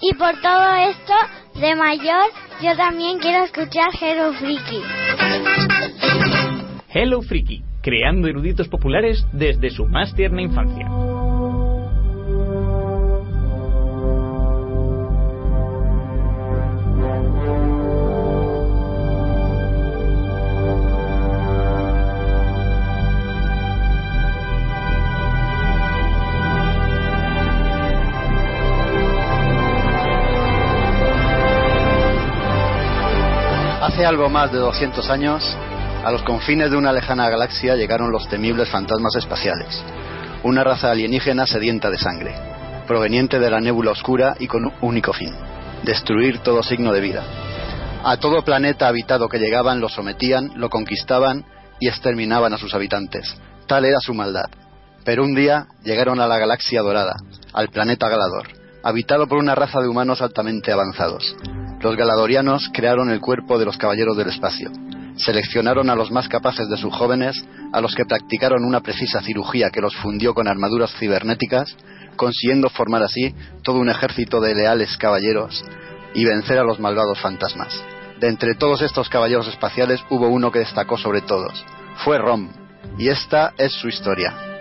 Y por todo esto, de mayor, yo también quiero escuchar Hello Freaky. Hello Freaky, creando eruditos populares desde su más tierna infancia. Hace algo más de 200 años, a los confines de una lejana galaxia llegaron los temibles fantasmas espaciales, una raza alienígena sedienta de sangre, proveniente de la nébula oscura y con un único fin, destruir todo signo de vida. A todo planeta habitado que llegaban lo sometían, lo conquistaban y exterminaban a sus habitantes. Tal era su maldad. Pero un día llegaron a la galaxia dorada, al planeta Galador, habitado por una raza de humanos altamente avanzados. Los galadorianos crearon el cuerpo de los caballeros del espacio. Seleccionaron a los más capaces de sus jóvenes, a los que practicaron una precisa cirugía que los fundió con armaduras cibernéticas, consiguiendo formar así todo un ejército de leales caballeros y vencer a los malvados fantasmas. De entre todos estos caballeros espaciales hubo uno que destacó sobre todos. Fue Rom. Y esta es su historia.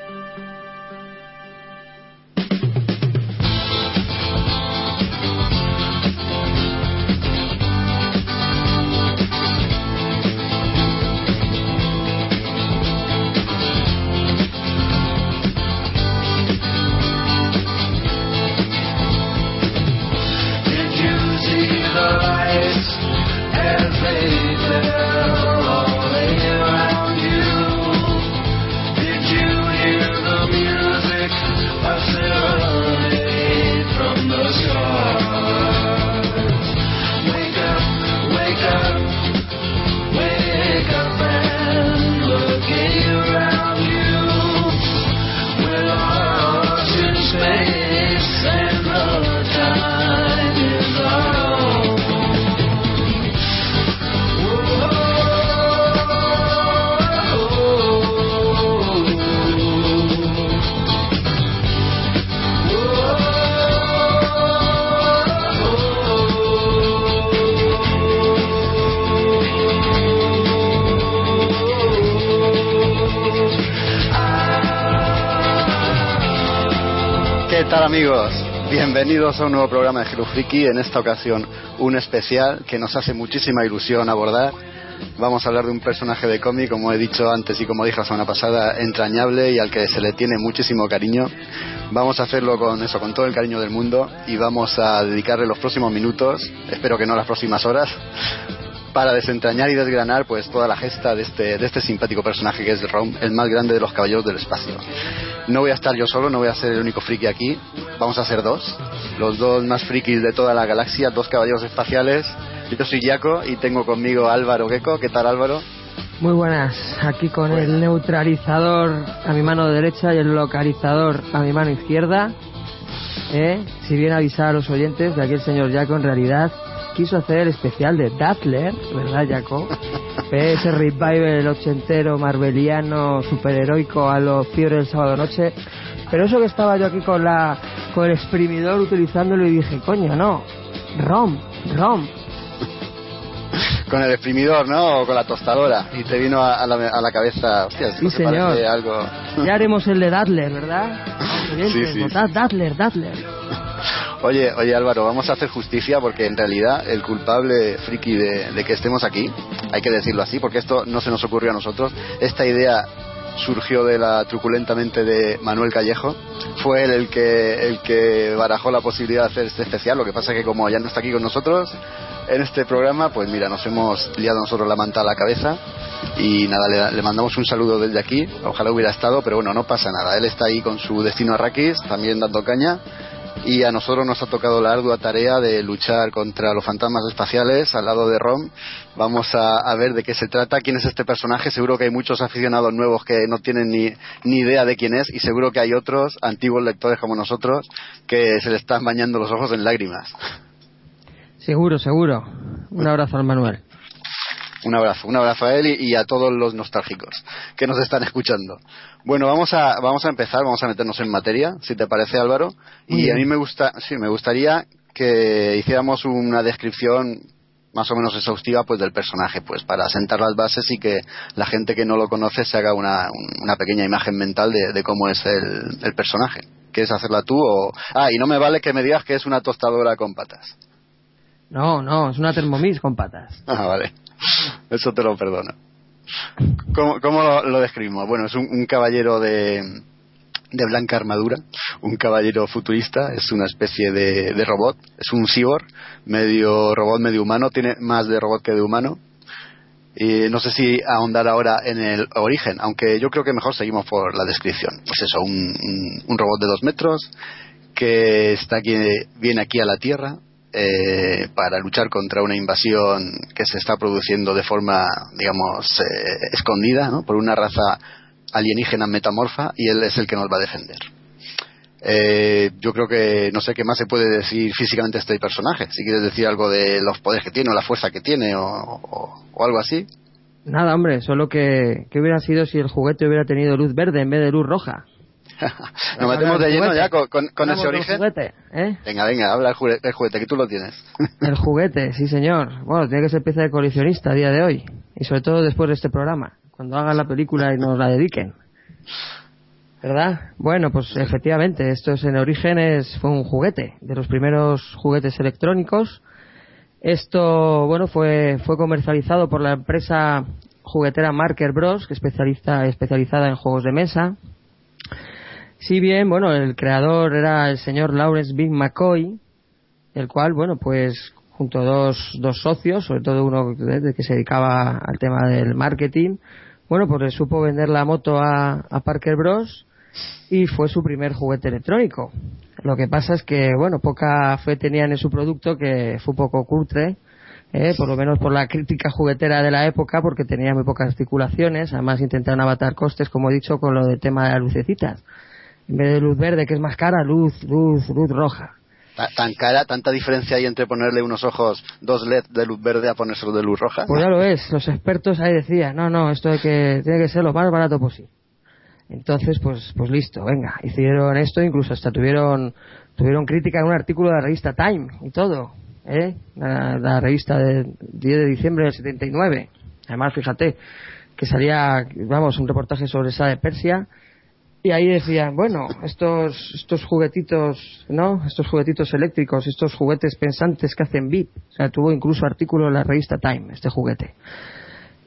Bienvenidos a un nuevo programa de Freaky, en esta ocasión un especial que nos hace muchísima ilusión abordar. Vamos a hablar de un personaje de cómic, como he dicho antes y como dije la semana pasada, entrañable y al que se le tiene muchísimo cariño. Vamos a hacerlo con eso, con todo el cariño del mundo y vamos a dedicarle los próximos minutos, espero que no las próximas horas, para desentrañar y desgranar pues toda la gesta de este, de este simpático personaje que es Rom, el más grande de los caballeros del espacio. No voy a estar yo solo, no voy a ser el único friki aquí, vamos a ser dos, los dos más frikis de toda la galaxia, dos caballeros espaciales. Yo soy Jaco y tengo conmigo a Álvaro Gecko. ¿Qué tal Álvaro? Muy buenas, aquí con el neutralizador a mi mano derecha y el localizador a mi mano izquierda. ¿eh? Si bien avisar a los oyentes de aquí el señor Jaco en realidad quiso hacer el especial de Dazzler, ¿verdad Jaco? Ese revival ochentero, marveliano, superheroico a los fiebres del sábado noche. Pero eso que estaba yo aquí con la con el exprimidor utilizándolo y dije, coño, no, rom, rom, Con el exprimidor, ¿no? O con la tostadora. Y te vino a, a la, a la cabeza, hostia, Sí, se señor. algo... Ya haremos el de Dazzler, ¿verdad? Sí, sí, Votad Dazzler, Dazzler. Oye, oye Álvaro, vamos a hacer justicia porque en realidad el culpable friki de, de que estemos aquí, hay que decirlo así, porque esto no se nos ocurrió a nosotros, esta idea surgió de la truculenta mente de Manuel Callejo. Fue él el que, el que barajó la posibilidad de hacer este especial. Lo que pasa es que como ya no está aquí con nosotros en este programa, pues mira, nos hemos liado nosotros la manta a la cabeza. Y nada, le, le mandamos un saludo desde aquí. Ojalá hubiera estado, pero bueno, no pasa nada. Él está ahí con su destino Arrakis, también dando caña y a nosotros nos ha tocado la ardua tarea de luchar contra los fantasmas espaciales al lado de Rom. Vamos a, a ver de qué se trata, quién es este personaje. Seguro que hay muchos aficionados nuevos que no tienen ni, ni idea de quién es y seguro que hay otros antiguos lectores como nosotros que se le están bañando los ojos en lágrimas. Seguro, seguro. Un abrazo al Manuel. Un abrazo, un abrazo a él y, y a todos los nostálgicos que nos están escuchando. Bueno, vamos a, vamos a empezar, vamos a meternos en materia, si te parece Álvaro. Muy Y bien. a mí me gusta, sí, me gustaría que hiciéramos una descripción más o menos exhaustiva pues del personaje, pues para sentar las bases y que la gente que no lo conoce se haga una, un- una pequeña imagen mental de, de cómo es el, el personaje. ¿Quieres hacerla tú o...? Ah, y no me vale que me digas que es una tostadora con patas. No, no, es una Thermomix con patas. Ah, vale. Eso te lo perdono. ¿Cómo, lo, describimos? Bueno, es un, caballero de, de blanca armadura, un caballero futurista, es una especie de, robot, es un cyborg, medio robot, medio humano, tiene más de robot que de humano. Y no sé si ahondar ahora en el origen, aunque yo creo que mejor seguimos por la descripción. Pues eso, un, un- un robot de dos metros que está aquí, viene aquí a la Tierra eh, para luchar contra una invasión que se está produciendo de forma, digamos, eh, escondida por una raza alienígena metamorfa y él es el que nos va a defender. Eh, yo creo que no sé qué más se puede decir físicamente este personaje. Si quieres decir algo de los poderes que tiene o la fuerza que tiene o, o- o algo así. Nada, hombre, solo que, que hubiera sido si el juguete hubiera tenido luz verde en vez de luz roja. Nos metemos de lleno ya con, con- ese origen. juguete, ¿eh? Venga, venga, habla el juguete, el juguete, que tú lo tienes. El juguete, sí señor. Bueno, tiene que ser pieza de coleccionista a día de hoy. Y sobre todo después de este programa, cuando hagan la película y nos la dediquen. ¿Verdad? Bueno, pues efectivamente, esto es en origen es, fue un juguete, de los primeros juguetes electrónicos. Esto, bueno, fue, fue comercializado por la empresa juguetera Marker Bros, que especializa, especializada en juegos de mesa. Si bien, bueno, el creador era el señor Lawrence Big McCoy, el cual, bueno, pues junto a dos, dos socios, sobre todo uno que se dedicaba al tema del marketing, bueno, pues le supo vender la moto a, a Parker Bros. y fue su primer juguete electrónico. Lo que pasa es que, bueno, poca fe tenían en su producto, que fue poco cutre, eh, por lo menos por la crítica juguetera de la época, porque tenía muy pocas articulaciones, además intentaron abatar costes, como he dicho, con lo del tema de las lucecitas. En vez de luz verde, que es más cara, luz, luz, luz roja. Ta- Tan cara, tanta diferencia hay entre ponerle unos ojos, dos LED de luz verde a ponérselo de luz roja. Pues ya lo es, los expertos ahí decían, no, no, esto hay que, tiene que ser lo más barato posible. Entonces, pues, pues listo, venga, hicieron esto, incluso hasta tuvieron, tuvieron crítica en un artículo de la revista Time y todo, ¿eh? La, la revista del 10 de diciembre del 79. Además, fíjate, que salía, vamos, un reportaje sobre esa de Persia, y ahí decían, bueno, estos, estos juguetitos, ¿no? Estos juguetitos eléctricos, estos juguetes pensantes que hacen VIP. O sea, tuvo incluso artículo en la revista Time, este juguete.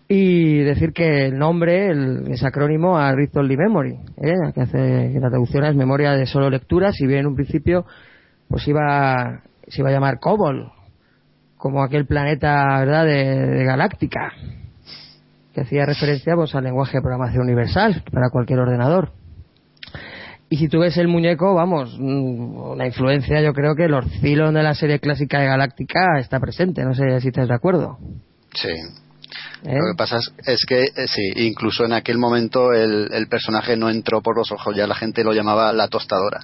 Y decir que el nombre el, es acrónimo a Read Only Memory, ¿eh? que hace la traducción es memoria de solo lectura, si bien en un principio pues iba, se iba a llamar Cobol, como aquel planeta, ¿verdad?, de, de Galáctica, que hacía referencia pues al lenguaje de programación universal para cualquier ordenador. Y si tú ves el muñeco, vamos, mm, una influencia, yo creo que el Orcilon de la serie clásica de Galáctica está presente, no sé si estás de acuerdo. Sí. ¿eh? Lo que pasa es, es que, eh, sí, incluso en aquel momento el, el personaje no entró por los ojos, ya la gente lo llamaba la tostadora.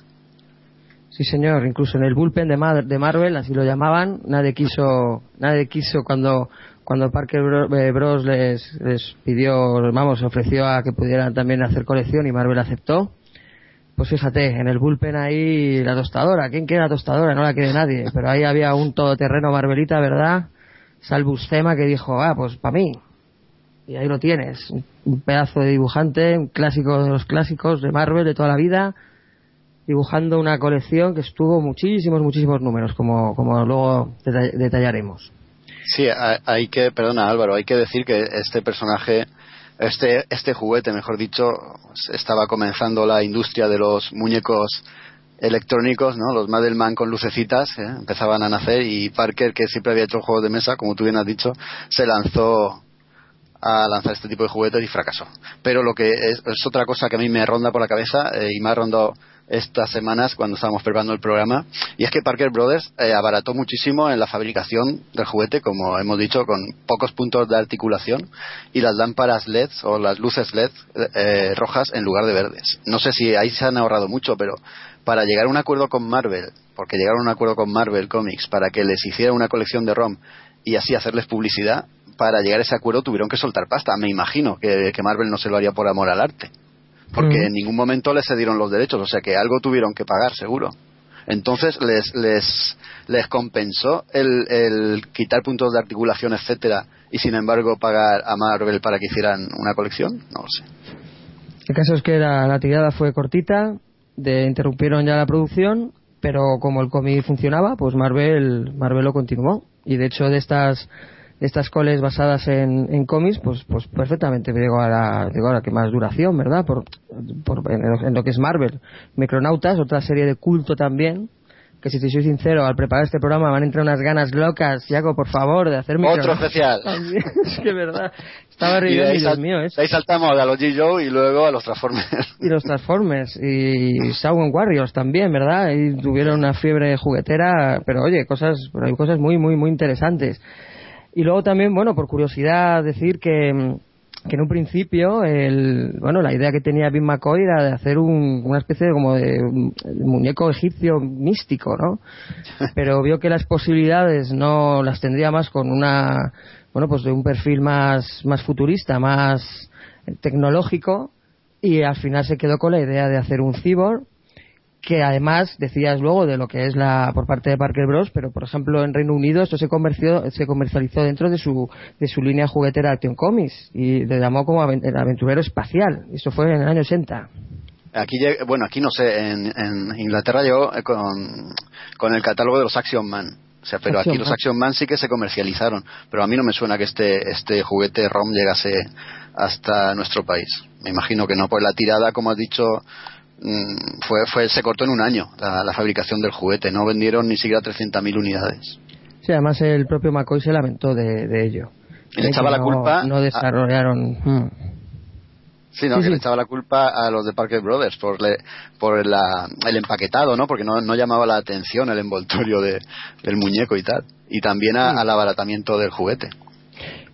Sí, señor, incluso en el bullpen de, Mar- de Marvel, así lo llamaban, nadie quiso, nadie quiso cuando, cuando Parker eh, Bros les, les pidió, vamos, ofreció a que pudieran también hacer colección y Marvel aceptó. Pues fíjate, en el bullpen ahí la tostadora, ¿quién quiere la tostadora? No la quiere nadie, pero ahí había un todoterreno Marvelita, ¿verdad? Salbustema que dijo, ah, pues para mí. Y ahí lo tienes, un pedazo de dibujante, un clásico de los clásicos de Marvel de toda la vida, dibujando una colección que estuvo muchísimos, muchísimos números, como, como luego deta- detallaremos. Sí, ha- hay que, perdona Álvaro, hay que decir que este personaje este, este juguete, mejor dicho, estaba comenzando la industria de los muñecos electrónicos, ¿no? Los Madelman con lucecitas, ¿eh? empezaban a nacer y Parker, que siempre había hecho juegos de mesa, como tú bien has dicho, se lanzó a lanzar este tipo de juguetes y fracasó. Pero lo que es, otra cosa que a mí me ronda por la cabeza eh, y me ha rondado estas semanas cuando estábamos preparando el programa. Y es que Parker Brothers eh, abarató muchísimo en la fabricación del juguete como hemos dicho con pocos puntos de articulación y las lámparas LED o las luces LED eh, rojas en lugar de verdes. No sé si ahí se han ahorrado mucho pero para llegar a un acuerdo con Marvel porque llegaron a un acuerdo con Marvel Comics para que les hiciera una colección de ROM y así hacerles publicidad para llegar a ese acuerdo tuvieron que soltar pasta. Me imagino que, que Marvel no se lo haría por amor al arte porque Mm. en ningún momento les cedieron los derechos, o sea que algo tuvieron que pagar, seguro. Entonces les les les compensó el, el quitar puntos de articulación, etcétera, y sin embargo pagar a Marvel para que hicieran una colección, no lo sé. El caso es que la, la tirada fue cortita, de, interrumpieron ya la producción, pero como el cómic funcionaba, pues Marvel, Marvel lo continuó. Y de hecho de estas de estas coles basadas en, en cómics, pues, pues perfectamente llegó a la, llegó a la que más duración, ¿verdad? Por, por- en, lo, en lo que es Marvel. Micronautas, otra serie de culto también, que si te soy sincero, al preparar este programa van a entrar unas ganas locas, Jaco, por favor, de hacer Otro especial. es que verdad. Estaba Y de riendo, ahí, sal- mío, ¿eh? de ahí saltamos a los G-Joe y luego a los Transformers. y los Transformers y Shawn Warriors también, ¿verdad? Y tuvieron una fiebre juguetera, pero oye, cosas, pero hay cosas muy, muy, muy interesantes. Y luego también, bueno, por curiosidad decir que, que en un principio, el, bueno, la idea que tenía Bill McCoy era de hacer un- una especie de como de muñeco egipcio místico, ¿no? Pero vio que las posibilidades no las tendría más con una, bueno, pues de un perfil más, más futurista, más tecnológico, y al final se quedó con la idea de hacer un cyborg que además decías luego de lo que es la por parte de Parker Bros pero por ejemplo en Reino Unido esto se comerció, se comercializó dentro de su de su línea juguetera Action Comics y le llamó como el aventurero espacial eso fue en el año 80 Aquí, bueno, aquí no sé, en, en Inglaterra llegó con, con el catálogo de los Action Man. O sea, pero Action aquí los. Action Man sí que se comercializaron. Pero a mí no me suena que este, este juguete ROM llegase hasta nuestro país. Me imagino que no, pues la tirada, como has dicho, fue, fue, se cortó en un año la, la fabricación del juguete. No vendieron ni siquiera 300.000 unidades. sí además el propio McCoy se lamentó de, de ello Y le echaba la no- culpa no a- desarrollaron hmm. Sí, no, Sí, que sí. le echaba la culpa a los de Parker Brothers por, le- por la- el empaquetado, ¿no? Porque no, no llamaba la atención el envoltorio de- del muñeco y tal. Y también a- al abaratamiento del juguete.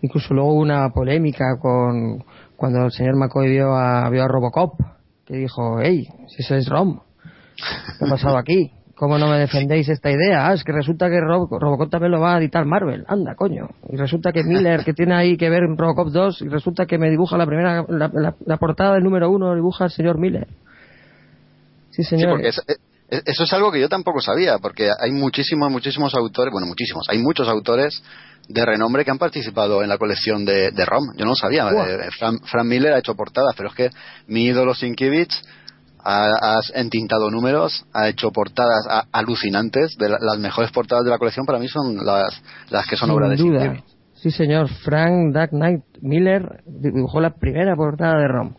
Incluso luego hubo una polémica con cuando el señor McCoy vio a, vio a Robocop, que dijo, hey, si eso es ROM, ¿qué ha pasado aquí? ¿Cómo no me defendéis esta idea? Ah, es que resulta que Rob- Robocop también lo va a editar Marvel. Anda, coño. Y resulta que Miller, que tiene ahí que ver en Robocop 2, y resulta que me dibuja la primera, la, la- la portada del número uno, dibuja el señor Miller. Sí, Sí, señor. porque es- eh, eso es algo que yo tampoco sabía, porque hay muchísimos, muchísimos autores, bueno, muchísimos, hay muchos autores de renombre que han participado en la colección de, de ROM. Yo no lo sabía. Eh, Fran, Fran Miller ha hecho portadas, pero es que mi ídolo Sienkiewicz ha, ha entintado números, ha hecho portadas a- alucinantes. De la- las mejores portadas de la colección para mí son las, las que son Sin obras de duda. Sí, señor. Frank Dark Knight Miller dibujó la primera portada de ROM.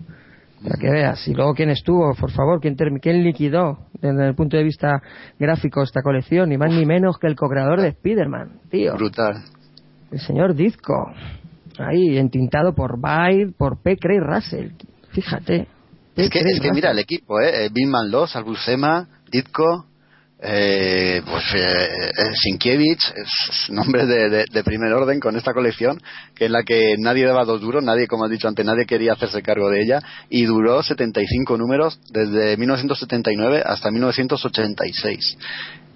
Para que veas. Y luego, ¿quién estuvo? Por favor, ¿quién, quién liquidó desde el punto de vista gráfico esta colección? Ni más ni menos que el co-creador de Spider-Man, tío. Brutal. El señor Disco. Ahí, entintado por Byte, por P. Craig Russell. Fíjate. Es que, es que mira el equipo, ¿eh? Eh, Bill Manlos, Albusema, Ditko, eh, pues eh, eh, Sienkiewicz, es nombre de, de- de primer orden con esta colección, que en la que nadie daba dos duros, nadie, como has dicho antes, nadie quería hacerse cargo de ella, y duró 75 números desde 1979 hasta 1986.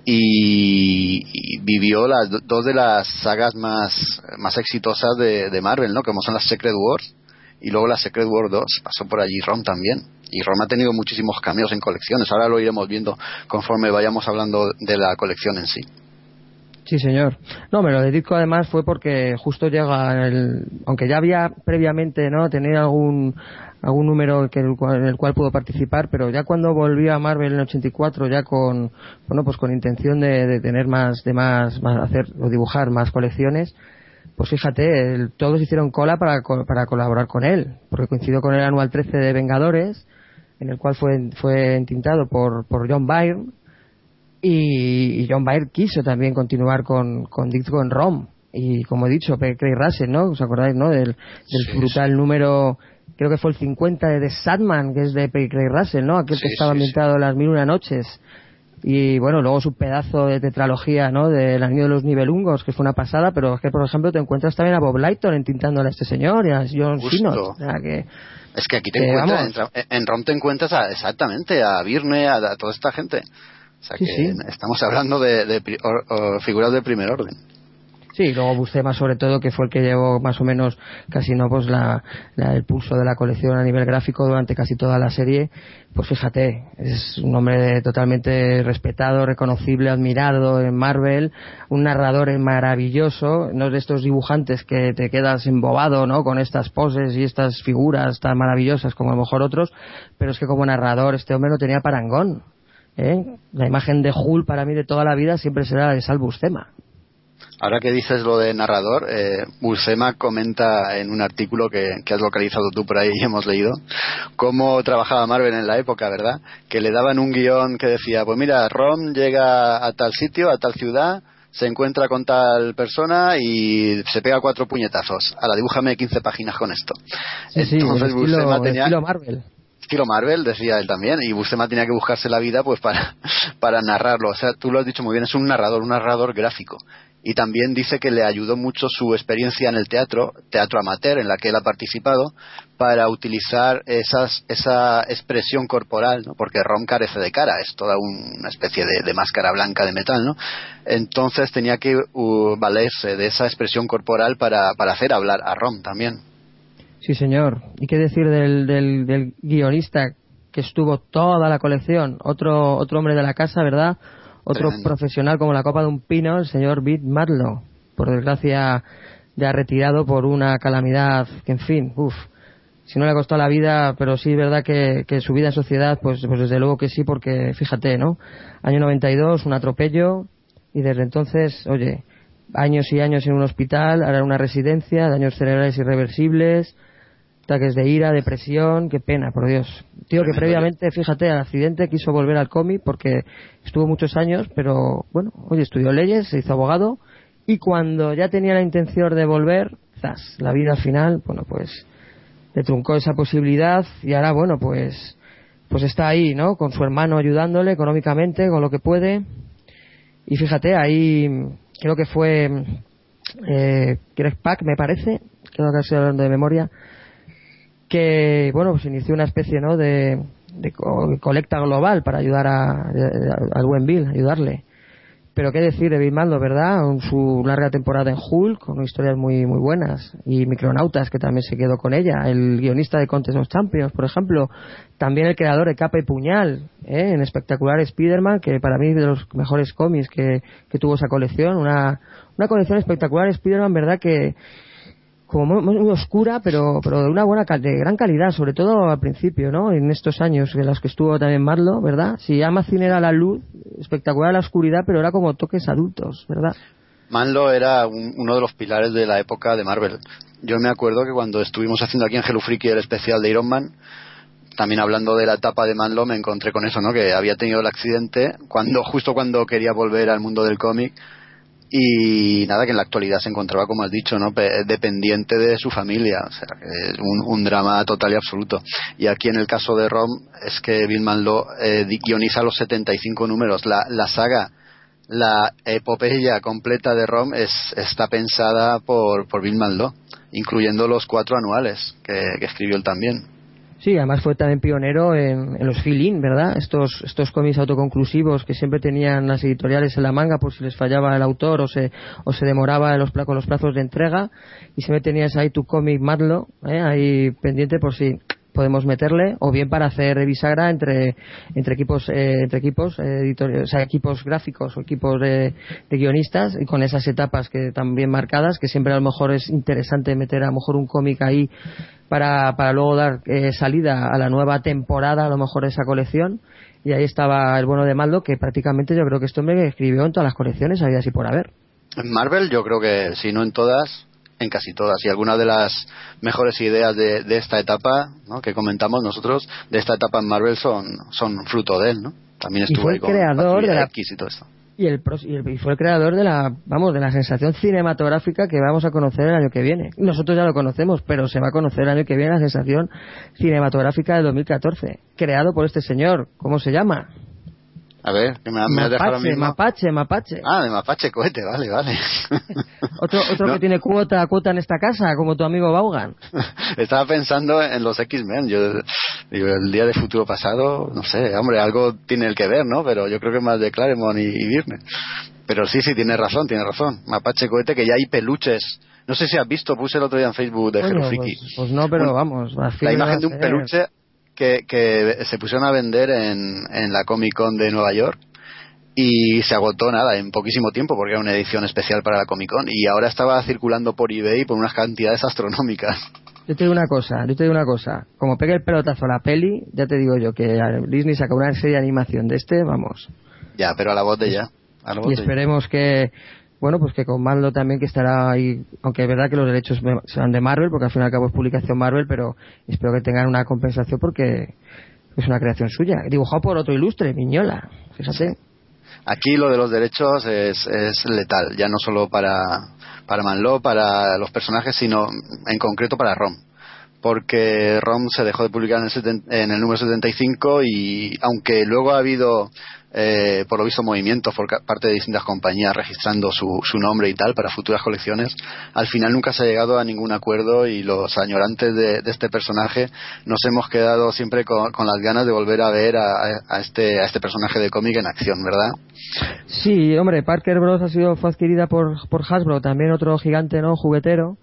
Y, vivió las do- dos de las sagas más, más exitosas de, de Marvel, ¿no? Como son las Secret Wars y luego la Secret War 2 pasó por allí Rom también y Rom ha tenido muchísimos cambios en colecciones ahora lo iremos viendo conforme vayamos hablando de la colección en sí Sí, señor. No, me lo dedico además fue porque justo llega el, aunque ya había previamente, ¿no? Tenía algún algún número que el cual- en el cual pudo participar, pero ya cuando volvió a Marvel en el 84 ya con bueno, pues con intención de, de tener más de más, más hacer o dibujar más colecciones, pues fíjate, el- todos hicieron cola para, para colaborar con él, porque coincidió con el anual 13 de Vengadores, en el cual fue, fue entintado por, por John Byrne, y, y John Byrne quiso también continuar con, con Ditko en Rom, y como he dicho. Craig Russell, ¿no? ¿Os acordáis, no? Del, del Sí, brutal número, creo que fue el 50 de The Sandman, que es de. Craig Russell, ¿no? Aquel que estaba sí, ambientado en las mil una noches. Y bueno, luego su pedazo de tetralogía, ¿no? Del año de los nivelungos, que fue una pasada, pero es que, por ejemplo, te encuentras también a Bob Lighton entintándole a este señor y a John. O sea que, Es que aquí te encuentras, vamos. en, en ROM te encuentras a- exactamente a Birne, a, a toda esta gente. O sea Sí, que sí. estamos hablando de, de o figuras de primer orden. Sí, luego Buscema sobre todo, que fue el que llevó más o menos casi no pues la, el pulso de la colección a nivel gráfico durante casi toda la serie. Pues fíjate, es un hombre totalmente respetado, reconocible, admirado en Marvel, un narrador maravilloso, no de estos dibujantes que te quedas embobado, ¿no? Con estas poses y estas figuras tan maravillosas como a lo mejor otros, pero es que como narrador este hombre no tenía parangón. ¿eh? La imagen de Hulk para mí de toda la vida siempre será de Sal Buscema. Ahora que dices lo de narrador, eh, comenta en un artículo que, que has localizado tú por ahí y hemos leído, cómo trabajaba Marvel en la época, ¿verdad? Que le daban un guion que decía, pues mira, Rom llega a tal sitio, a tal ciudad, se encuentra con tal persona y se pega cuatro puñetazos. Ahora, dibújame 15 páginas con esto. Sí, sí, Entonces estilo, Buscema tenía... estilo Marvel. estilo Marvel, decía él también, y Buscema tenía que buscarse la vida pues para, para narrarlo. O sea, tú lo has dicho muy bien, es un narrador, un narrador gráfico. Y también dice que le ayudó mucho su experiencia en el teatro, teatro amateur, en la que él ha participado, para utilizar esas, esa expresión corporal, ¿no? porque Rom carece de cara, es toda un- una especie de, máscara blanca de metal, ¿no? Entonces tenía que uh, valerse de esa expresión corporal para, para hacer hablar a Rom también. Sí, señor. ¿Y qué decir del, del, del guionista que estuvo toda la colección? Otro, otro hombre de la casa, ¿verdad? Otro Tremendo. profesional como la copa de un pino, el señor Beat Madlow. Por desgracia, ya retirado por una calamidad que, en fin, uff. Si no le ha costado la vida, pero sí es verdad que, que su vida en sociedad, pues, pues desde luego que sí, porque fíjate, ¿no? Año 92, un atropello, y desde entonces, oye, años y años en un hospital, ahora en una residencia, daños cerebrales irreversibles, ataques de ira, depresión, qué pena, por Dios. Tío que Tremendo. previamente, fíjate, al accidente quiso volver al cómic porque estuvo muchos años, pero bueno, oye, estudió leyes, se hizo abogado y cuando ya tenía la intención de volver, zas, la vida al final, bueno, pues le truncó esa posibilidad y ahora, bueno, pues pues está ahí, ¿no? Con su hermano ayudándole económicamente, con lo que puede. Y fíjate, ahí creo que fue eh, Greg Pack, me parece, creo que estoy hablando de memoria, que, bueno, pues inició una especie, ¿no?, de, de co- colecta global para ayudar a, a- al buen Bill, ayudarle. Pero qué decir de Bill Mando, ¿verdad? Su larga temporada en Hulk, con historias muy muy buenas. Y Micronautas, que también se quedó con ella. El guionista de Contest of Champions, por ejemplo. También el creador de Capa y Puñal, ¿eh? en espectacular Spider-Man, que para mí es de los mejores cómics que, que tuvo esa colección. Una, una colección espectacular Spider-Man, ¿verdad? Que, como muy, muy- oscura, pero, pero de una buena de gran calidad, sobre todo al principio, ¿no? En estos años en los que estuvo también Marlo, ¿verdad? Si Amazon era la luz, espectacular la oscuridad, pero era como toques adultos, ¿verdad? Manlo era un- uno de los pilares de la época de Marvel. Yo me acuerdo que cuando estuvimos haciendo aquí en Hello el especial de Iron Man, también hablando de la etapa de Manlo, me encontré con eso, ¿no? Que había tenido el accidente cuando justo cuando quería volver al mundo del cómic y nada que en la actualidad se encontraba como has dicho no Pe- dependiente de su familia o sea un, un drama total y absoluto. Y aquí en el caso de Rom es que Bill eh, guioniza los 75 números. La, la saga la epopeya completa de Rom es, está pensada por, por Bill incluyendo los cuatro anuales que escribió él también Sí, además fue también pionero en, los fill-in, ¿verdad? Estos, estos cómics autoconclusivos que siempre tenían las editoriales en la manga por si les fallaba el autor o se, o se demoraba en los, con los plazos de entrega y siempre tenías ahí tu cómic Madlo, ¿eh? ahí pendiente por si podemos meterle o bien para hacer de bisagra entre entre equipos eh, entre equipos eh, o sea, equipos gráficos o equipos de, de guionistas y con esas etapas que bien marcadas que siempre a lo mejor es interesante meter a lo mejor un cómic ahí para, para luego dar eh, salida a la nueva temporada, a lo mejor esa colección. Y ahí estaba el bueno de Maldo, que prácticamente yo creo que este hombre escribió en todas las colecciones, había así por haber. en Marvel yo creo que si no en todas en casi todas. Y algunas de las mejores ideas de, de esta etapa ¿no? que comentamos nosotros, de esta etapa en Marvel, son, son fruto de él. ¿no? También Y estuvo fue ahí el con creador de la- X y todo esto. Y, el, y, fue el creador de la, vamos, de la sensación cinematográfica que vamos a conocer el año que viene. Nosotros ya lo conocemos, pero se va a conocer el año que viene la sensación cinematográfica del 2014, creado por este señor. ¿Cómo se llama? A ver, que me, me has dejado Mapache, mismo. Mapache, Mapache. Ah, de Mapache Cohete, vale, vale. Otro, otro No. que tiene cuota, cuota en esta casa, como tu amigo Vaughan. Estaba pensando en los X-Men. Yo digo, el día de futuro pasado, no sé, hombre, algo tiene el que ver, ¿no? Pero yo creo que más de Claremont y, y Byrne. Pero sí, sí, tiene razón, tiene razón. Mapache Cohete, que ya hay peluches. No sé si has visto, puse el otro día en Facebook de Friki. pues, pues no, pero vamos. la imagen de un peluche que, que se pusieron a vender en, en la Comic Con de Nueva York y se agotó nada en poquísimo tiempo porque era una edición especial para la Comic Con y ahora estaba circulando por eBay por unas cantidades astronómicas. Yo te digo una cosa, yo te digo una cosa. Como pegue el pelotazo a la peli, ya te digo yo que Disney saca una serie de animación de este, vamos. Ya, pero a la voz de ya. A la voz Y de ya. esperemos que, bueno, pues que con Mando también que estará ahí, aunque es verdad que los derechos serán de Marvel, porque al fin y al cabo es publicación Marvel, pero espero que tengan una compensación porque es una creación suya. Dibujado por otro ilustre, Miñola, fíjate. Aquí lo de los derechos es, es letal, ya no solo para, para Manlo, para los personajes, sino en concreto para Rom. Porque Rom se dejó de publicar en el, en el número 75 y aunque luego ha habido, eh, por lo visto, movimientos por parte de distintas compañías registrando su, su nombre y tal para futuras colecciones, al final nunca se ha llegado a ningún acuerdo y los añorantes de, de este personaje nos hemos quedado siempre con, con las ganas de volver a ver a, a este, a este personaje de cómic en acción, ¿verdad? Sí, hombre, Parker Bros. ha sido, fue adquirida por, por Hasbro, también otro gigante, ¿no? Juguetero.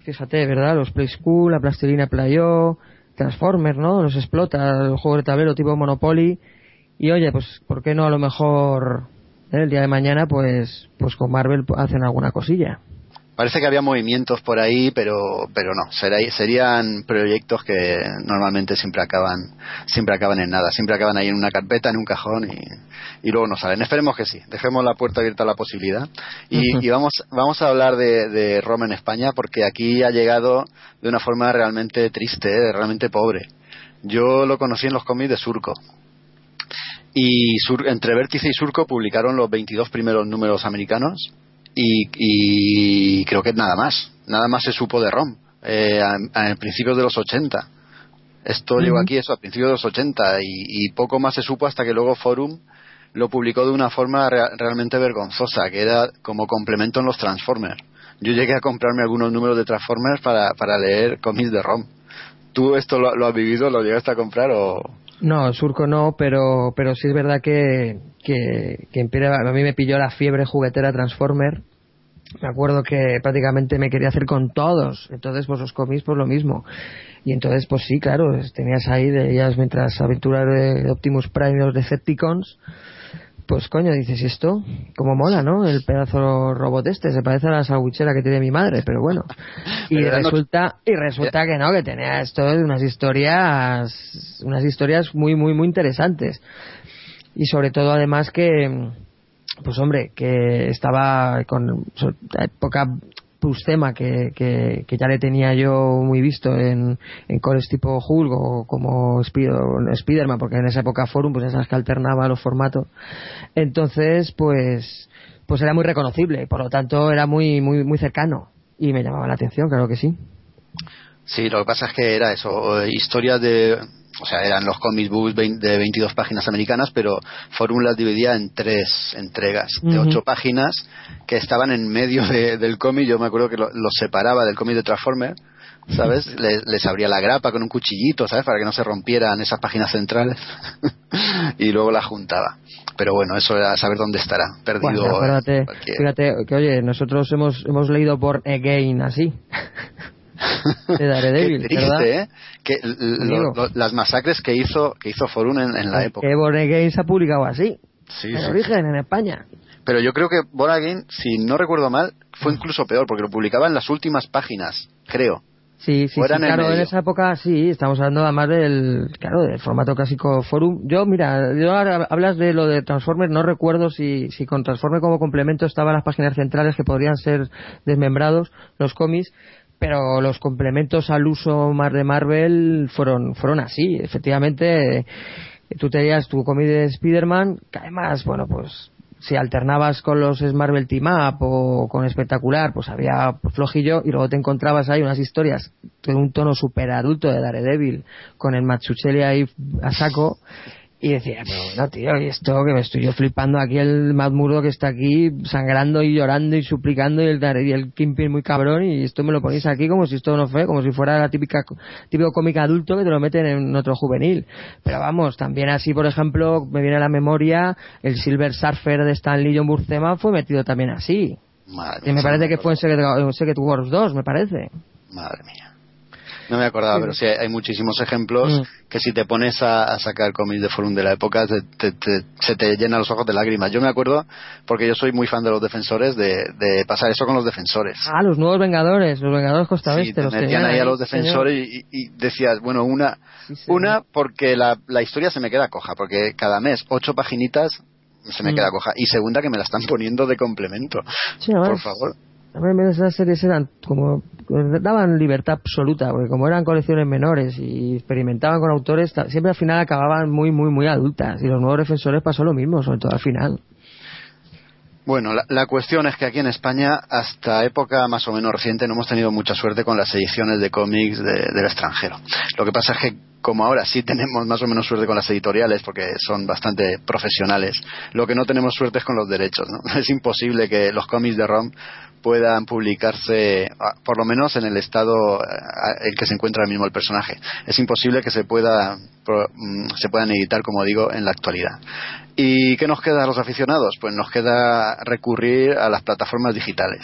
Fíjate, ¿verdad? Los Play School, la Plastilina Playo, Transformers, ¿no? Los explota, el juego de tablero tipo Monopoly. Y oye, pues, ¿por qué no a lo mejor eh, el día de mañana, pues, pues con Marvel hacen alguna cosilla? Parece que había movimientos por ahí, pero pero no, será- serían proyectos que normalmente siempre acaban siempre acaban en nada, siempre acaban ahí en una carpeta, en un cajón y, y luego no salen. Esperemos que sí, dejemos la puerta abierta a la posibilidad y, y vamos vamos a hablar de, de Roma en España porque aquí ha llegado de una forma realmente triste, ¿eh? realmente pobre. Yo lo conocí en los cómics de Surco. Y Sur- entre Vértice y Surco publicaron los 22 primeros números americanos y, y creo que nada más. Nada más se supo de ROM eh, a, a principios de los 80. Esto llegó aquí eso a principios de los 80 y, y poco más se supo hasta que luego Forum lo publicó de una forma rea- realmente vergonzosa, que era como complemento en los Transformers. Yo llegué a comprarme algunos números de Transformers para, para leer cómics de ROM. ¿Tú esto lo, lo has vivido? ¿Lo llegaste a comprar o...? No, Surco no, pero, pero sí es verdad que, que, que a mí me pilló la fiebre juguetera Transformer. Me acuerdo que prácticamente me quería hacer con todos. Entonces, pues los cómics, pues lo mismo. Y entonces, pues sí, claro, tenías ahí, ellas mientras aventuras de Optimus Prime y los Decepticons. Pues coño, dices, ¿y esto? Como mola, ¿no? El pedazo robot este, se parece a la sandwichera que tiene mi madre, pero bueno. Y Pero era no- resulta, y resulta que no, que tenía esto de unas historias, unas historias muy, muy, muy interesantes. Y sobre todo, además, que, pues hombre, que estaba con so- época Pustema que, que, que ya le tenía yo muy visto en, en cores tipo Hulk o como Spider- Spiderman, porque en esa época Forum, pues esas que alternaba los formatos. Entonces, pues, pues era muy reconocible, por lo tanto era muy, muy, muy cercano. Y me llamaba la atención, claro que sí. Sí, lo que pasa es que era eso, historias de... O sea, eran los comic books de 22 páginas americanas, pero Forum las dividía en tres entregas de ocho páginas que estaban en medio de- del cómic. Yo me acuerdo que lo- los separaba del cómic de Transformer, ¿sabes? Les, les abría la grapa con un cuchillito, ¿sabes? Para que no se rompieran esas páginas centrales. y luego las juntaba. Pero bueno, eso era saber dónde estará, perdido. Bueno, acuérdate, fíjate que oye, nosotros hemos, hemos leído por Again así. De Daredevil, Qué triste, ¿verdad? ¿eh? Que Amigo. lo- lo- las masacres que hizo que hizo Forum en, en la época. Que Born Again se ha publicado así. Sí, en sí. origen, en España. Pero yo creo que Born Again, si no recuerdo mal, fue incluso peor, porque lo publicaba en las últimas páginas, creo. Sí, sí, sí, en claro, en esa época sí, estamos hablando además del, claro, del formato clásico forum. Yo, mira, yo ahora hablas de lo de Transformers, no recuerdo si, si con Transformers como complemento estaban las páginas centrales que podrían ser desmembrados, los cómics, pero los complementos al uso más de Marvel fueron, fueron así, efectivamente. Tú tenías tu cómic de Spider-Man, que además, bueno, pues si alternabas con los Marvel Team Up o con Espectacular, pues había flojillo y luego te encontrabas ahí unas historias de un tono super adulto de Daredevil con el Machucheli ahí a saco y decía, pero bueno, tío, y esto que me estoy yo flipando aquí el Matt Murdo que está aquí sangrando y llorando y suplicando y el, y el Kingpin muy cabrón y esto me lo ponéis aquí como si esto no fue, como si fuera la típica típico cómic adulto que te lo meten en otro juvenil. Pero vamos, también así, por ejemplo, me viene a la memoria el Silver Surfer de Stan Lee John Buscema fue metido también así. Madre Que me parece no que fue en Secret, en Secret Wars 2, me parece. Madre mía. No me acordaba, pero sí, hay, muchísimos ejemplos Mm. que si te pones a, a sacar cómics de forum de la época, te- te- te- se te llenan los ojos de lágrimas. Yo me acuerdo, porque yo soy muy fan de los defensores, de, de pasar eso con los defensores. Ah, los nuevos Vengadores, los Vengadores Costa Sí, los tenían ahí a los defensores y, y decías, bueno, una, Sí, una porque la, la historia se me queda coja, porque cada mes ocho paginitas se me Mm. queda coja. Y segunda que me la están poniendo de complemento. Sí, Por favor. A mí esas series eran como daban libertad absoluta porque como eran colecciones menores y experimentaban con autores siempre al final acababan muy muy muy adultas y los nuevos defensores pasó lo mismo sobre todo al final Bueno, la, la cuestión es que aquí en España, hasta época más o menos reciente, no hemos tenido mucha suerte con las ediciones de cómics de- del extranjero. Lo que pasa es que, como ahora sí tenemos más o menos suerte con las editoriales, porque son bastante profesionales, lo que no tenemos suerte es con los derechos. Es imposible que los cómics de ROM puedan publicarse, ah, por lo menos en el estado eh, en que se encuentra ahora mismo el personaje. Es imposible que se pueda mm, se puedan editar, como digo, en la actualidad. ¿Y qué nos queda a los aficionados? Pues nos queda recurrir a las plataformas digitales.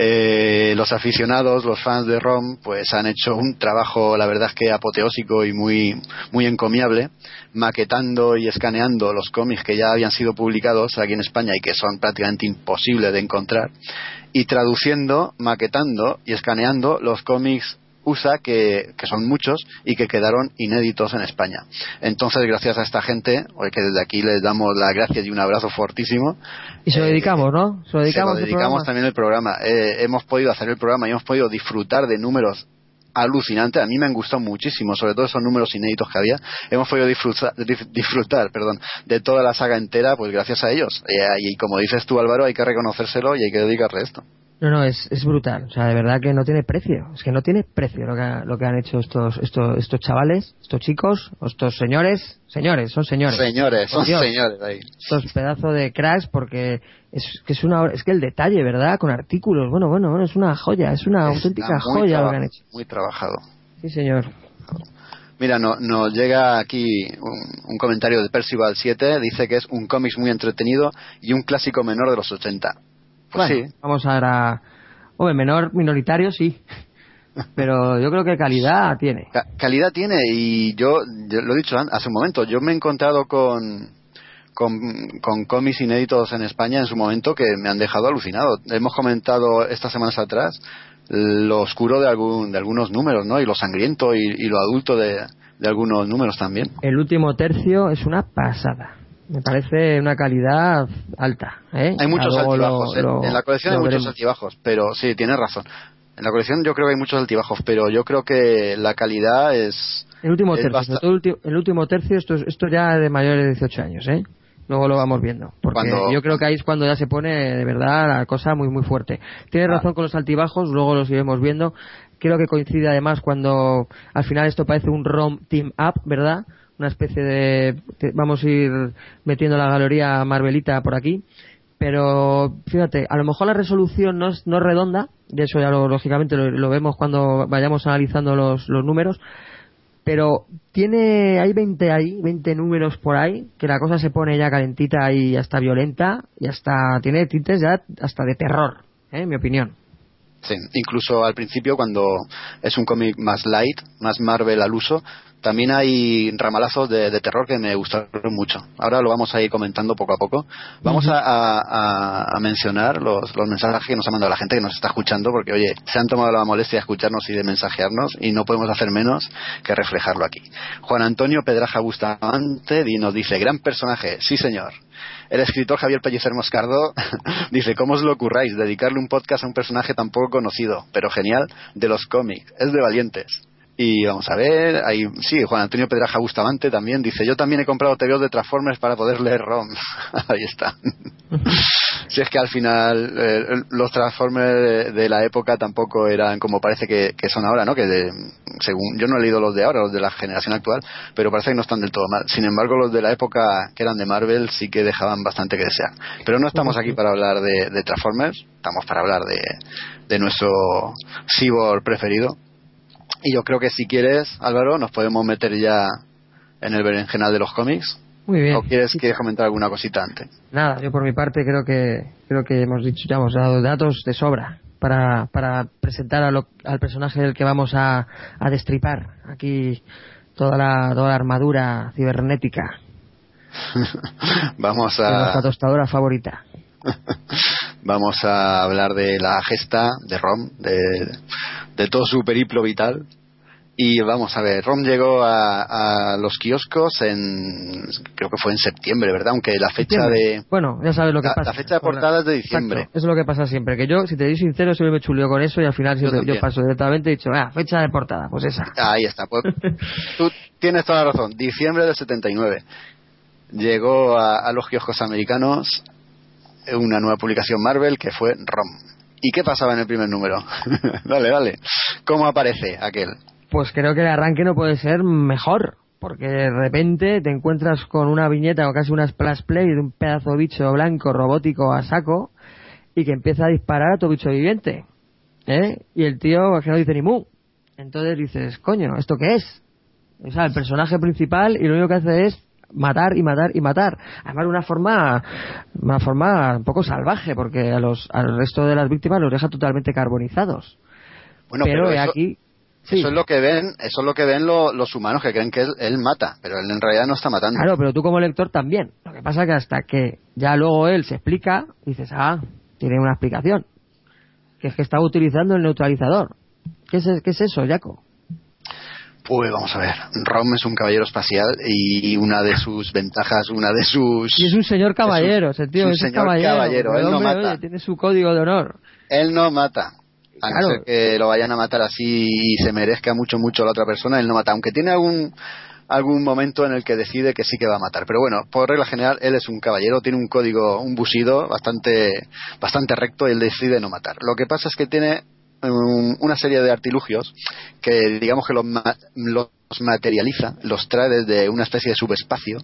Eh, los aficionados, los fans de ROM, pues han hecho un trabajo, la verdad es que apoteósico y muy, muy encomiable, maquetando y escaneando los cómics que ya habían sido publicados aquí en España y que son prácticamente imposibles de encontrar, y traduciendo, maquetando y escaneando los cómics USA que, que son muchos y que quedaron inéditos en España. Entonces, gracias a esta gente, hoy que desde aquí les damos las gracias y un abrazo fortísimo, y se lo Eh, dedicamos no se lo dedicamos, se lo el dedicamos programa. también el programa. Eh, hemos podido hacer el programa y hemos podido disfrutar de números alucinantes. A mí me han gustado muchísimo, sobre todo esos números inéditos que había. Hemos podido disfrutar, disfrutar perdón, de toda la saga entera, pues gracias a ellos. Eh, y como dices tú, Álvaro, hay que reconocérselo y hay que dedicarle esto. No no es, es brutal. O sea de verdad que no tiene precio. Es que no tiene precio lo que, ha- lo que han hecho estos estos estos chavales estos chicos estos señores. Señores son señores. Señores, Por son Dios. señores ahí. estos pedazos de cracks porque es que es una es que el detalle verdad con artículos. Bueno bueno bueno es una joya es una auténtica joya lo que han hecho. Muy trabajado. sí señor. Mira, no- nos llega aquí un, un comentario de Percival 7, dice que es un cómic muy entretenido y un clásico menor de los 80. Pues Bueno, sí, vamos ahora hombre menor minoritario sí pero yo creo que calidad tiene Ca- calidad tiene y yo, yo lo he dicho hace un momento, yo me he encontrado con, con, con cómics inéditos en España en su momento que me han dejado alucinado. Hemos comentado estas semanas atrás lo oscuro de, algún, de algunos números, ¿no? Y lo sangriento y, y lo adulto de, de algunos números también. el último tercio es una pasada me parece una calidad alta ¿eh? Hay muchos luego altibajos. lo- ¿eh? lo- en la colección hay muchos veremos. altibajos, pero sí, tienes razón. En la colección yo creo que hay muchos altibajos, pero yo creo que la calidad es... El último es tercio, todo el, último tercio, esto, es- esto ya de mayores de 18 años, ¿eh? Luego lo vamos viendo. Porque Cuando- yo creo que ahí es cuando ya se pone de verdad la cosa muy, muy fuerte. Tienes Ah. razón con los altibajos, luego los iremos viendo. Creo que coincide además cuando al final esto parece un ROM Team Up, ¿verdad? Una especie de. vamos a ir metiendo la galería Marvelita por aquí. Pero fíjate, a lo mejor la resolución no es, no es redonda, de eso ya lo- lógicamente lo, vemos cuando vayamos analizando los, los números, pero tiene hay 20 ahí 20 números por ahí que la cosa se pone ya calentita y hasta violenta y hasta tiene tintes ya hasta de terror ¿eh? en mi opinión Sí, incluso al principio cuando es un cómic más light, más Marvel al uso, también hay ramalazos de, de terror que me gustaron mucho. Ahora lo vamos a ir comentando poco a poco. Vamos a, a- a- a mencionar los, los mensajes que nos ha mandado la gente que nos está escuchando, porque oye, se han tomado la molestia de escucharnos y de mensajearnos y no podemos hacer menos que reflejarlo aquí. Juan Antonio Pedraja Bustamante nos dice, gran personaje, sí señor. El escritor Javier Pellicer Moscardo dice, ¿cómo os lo ocurráis? Dedicarle un podcast a un personaje tan poco conocido, pero genial, de los cómics. Es de valientes. Y vamos a ver, ahí, sí, Juan Antonio Pedraja Bustamante también dice, yo también he comprado TVOs de Transformers para poder leer ROM. ahí está. si es que al final eh, los Transformers de, de la época tampoco eran como parece que, que son ahora, ¿no? Que de- según yo no he leído los de ahora, los de la generación actual, pero parece que no están del todo mal. Sin embargo, los de la época que eran de Marvel sí que dejaban bastante que desear. Pero no estamos aquí para hablar de, de Transformers, estamos para hablar de, de nuestro cyborg preferido. Y yo creo que si quieres, Álvaro, nos podemos meter ya en el berenjenal de los cómics. Muy bien. ¿O quieres que comentar alguna cosita antes? Nada, yo por mi parte creo que creo que hemos dicho ya hemos dado datos de sobra para, para presentar a lo- al personaje del que vamos a, a destripar aquí toda la toda la armadura cibernética Vamos de nuestra a, tostadora favorita. vamos a hablar de la gesta de Rom, de, de todo su periplo vital. Y vamos a ver, Rom llegó a, a los kioscos en, creo que fue en septiembre, ¿verdad? Aunque la fecha de, Bueno, ya sabes lo que la, pasa. la fecha de portada es de diciembre. Exacto, eso es lo que pasa siempre. Que yo, si te soy sincero, siempre me chuleo con eso y al final yo, paso directamente y he dicho, ah, fecha de portada, pues esa. Ahí está. Pues, tú tienes toda la razón. Diciembre del 79. Llegó a, a los kioscos americanos una nueva publicación Marvel que fue ROM. ¿Y qué pasaba en el primer número? dale, dale. ¿Cómo aparece aquel? Pues creo que el arranque no puede ser mejor. Porque de repente te encuentras con una viñeta o casi una splash play de un pedazo bicho blanco robótico a saco y que empieza a disparar a tu bicho viviente. ¿Eh? Y el tío que no dice ni mu. Entonces dices, coño, ¿esto qué es? O sea, el personaje principal y lo único que hace es matar y matar y matar. Además de una forma, una forma un poco salvaje, porque a los, al resto de las víctimas los deja totalmente carbonizados. Bueno, pero eso, aquí, sí. eso es lo que ven, eso es lo que ven lo- los humanos que creen que él, él mata, pero él en realidad no está matando. Claro, pero tú como lector también. Lo que pasa que hasta que ya luego él se explica, dices, ah, tiene una explicación. Que es que estaba utilizando el neutralizador. ¿Qué es, qué es eso, Jaco? Pues vamos a ver, Rom es un caballero espacial y una de sus ventajas, una de sus... Y es un señor caballero, Es un- tío es un es señor caballero. él no mata. oye, tiene su código de honor. Él no mata. A no ser que lo vayan a matar así y se merezca mucho, mucho la otra persona, él no mata. Aunque tiene algún, algún momento en el que decide que sí que va a matar. Pero bueno, por regla general, él es un caballero, tiene un código, un busido bastante, bastante recto y él decide no matar. Lo que pasa es que tiene um, una serie de artilugios que digamos que los, los materializa, los trae desde una especie de subespacio,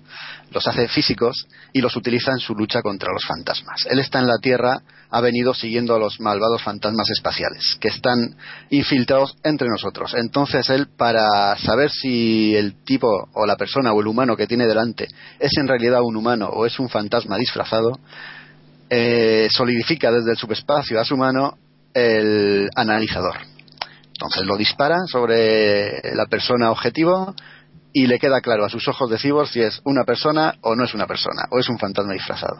los hace físicos y los utiliza en su lucha contra los fantasmas. Él está en la Tierra, ha venido siguiendo a los malvados fantasmas espaciales que están infiltrados entre nosotros. Entonces él, para saber si el tipo o la persona o el humano que tiene delante es en realidad un humano o es un fantasma disfrazado, eh, solidifica desde el subespacio a su mano el analizador. Entonces lo dispara sobre la persona objetivo y le queda claro a sus ojos de cibor si es una persona o no es una persona, o es un fantasma disfrazado.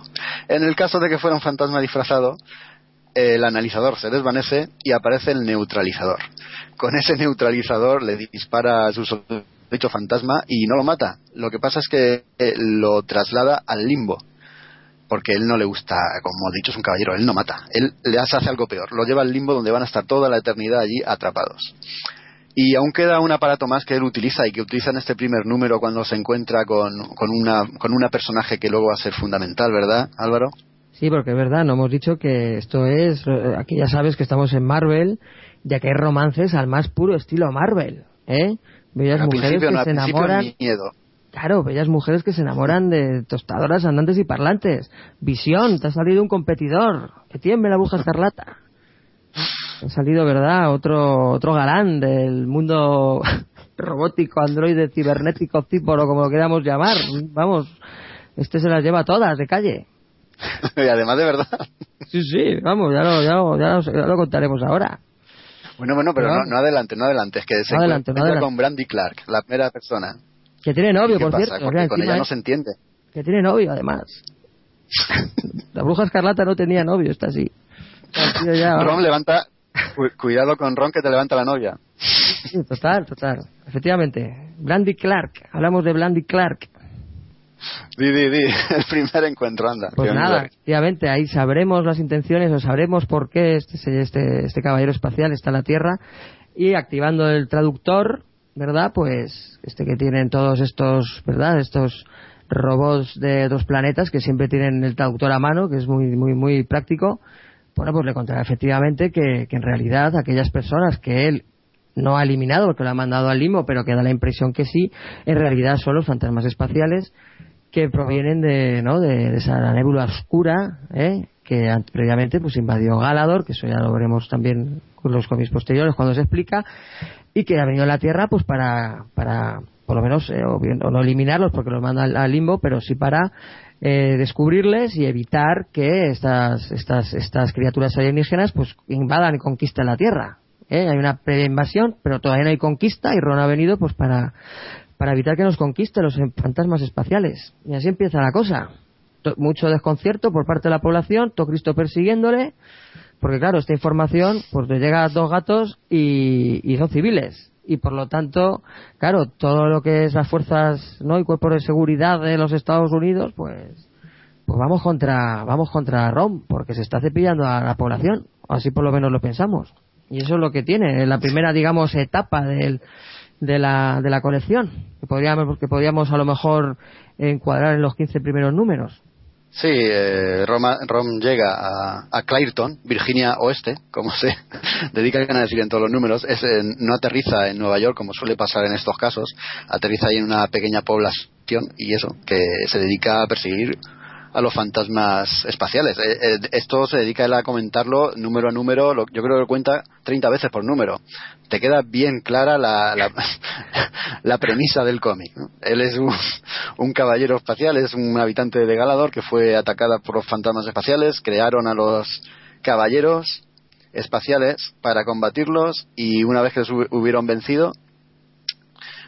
En el caso de que fuera un fantasma disfrazado, el analizador se desvanece y aparece el neutralizador. Con ese neutralizador le dispara a su dicho fantasma y no lo mata. Lo que pasa es que eh, lo traslada al limbo. Porque él no le gusta, como he dicho, es un caballero, él no mata. Él le hace algo peor, lo lleva al limbo donde van a estar toda la eternidad allí atrapados. Y aún queda un aparato más que él utiliza y que utiliza en este primer número cuando se encuentra con, con, una, con una personaje que luego va a ser fundamental, ¿verdad, Álvaro? Sí, porque es verdad, no hemos dicho que esto es. eh, Aquí ya sabes que estamos en Marvel, ya que hay romances al más puro estilo Marvel, ¿eh? Bellas al mujeres que no, se enamoran. miedo. Claro, bellas mujeres que se enamoran de tostadoras andantes y parlantes. Visión, te ha salido un competidor. Que tiemble la aguja escarlata. Ha salido, ¿verdad? Otro, otro galán del mundo robótico, androide, cibernético, cíporo, como lo queramos llamar. Vamos, este se las lleva todas de calle. y además de verdad. Sí, sí, vamos, ya lo, ya lo, ya lo, ya lo contaremos ahora. Bueno, bueno, pero no, no adelante, no adelante. Es que se adelante, no adelante. con Brandy Clark, la primera persona. Que tiene novio, ¿Qué por pasa? cierto. Porque con ella no se entiende. Que tiene novio, además. La bruja escarlata no tenía novio, está así. Ya- Ron levanta... cu- Cuidado con Ron que te levanta la novia. Sí, total, total. Efectivamente. Brandy Clark. Hablamos de Brandy Clark. Di, di, di. El primer encuentro, anda. Pues Qué nada, efectivamente, ahí sabremos las intenciones o sabremos por qué este, este, este caballero espacial está en la Tierra y activando el traductor, ¿verdad? Pues este que tienen todos estos, ¿verdad? Estos robots de dos planetas que siempre tienen el traductor a mano, que es muy, muy, muy práctico. Bueno, pues le contará efectivamente que, que en realidad aquellas personas que él no ha eliminado porque lo ha mandado al limbo, pero que da la impresión que sí, en realidad son los fantasmas espaciales que provienen de, ¿no? de, esa nébula oscura ¿eh? que previamente pues invadió Galador, que eso ya lo veremos también con los cómics posteriores cuando se explica, y que ha venido a la Tierra pues para, para por lo menos, eh, o, no eliminarlos porque los manda al, limbo, pero sí para eh, descubrirles y evitar que estas, estas, estas criaturas alienígenas pues invadan y conquisten la Tierra. ¿eh? Hay una previa invasión, pero todavía no hay conquista y Ron ha venido pues para para evitar que nos conquisten los fantasmas espaciales. Y así empieza la cosa. Mucho desconcierto por parte de la población, todo Cristo persiguiéndole, porque claro, esta información pues le llega a dos gatos y, y son civiles. Y por lo tanto, claro, todo lo que es las fuerzas ¿no? y cuerpos de seguridad de los Estados Unidos, pues pues vamos contra vamos contra Rom, porque se está cepillando a la población. Así por lo menos lo pensamos. Y eso es lo que tiene, en la primera, digamos, etapa del, de, la, de la colección, que podríamos, que podríamos a lo mejor encuadrar en los 15 primeros números. Sí, eh, Roma- Rom llega a, a Clairton, Virginia Oeste, como se dedican a decir en todos los números. Es, eh, no aterriza en Nueva York, como suele pasar en estos casos. Aterriza ahí en una pequeña población y eso, que se dedica a perseguir a los fantasmas espaciales. Eh, eh, esto se dedica él a comentarlo número a número, lo- yo creo que lo cuenta 30 veces por número. Te queda bien clara la, la, la premisa del cómic. ¿no? Él es un, un caballero espacial, es un habitante de Galador que fue atacada por los fantasmas espaciales, crearon a los caballeros espaciales para combatirlos y una vez que los hu- hubieron vencido,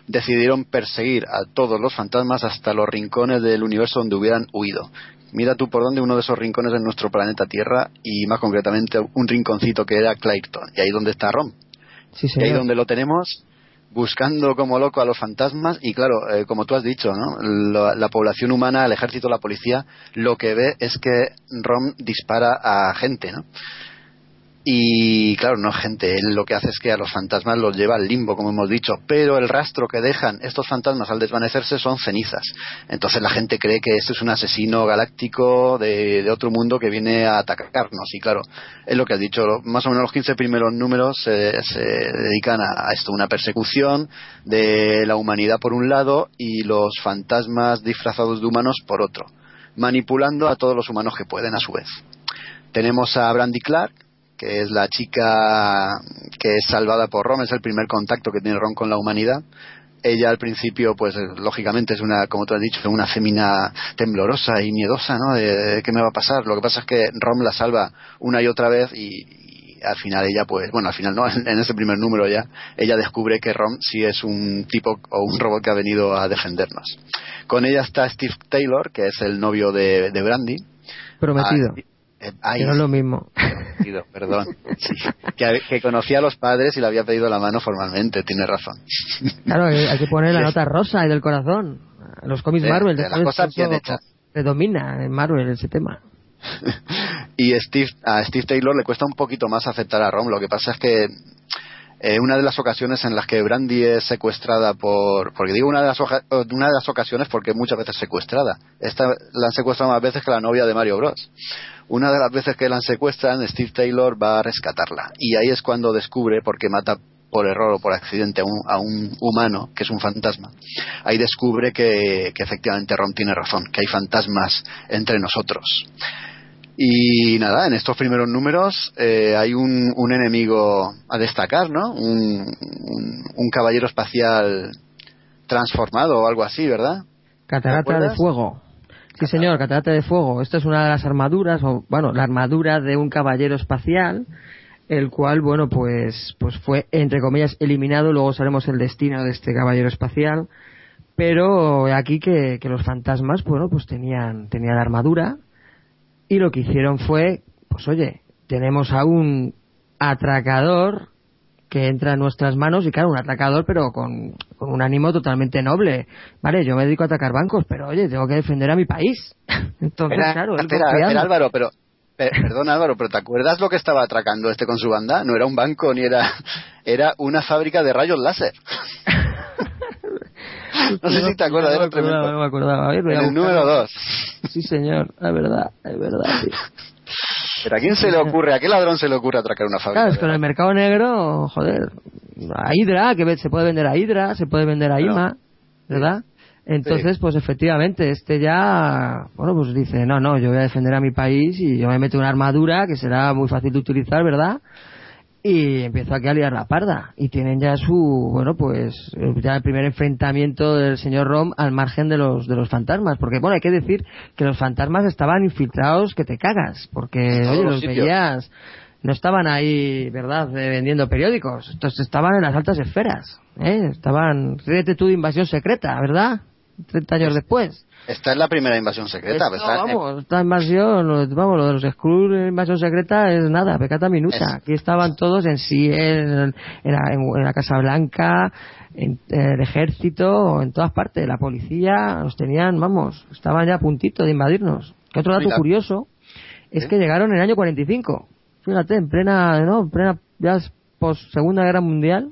decidieron perseguir a todos los fantasmas hasta los rincones del universo donde hubieran huido. Mira tú por dónde uno de esos rincones en nuestro planeta Tierra y más concretamente un rinconcito que era Clayton y ahí donde está Rom. Sí, Y ahí donde lo tenemos buscando como loco a los fantasmas y claro, eh, como tú has dicho, ¿no? la, la población humana, el ejército, la policía, lo que ve es que Rom dispara a gente, ¿no? Y claro, no gente, él lo que hace es que a los fantasmas los lleva al limbo, como hemos dicho, pero el rastro que dejan estos fantasmas al desvanecerse son cenizas. Entonces la gente cree que este es un asesino galáctico de, otro mundo que viene a atacarnos. Y claro, es lo que has dicho, más o menos los 15 primeros números se, se dedican a, a esto, una persecución de la humanidad por un lado y los fantasmas disfrazados de humanos por otro, manipulando a todos los humanos que pueden a su vez. Tenemos a Brandy Clark, que es la chica que es salvada por Rom, es el primer contacto que tiene Ron con la humanidad. Ella al principio, pues eh, lógicamente es una, como tú has dicho, una fémina temblorosa y miedosa, ¿no? De, de qué me va a pasar. Lo que pasa es que Rom la salva una y otra vez y, y al final ella, pues, bueno, al final no, en, ese primer número ya, ella descubre que Rom sí es un tipo o un robot que ha venido a defendernos. Con ella está Steve Taylor, que es el novio de, de Brandy. Prometido. Ah, ay, que no es lo mismo. Perdón. Sí. Que, que conocía a los padres y le había pedido la mano formalmente, tiene razón. Claro, hay hay que poner la nota rosa y del corazón. Los cómics De- Marvel, de las cosas bien hechas. predomina en Marvel ese tema. y Steve, a Steve Taylor le cuesta un poquito más aceptar a Rom. Lo que pasa es que eh, una de las ocasiones en las que Brandy es secuestrada por. Porque digo una de, las oja- eh, una de las ocasiones porque muchas veces secuestrada. Esta la han secuestrado más veces que la novia de Mario Bros. Una de las veces que la secuestran, Steve Taylor va a rescatarla. Y ahí es cuando descubre, porque mata por error o por accidente a un, a un humano, que es un fantasma, ahí descubre que, que efectivamente Rom tiene razón, que hay fantasmas entre nosotros. Y nada, en estos primeros números eh, hay un, un enemigo a destacar, ¿no? Un, un, un caballero espacial transformado o algo así, ¿verdad? Catarata de fuego. Sí, señor, catarata de fuego. Esta es una de las armaduras, o bueno, la armadura de un caballero espacial el cual, bueno, pues, pues fue, entre comillas, eliminado, luego sabemos el destino de este caballero espacial, pero aquí que, que los fantasmas, bueno, pues tenían, tenían armadura, y lo que hicieron fue, pues oye, tenemos a un atracador que entra en nuestras manos y claro, un atracador pero con, con un ánimo totalmente noble. Vale, yo me dedico a atacar bancos, pero oye, tengo que defender a mi país. Entonces, Espera, claro, espera, espera, Álvaro, pero per- perdón Álvaro, pero ¿te acuerdas lo que estaba atracando este con su banda? No era un banco ni era era una fábrica de rayos láser. no sé si te acuerdas, no era me acordaba, no me acordaba. A ver, voy En a el número 2. Sí, señor, es verdad, es verdad. sí. ¿Pero a quién se le ocurre, a qué ladrón se le ocurre atracar una fábrica? Claro, es que en el mercado negro, joder, a Hydra, que se puede vender a Hydra, se puede vender a. IMA, ¿verdad? Entonces, pues efectivamente, este ya, bueno, pues dice, no, no, yo voy a defender a mi país y yo me meto una armadura que será muy fácil de utilizar, ¿verdad? Y empiezo aquí a liar la parda. Y tienen ya su, bueno, pues, eh, ya el primer enfrentamiento del señor Rom al margen de los, de los fantasmas. Porque, bueno, hay que decir que los fantasmas estaban infiltrados que te cagas. Porque, oye, los los sitios. veías, no estaban ahí, ¿verdad?, eh, vendiendo periódicos. Entonces estaban en las altas esferas, ¿eh? Estaban, ríete tú de invasión secreta, ¿verdad? 30 años después. Esta es la primera invasión secreta. Esto, está- vamos, esta invasión, vamos, lo de los Skrulls en invasión secreta es nada, pecata minuta. Es- Aquí estaban todos en sí, en, en la, en la Casa Blanca, en, en el ejército, en todas partes. La policía los tenían, vamos, estaban ya a puntito de invadirnos. Que otro dato curioso es que llegaron en el año 45. Fíjate, en plena, ¿no? En plena, ya post Segunda Guerra Mundial.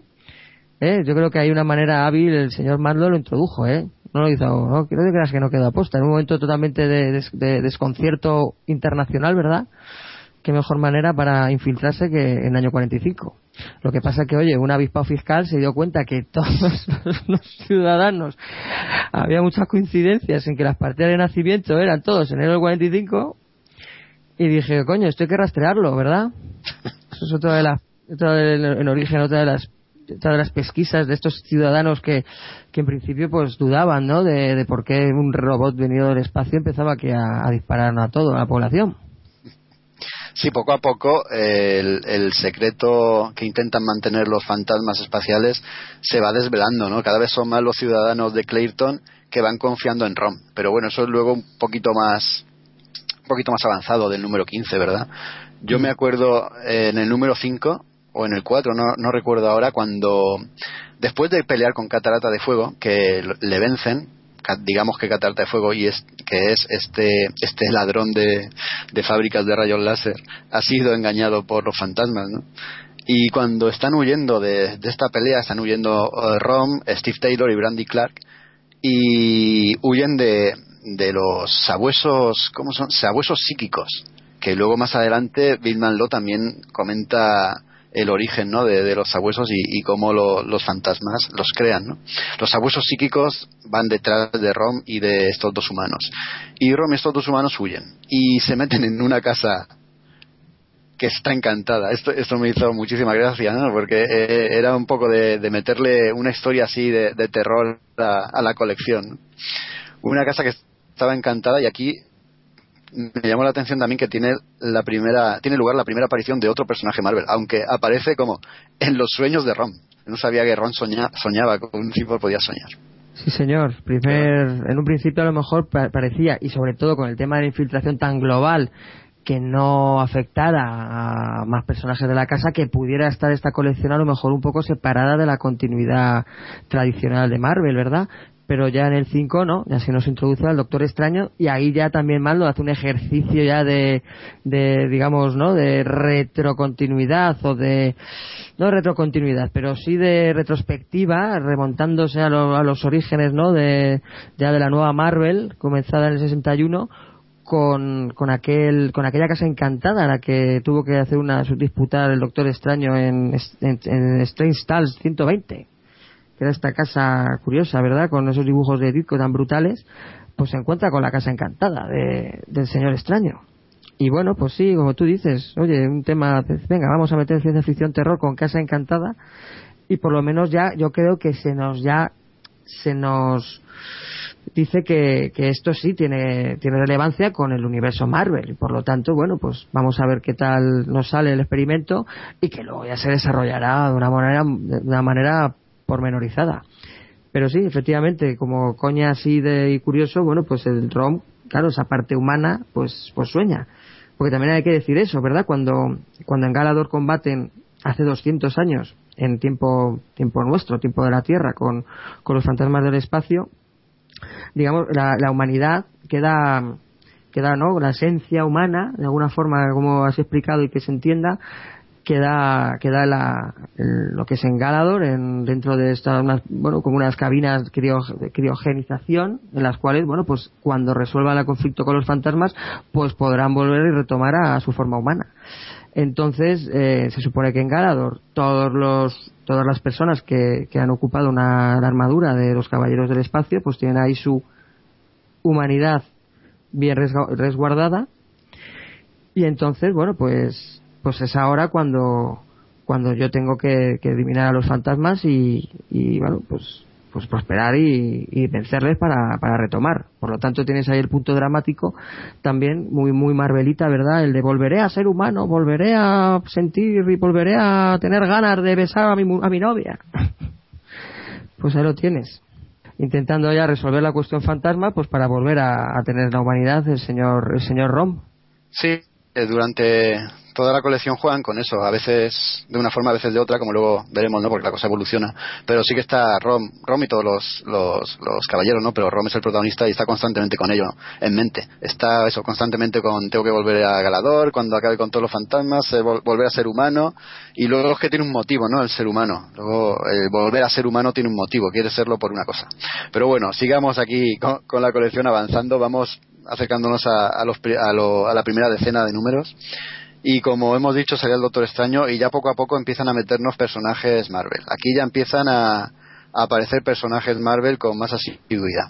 ¿eh? Yo creo que hay una manera hábil, el señor Marlowe lo introdujo, ¿eh? No lo hizo, no, creo que creas que no quedó aposta. En un momento totalmente de, des- de desconcierto internacional, ¿verdad? Qué mejor manera para infiltrarse que en el año 45. Lo que pasa que, oye, un avispado fiscal se dio cuenta que todos los ciudadanos había muchas coincidencias en que las partidas de nacimiento eran todos en enero del 45 y dije, coño, esto hay que rastrearlo, ¿verdad? Eso es otra de las, otra del- en origen, otra de las, de las pesquisas de estos ciudadanos que, que en principio pues dudaban, ¿no? De, de por qué un robot venido del espacio empezaba aquí a, a disparar a todo, a la población. Sí, poco a poco el, el secreto que intentan mantener los fantasmas espaciales se va desvelando, ¿no? Cada vez son más los ciudadanos de Clayton que van confiando en Rom. Pero bueno, eso es luego un poquito más un poquito más avanzado del número 15, ¿verdad? Yo me acuerdo en el número 5 o en el 4, no, recuerdo ahora, cuando después de pelear con Catarata de Fuego, que le vencen, digamos que Catarata de Fuego y es que es este este ladrón de, fábricas de rayos láser ha sido engañado por los fantasmas, ¿no? Y cuando están huyendo de, de esta pelea, están huyendo eh, Rom, Steve Taylor y Brandy Clark y huyen de, de los sabuesos, ¿cómo son? Sabuesos psíquicos, que luego más adelante Bill Manlow también comenta el origen ¿no? de, de los sabuesos y, y cómo lo- los fantasmas los crean. ¿no? Los sabuesos psíquicos van detrás de Rom y de estos dos humanos. Y Rom y estos dos humanos huyen y se meten en una casa que está encantada. Esto, esto me hizo muchísima gracia, ¿no? Porque eh, era un poco de, meterle una historia así de, terror a, la colección. Una casa que estaba encantada y aquí me llamó la atención también que tiene la primera tiene lugar la primera aparición de otro personaje Marvel, aunque aparece como en los sueños de Ron. No sabía que Ron soña- soñaba con un tipo podía soñar. Sí, señor. Primer, en un principio a lo mejor pa- parecía, y sobre todo con el tema de la infiltración tan global, que no afectara a más personajes de la casa, que pudiera estar esta colección a lo mejor un poco separada de la continuidad tradicional de Marvel, ¿verdad? Pero ya en el 5, ¿no? Ya se nos introduce al Doctor Extraño y ahí ya también Marvel hace un ejercicio ya de, de digamos, ¿no? De retrocontinuidad o de, no retrocontinuidad, pero sí de retrospectiva, remontándose a, lo- a los orígenes, ¿no? De, ya de la nueva Marvel, comenzada en el 61, con, con aquel, con aquella casa encantada, a la que tuvo que hacer una, disputar el Doctor Extraño en, en, en Strange Tales 120 que era esta casa curiosa, ¿verdad? Con esos dibujos de Ditko tan brutales, pues se encuentra con la casa encantada de- del señor extraño. Y bueno, pues sí, como tú dices, oye, un tema, venga, vamos a meter ciencia ficción terror con casa encantada y por lo menos ya yo creo que se nos ya se nos dice que, que esto sí tiene, tiene relevancia con el universo Marvel. Y por lo tanto, bueno, pues vamos a ver qué tal nos sale el experimento y que luego ya se desarrollará de una manera, de una manera pormenorizada. Pero sí, efectivamente, como coña así de curioso, bueno, pues el ROM, claro, esa parte humana, pues, pues sueña. Porque también hay que decir eso, ¿verdad? Cuando, cuando en Galador combaten hace 200 años, en tiempo, tiempo nuestro, tiempo de la Tierra, con, con los fantasmas del espacio, digamos, la, la humanidad queda, queda, ¿no? La esencia humana, de alguna forma, como has explicado y que se entienda, queda, queda la, el- lo que es en Galador, en, dentro de estas, unas, bueno, como unas cabinas crio- de criogenización, en las cuales, bueno, pues cuando resuelvan el conflicto con los fantasmas, pues podrán volver y retomar a, su forma humana. Entonces, eh, se supone que en Galador todos los, todas las personas que, que han ocupado una la armadura de los caballeros del espacio, pues tienen ahí su humanidad bien resguardada. Y entonces, bueno, pues, pues es ahora cuando, cuando yo tengo que, que eliminar a los fantasmas y, y bueno, pues, pues prosperar y, vencerles para, para retomar. Por lo tanto, tienes ahí el punto dramático también muy, muy marvelita, ¿verdad? El de volveré a ser humano, volveré a sentir y volveré a tener ganas de besar a mi, a mi novia. pues ahí lo tienes. Intentando ya resolver la cuestión fantasma, pues para volver a, a tener la humanidad el señor, el señor Rom. Sí, eh, durante toda la colección juegan con eso, a veces de una forma, a veces de otra, como luego veremos, ¿no? Porque la cosa evoluciona. Pero sí que está Rom, Rom y todos los, caballeros, ¿no? Pero Rom es el protagonista y está constantemente con ello en mente. Está eso, constantemente con tengo que volver a Galador, cuando acabe con todos los fantasmas, eh, vol- volver a ser humano. Y luego es que tiene un motivo, ¿no? El ser humano. Luego, el volver a ser humano tiene un motivo, quiere serlo por una cosa. Pero bueno, sigamos aquí con, con la colección avanzando, vamos acercándonos a, a los a, lo- a la primera decena de números. Y como hemos dicho, salió el Doctor Extraño y ya poco a poco empiezan a meternos personajes Marvel. Aquí ya empiezan a, aparecer personajes Marvel con más asiduidad.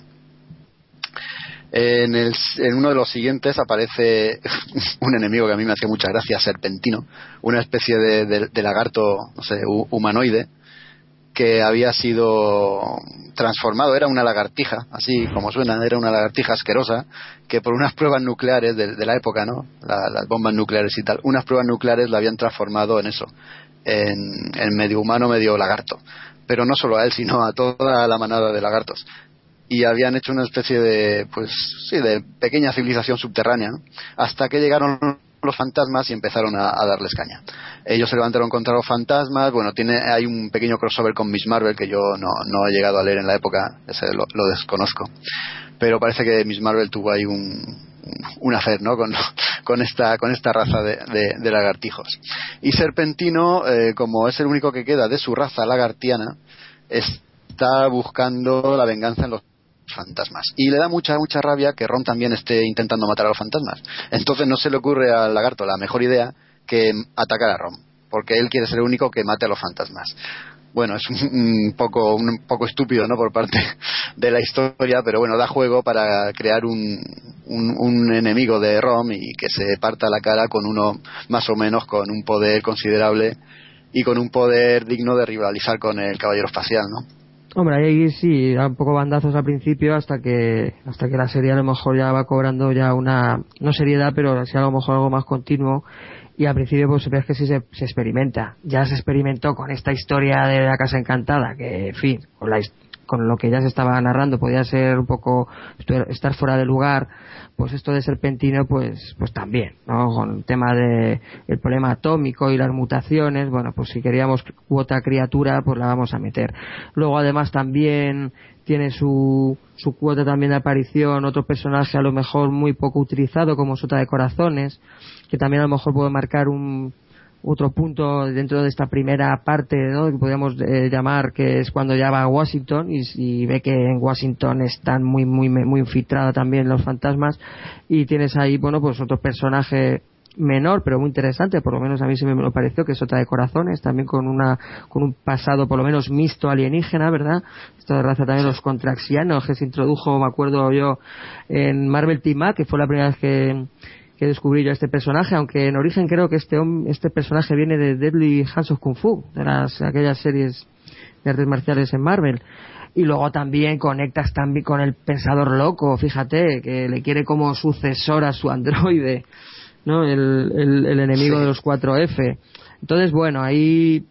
En, el, en uno de los siguientes aparece un enemigo que a mí me hacía mucha gracia, Serpentino, una especie de, lagarto, no sé, hu- humanoide, que había sido transformado, era una lagartija, así como suena, era una lagartija asquerosa, que por unas pruebas nucleares de, de la época, ¿no? La- las bombas nucleares y tal, unas pruebas nucleares la habían transformado en eso, en, medio humano, medio lagarto. Pero no solo a él, sino a toda la manada de lagartos. Y habían hecho una especie de, pues, sí, de pequeña civilización subterránea, hasta que llegaron los fantasmas y empezaron a, darles caña. Ellos se levantaron contra los fantasmas. Bueno, tiene hay un pequeño crossover con Miss Marvel que yo no, he llegado a leer en la época, ese lo, lo desconozco. Pero parece que Miss Marvel tuvo ahí un, un hacer, ¿no? Con, esta con esta raza de, de- de lagartijos. Y Serpentino, eh, como es el único que queda de su raza lagartiana, está buscando la venganza en los fantasmas. Y le da mucha, mucha rabia que Ron también esté intentando matar a los fantasmas. Entonces no se le ocurre al lagarto la mejor idea que atacar a Ron, porque él quiere ser el único que mate a los fantasmas. Bueno, es un, poco un poco estúpido, ¿no? Por parte de la historia, pero bueno, da juego para crear un, un, enemigo de Rom y que se parta la cara con uno más o menos con un poder considerable y con un poder digno de rivalizar con el Caballero Espacial, ¿no? Hombre, ahí sí, da un poco bandazos al principio hasta que hasta que la serie a lo mejor ya va cobrando ya una, no seriedad, pero sí a lo mejor algo más continuo. Y al principio pues ves que sí se, se experimenta. Ya se experimentó con esta historia de la Casa Encantada, que en fin, con, la con lo que ya se estaba narrando podía ser un poco estar fuera de lugar, pues esto de Serpentino pues pues también, ¿no? Con el tema de el problema atómico y las mutaciones, bueno, pues si queríamos cuota criatura, pues la vamos a meter. Luego además también tiene su, su cuota también de aparición otro personaje a lo mejor muy poco utilizado como Sota de Corazones, que también a lo mejor puede marcar un otro punto dentro de esta primera parte ¿no? que podríamos eh, llamar que es cuando ya va a Washington y, ve que en Washington están muy muy muy infiltrados también los fantasmas y tienes ahí bueno pues otro personaje menor pero muy interesante por lo menos a mí se me lo pareció que es otra de corazones también con una con un pasado por lo menos mixto alienígena verdad esta raza también los contraxianos que se introdujo me acuerdo yo en Marvel Team que fue la primera vez que que descubrí yo a este personaje, aunque en origen creo que este este personaje viene de Deadly Hands of Kung Fu, de las aquellas series de artes marciales en Marvel. y luego también conectas también con el pensador loco, fíjate, que le quiere como sucesor a su androide, ¿no? El, el- el enemigo Sí. de los 4F. Entonces, bueno, hay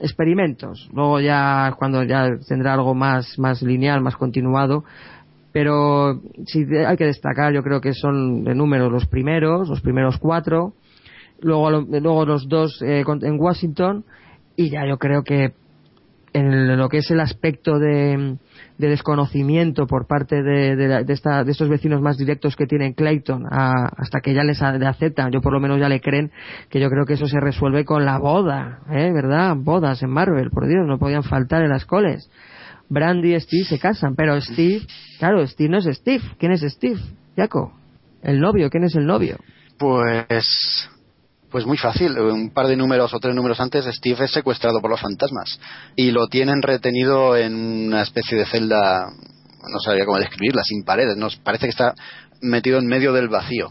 experimentos. Luego ya, cuando ya tendrá algo más, más lineal, más continuado, pero sí hay que destacar, yo creo que son de números los primeros, los primeros cuatro, luego, luego los dos eh, en Washington, y ya yo creo que en lo que es el aspecto de, de desconocimiento por parte de, de de esta- de estos vecinos más directos que tienen Clayton a- hasta que ya les a- aceptan, yo por lo menos ya le creen que yo creo que eso se resuelve con la boda, ¿eh? ¿verdad? Bodas en Marvel, por Dios, no podían faltar en las coles. Brandy y Steve se casan, pero Steve, claro, Steve no es Steve. ¿Quién es Steve? Jaco. El novio, ¿quién es el novio? Pues, pues muy fácil. Un par de números o tres números antes, Steve es secuestrado por los fantasmas y lo tienen retenido en una especie de celda, no sabría cómo describirla, sin paredes. Nos parece que está metido en medio del vacío.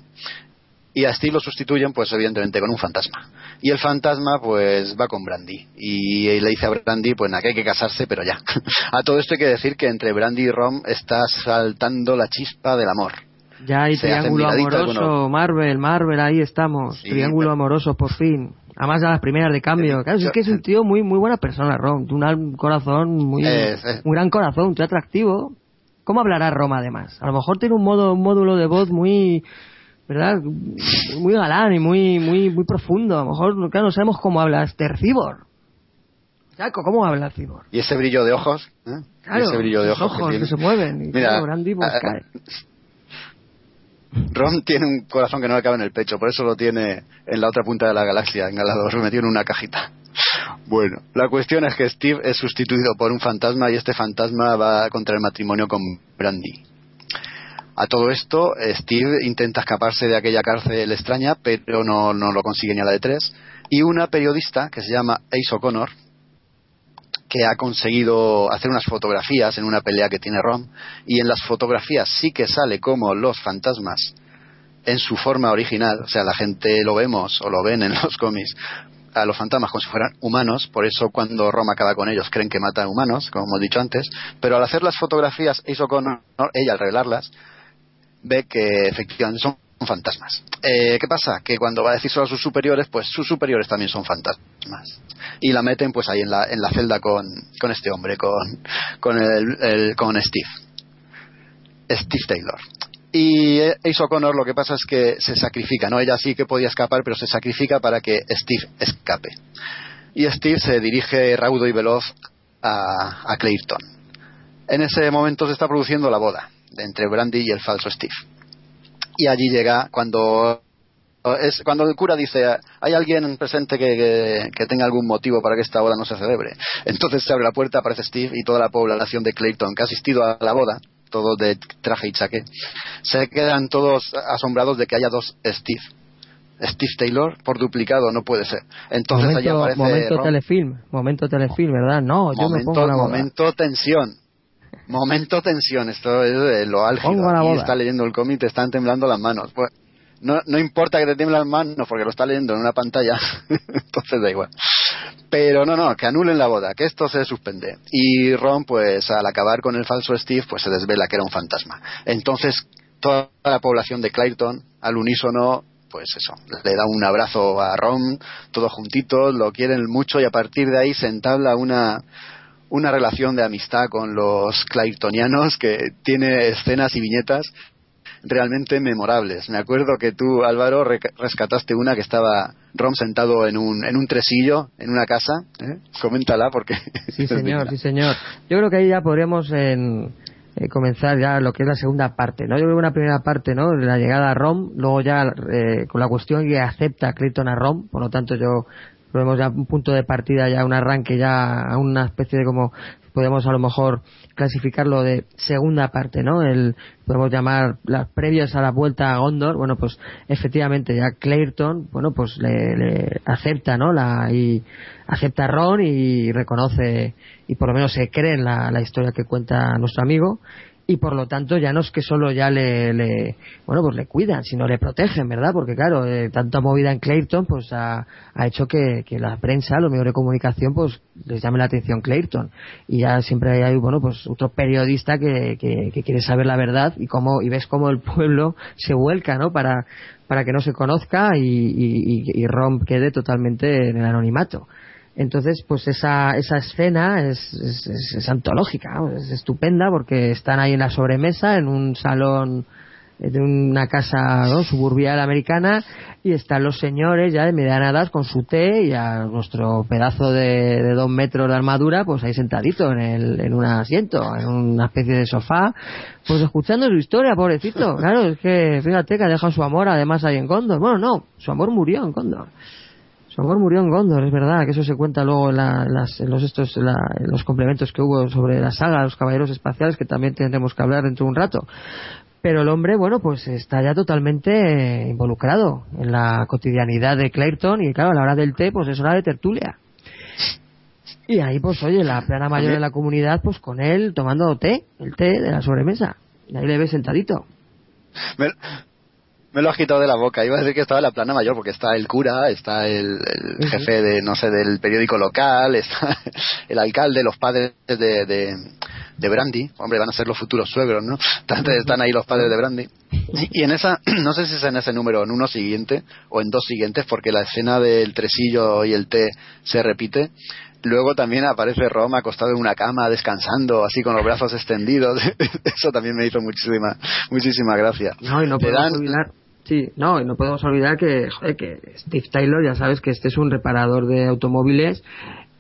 Y a Steve lo sustituyen, pues evidentemente, con un fantasma. Y el fantasma, pues va con Brandy. Y le dice a Brandy, pues nada, que hay que casarse, pero ya. a todo esto hay que decir que entre Brandy y Rom está saltando la chispa del amor. Ya hay Se triángulo amoroso. Marvel, Marvel, ahí estamos. Sí, triángulo pero- amoroso, por fin. Además de las primeras de cambio. Claro, es que es un tío muy muy buena persona, Rom. Un corazón muy... Es- Un gran corazón, muy atractivo. ¿Cómo hablará Rom además? A lo mejor tiene un modo un módulo de voz muy... ¿Verdad? Muy galán y muy muy muy profundo. A lo mejor, claro, no sabemos cómo habla este Cibor. Jaco, ¿cómo habla Cibor? Y ese brillo de ojos, ¿eh? Y Claro, ese brillo de ojos, ojos que, se mueven. Y Mira, claro, Brandy, pues, cae. Ron tiene un corazón que no le cabe en el pecho, por eso lo tiene en la otra punta de la galaxia, engalado, metido en una cajita. Bueno, la cuestión es que Steve es sustituido por un fantasma y este fantasma va contra el matrimonio con Brandy. A todo esto, eh, Steve intenta escaparse de aquella cárcel extraña, pero no, no lo consigue ni a la de tres. Y una periodista que se llama Ace O'Connor, que ha conseguido hacer unas fotografías en una pelea que tiene Rom, y en las fotografías sí que sale como los fantasmas en su forma original, o sea, la gente lo vemos o lo ven en los cómics a los fantasmas como si fueran humanos, por eso cuando Rom acaba con ellos creen que matan humanos, como hemos dicho antes, pero al hacer las fotografías, Ace O'Connor, ella al revelarlas, ve que efectivamente son fantasmas. Eh, ¿Qué pasa? Que cuando va a decírselo a sus superiores, pues sus superiores también son fantasmas. Y la meten pues ahí en la, en la celda con, este hombre, con, con, el, con Steve. Steve Taylor. Y eh, Ace O'Connor lo que pasa es que se sacrifica, ¿no? Ella sí que podía escapar, pero se sacrifica para que Steve escape. Y Steve se dirige raudo y veloz a, a Clayton. En ese momento se está produciendo la boda entre Brandy y el falso Steve. Y allí llega cuando es cuando el cura dice hay alguien presente que, que- que tenga algún motivo para que esta boda no se celebre. Entonces se abre la puerta, aparece Steve y toda la población de Clayton que ha asistido a la boda, todos de traje y chaqué, se quedan todos asombrados de que haya dos Steve. Steve Taylor por duplicado no puede ser. Entonces allí momento, aparece momento Ron. telefilm, momento telefilm, ¿verdad? No, yo me pongo la momento tensión. Momento tensión, esto es de lo álgido. Aquí está leyendo el cómic, te están temblando las manos. Pues, no, no importa que te tiemblen las manos porque lo está leyendo en una pantalla, entonces da igual. Pero no, no, que anulen la boda, que esto se suspende. Y Ron, pues al acabar con el falso Steve, pues se desvela que era un fantasma. Entonces, toda la población de Clayton, al unísono, pues eso, le da un abrazo a Ron, todos juntitos, lo quieren mucho y a partir de ahí se entabla una, una relación de amistad con los Claytonianos que tiene escenas y viñetas realmente memorables. Me acuerdo que tú, Álvaro, rescataste una que estaba Rom sentado en un, en un tresillo, en una casa. ¿eh? Coméntala porque... Sí, señor, sí, señor. Yo creo que ahí ya podríamos en, eh, comenzar ya lo que es la segunda parte, ¿no? Yo creo que una primera parte, ¿no? La llegada a Rom, luego ya eh, con la cuestión que acepta Clayton a Rom, por lo tanto yo lo vemos ya un punto de partida, ya un arranque, ya a una especie de como podemos a lo mejor clasificarlo de segunda parte, ¿no? El podemos llamar las previas a la vuelta a Gondor, bueno, pues efectivamente ya Clayton, bueno, pues le, le acepta, ¿no? La y acepta Ron y reconoce y por lo menos se cree en la historia que cuenta nuestro amigo y por lo tanto ya no es que solo ya le, le- bueno pues le cuidan sino le protegen verdad porque claro eh, tanta movida en Clayton pues ha, ha hecho que, la prensa los medios de comunicación pues les llame la atención Clayton y ya siempre hay bueno pues otro periodista que, que, quiere saber la verdad y cómo y ves cómo el pueblo se vuelca no para para que no se conozca y, y, y- y Rom quede totalmente en el anonimato entonces, pues esa, esa escena es, es, antológica, es estupenda porque están ahí en la sobremesa, en un salón eh, de una casa ¿no? suburbial americana y están los señores ya de mediana edad con su té y a nuestro pedazo de, dos metros de armadura pues ahí sentadito en, el, en un asiento, en una especie de sofá, pues escuchando su historia, pobrecito. Claro, es que fíjate que ha dejado su amor además ahí en Gondor. Bueno, no, su amor murió en Gondor. Su amor murió en Gondor, es verdad, que eso se cuenta luego en, la- las- en los, estos, la- en los complementos que hubo sobre la saga, los caballeros espaciales, que también tendremos que hablar dentro de un rato. Pero el hombre, bueno, pues está ya totalmente eh, involucrado en la cotidianidad de Clayton y claro, a la hora del té, pues es hora de tertulia. Y ahí, pues oye, la plana mayor de la comunidad, pues con él tomando té, el té de la sobremesa. Y ahí le ves sentadito. Me, me lo has quitado de la boca. Iba a decir que estaba en la plana mayor porque está el cura, está el, jefe de, no sé, del periódico local, está el alcalde, los padres de, de, de Brandy. Hombre, van a ser los futuros suegros, ¿no? Están, ahí los padres de Brandy. Y en esa, no sé si es en ese número, en uno siguiente o en dos siguientes, porque la escena del tresillo y el té se repite. Luego también aparece Rom acostado en una cama, descansando, así con los brazos extendidos. Eso también me hizo muchísima, muchísima gracia. No, y no podemos dan- olvidar. Sí, no, y no podemos olvidar que, joder, que Steve Taylor, ya sabes que este es un reparador de automóviles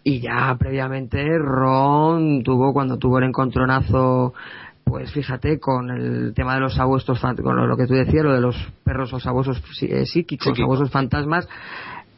y ya previamente Ron tuvo, cuando tuvo el encontronazo, pues fíjate, con el tema de los sabuesos, con lo, lo que tú decías, lo de los perros o sabuesos sí- eh, psíquicos, Psíquico. sabuesos fantasmas,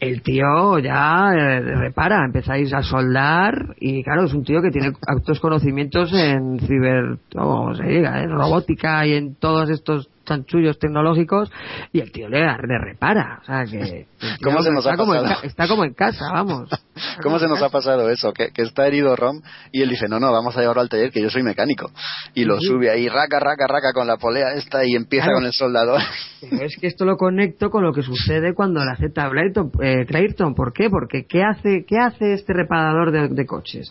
el tío ya eh, repara, empezáis a soldar y claro, es un tío que tiene altos conocimientos en ciber, ¿cómo se diga? En robótica y en todos estos chanchullos tecnológicos y el tío le, le repara, o sea que ¿Cómo se nos está ha como en pasado? está como en casa, vamos. ¿Cómo se nos ha pasado eso? Que, que está herido Rom y él dice, no, no, vamos a llevarlo al taller que yo soy mecánico. Y lo Sí. sube ahí, raca, raca, raca con la polea esta y empieza Claro. con el soldador. Pero es que esto lo conecto con lo que sucede cuando le acepta Clayton. Eh, Clayton. ¿Por qué? Porque ¿qué hace, qué hace este reparador de, de coches?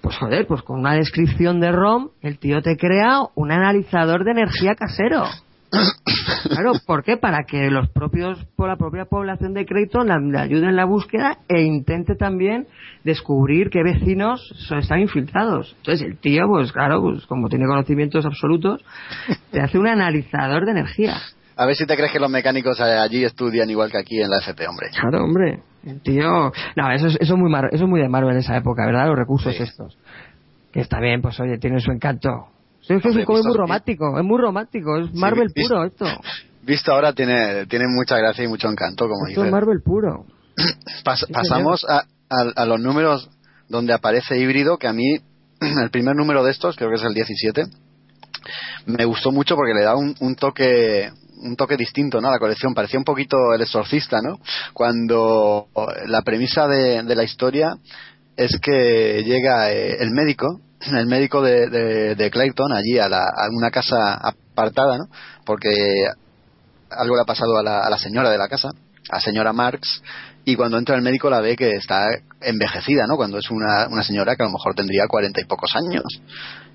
Pues joder, pues con una descripción de ROM, el tío te crea un analizador de energía casero. Claro, ¿por qué? Para que los propios, por la propia población de Creighton la- le ayude en la búsqueda e intente también descubrir qué vecinos son- están infiltrados. Entonces el tío, pues claro, pues como tiene conocimientos absolutos, te hace un analizador de energía. A ver si te crees que los mecánicos eh, allí estudian igual que aquí en la FP, hombre. Claro, hombre. El tío. No, eso es, eso es muy mar- eso es muy de Marvel en esa época, ¿verdad? Los recursos Sí. estos. Que está bien, pues oye, tiene su encanto. Sí, es que es, un cómic muy romántico, es muy romántico, es Sí, Marvel visto- puro esto. Visto ahora tiene, tiene mucha gracia y mucho encanto, como Esto es dices. Marvel puro. Pas- Sí, pasamos a, a- a los números donde aparece híbrido, que a mí, el primer número de estos, creo que es el 17, me gustó mucho porque le da un, un toque un toque distinto ¿no? a la colección. Parecía un poquito el exorcista, ¿no? Cuando la premisa de, de la historia es que llega eh, el médico, el médico de, de, Clayton, allí a, la, una casa apartada, ¿no? Porque algo le ha pasado a la, a la señora de la casa, a señora Marx, y cuando entra el médico la ve que está envejecida, ¿no? Cuando es una, una señora que a lo mejor tendría cuarenta y pocos años.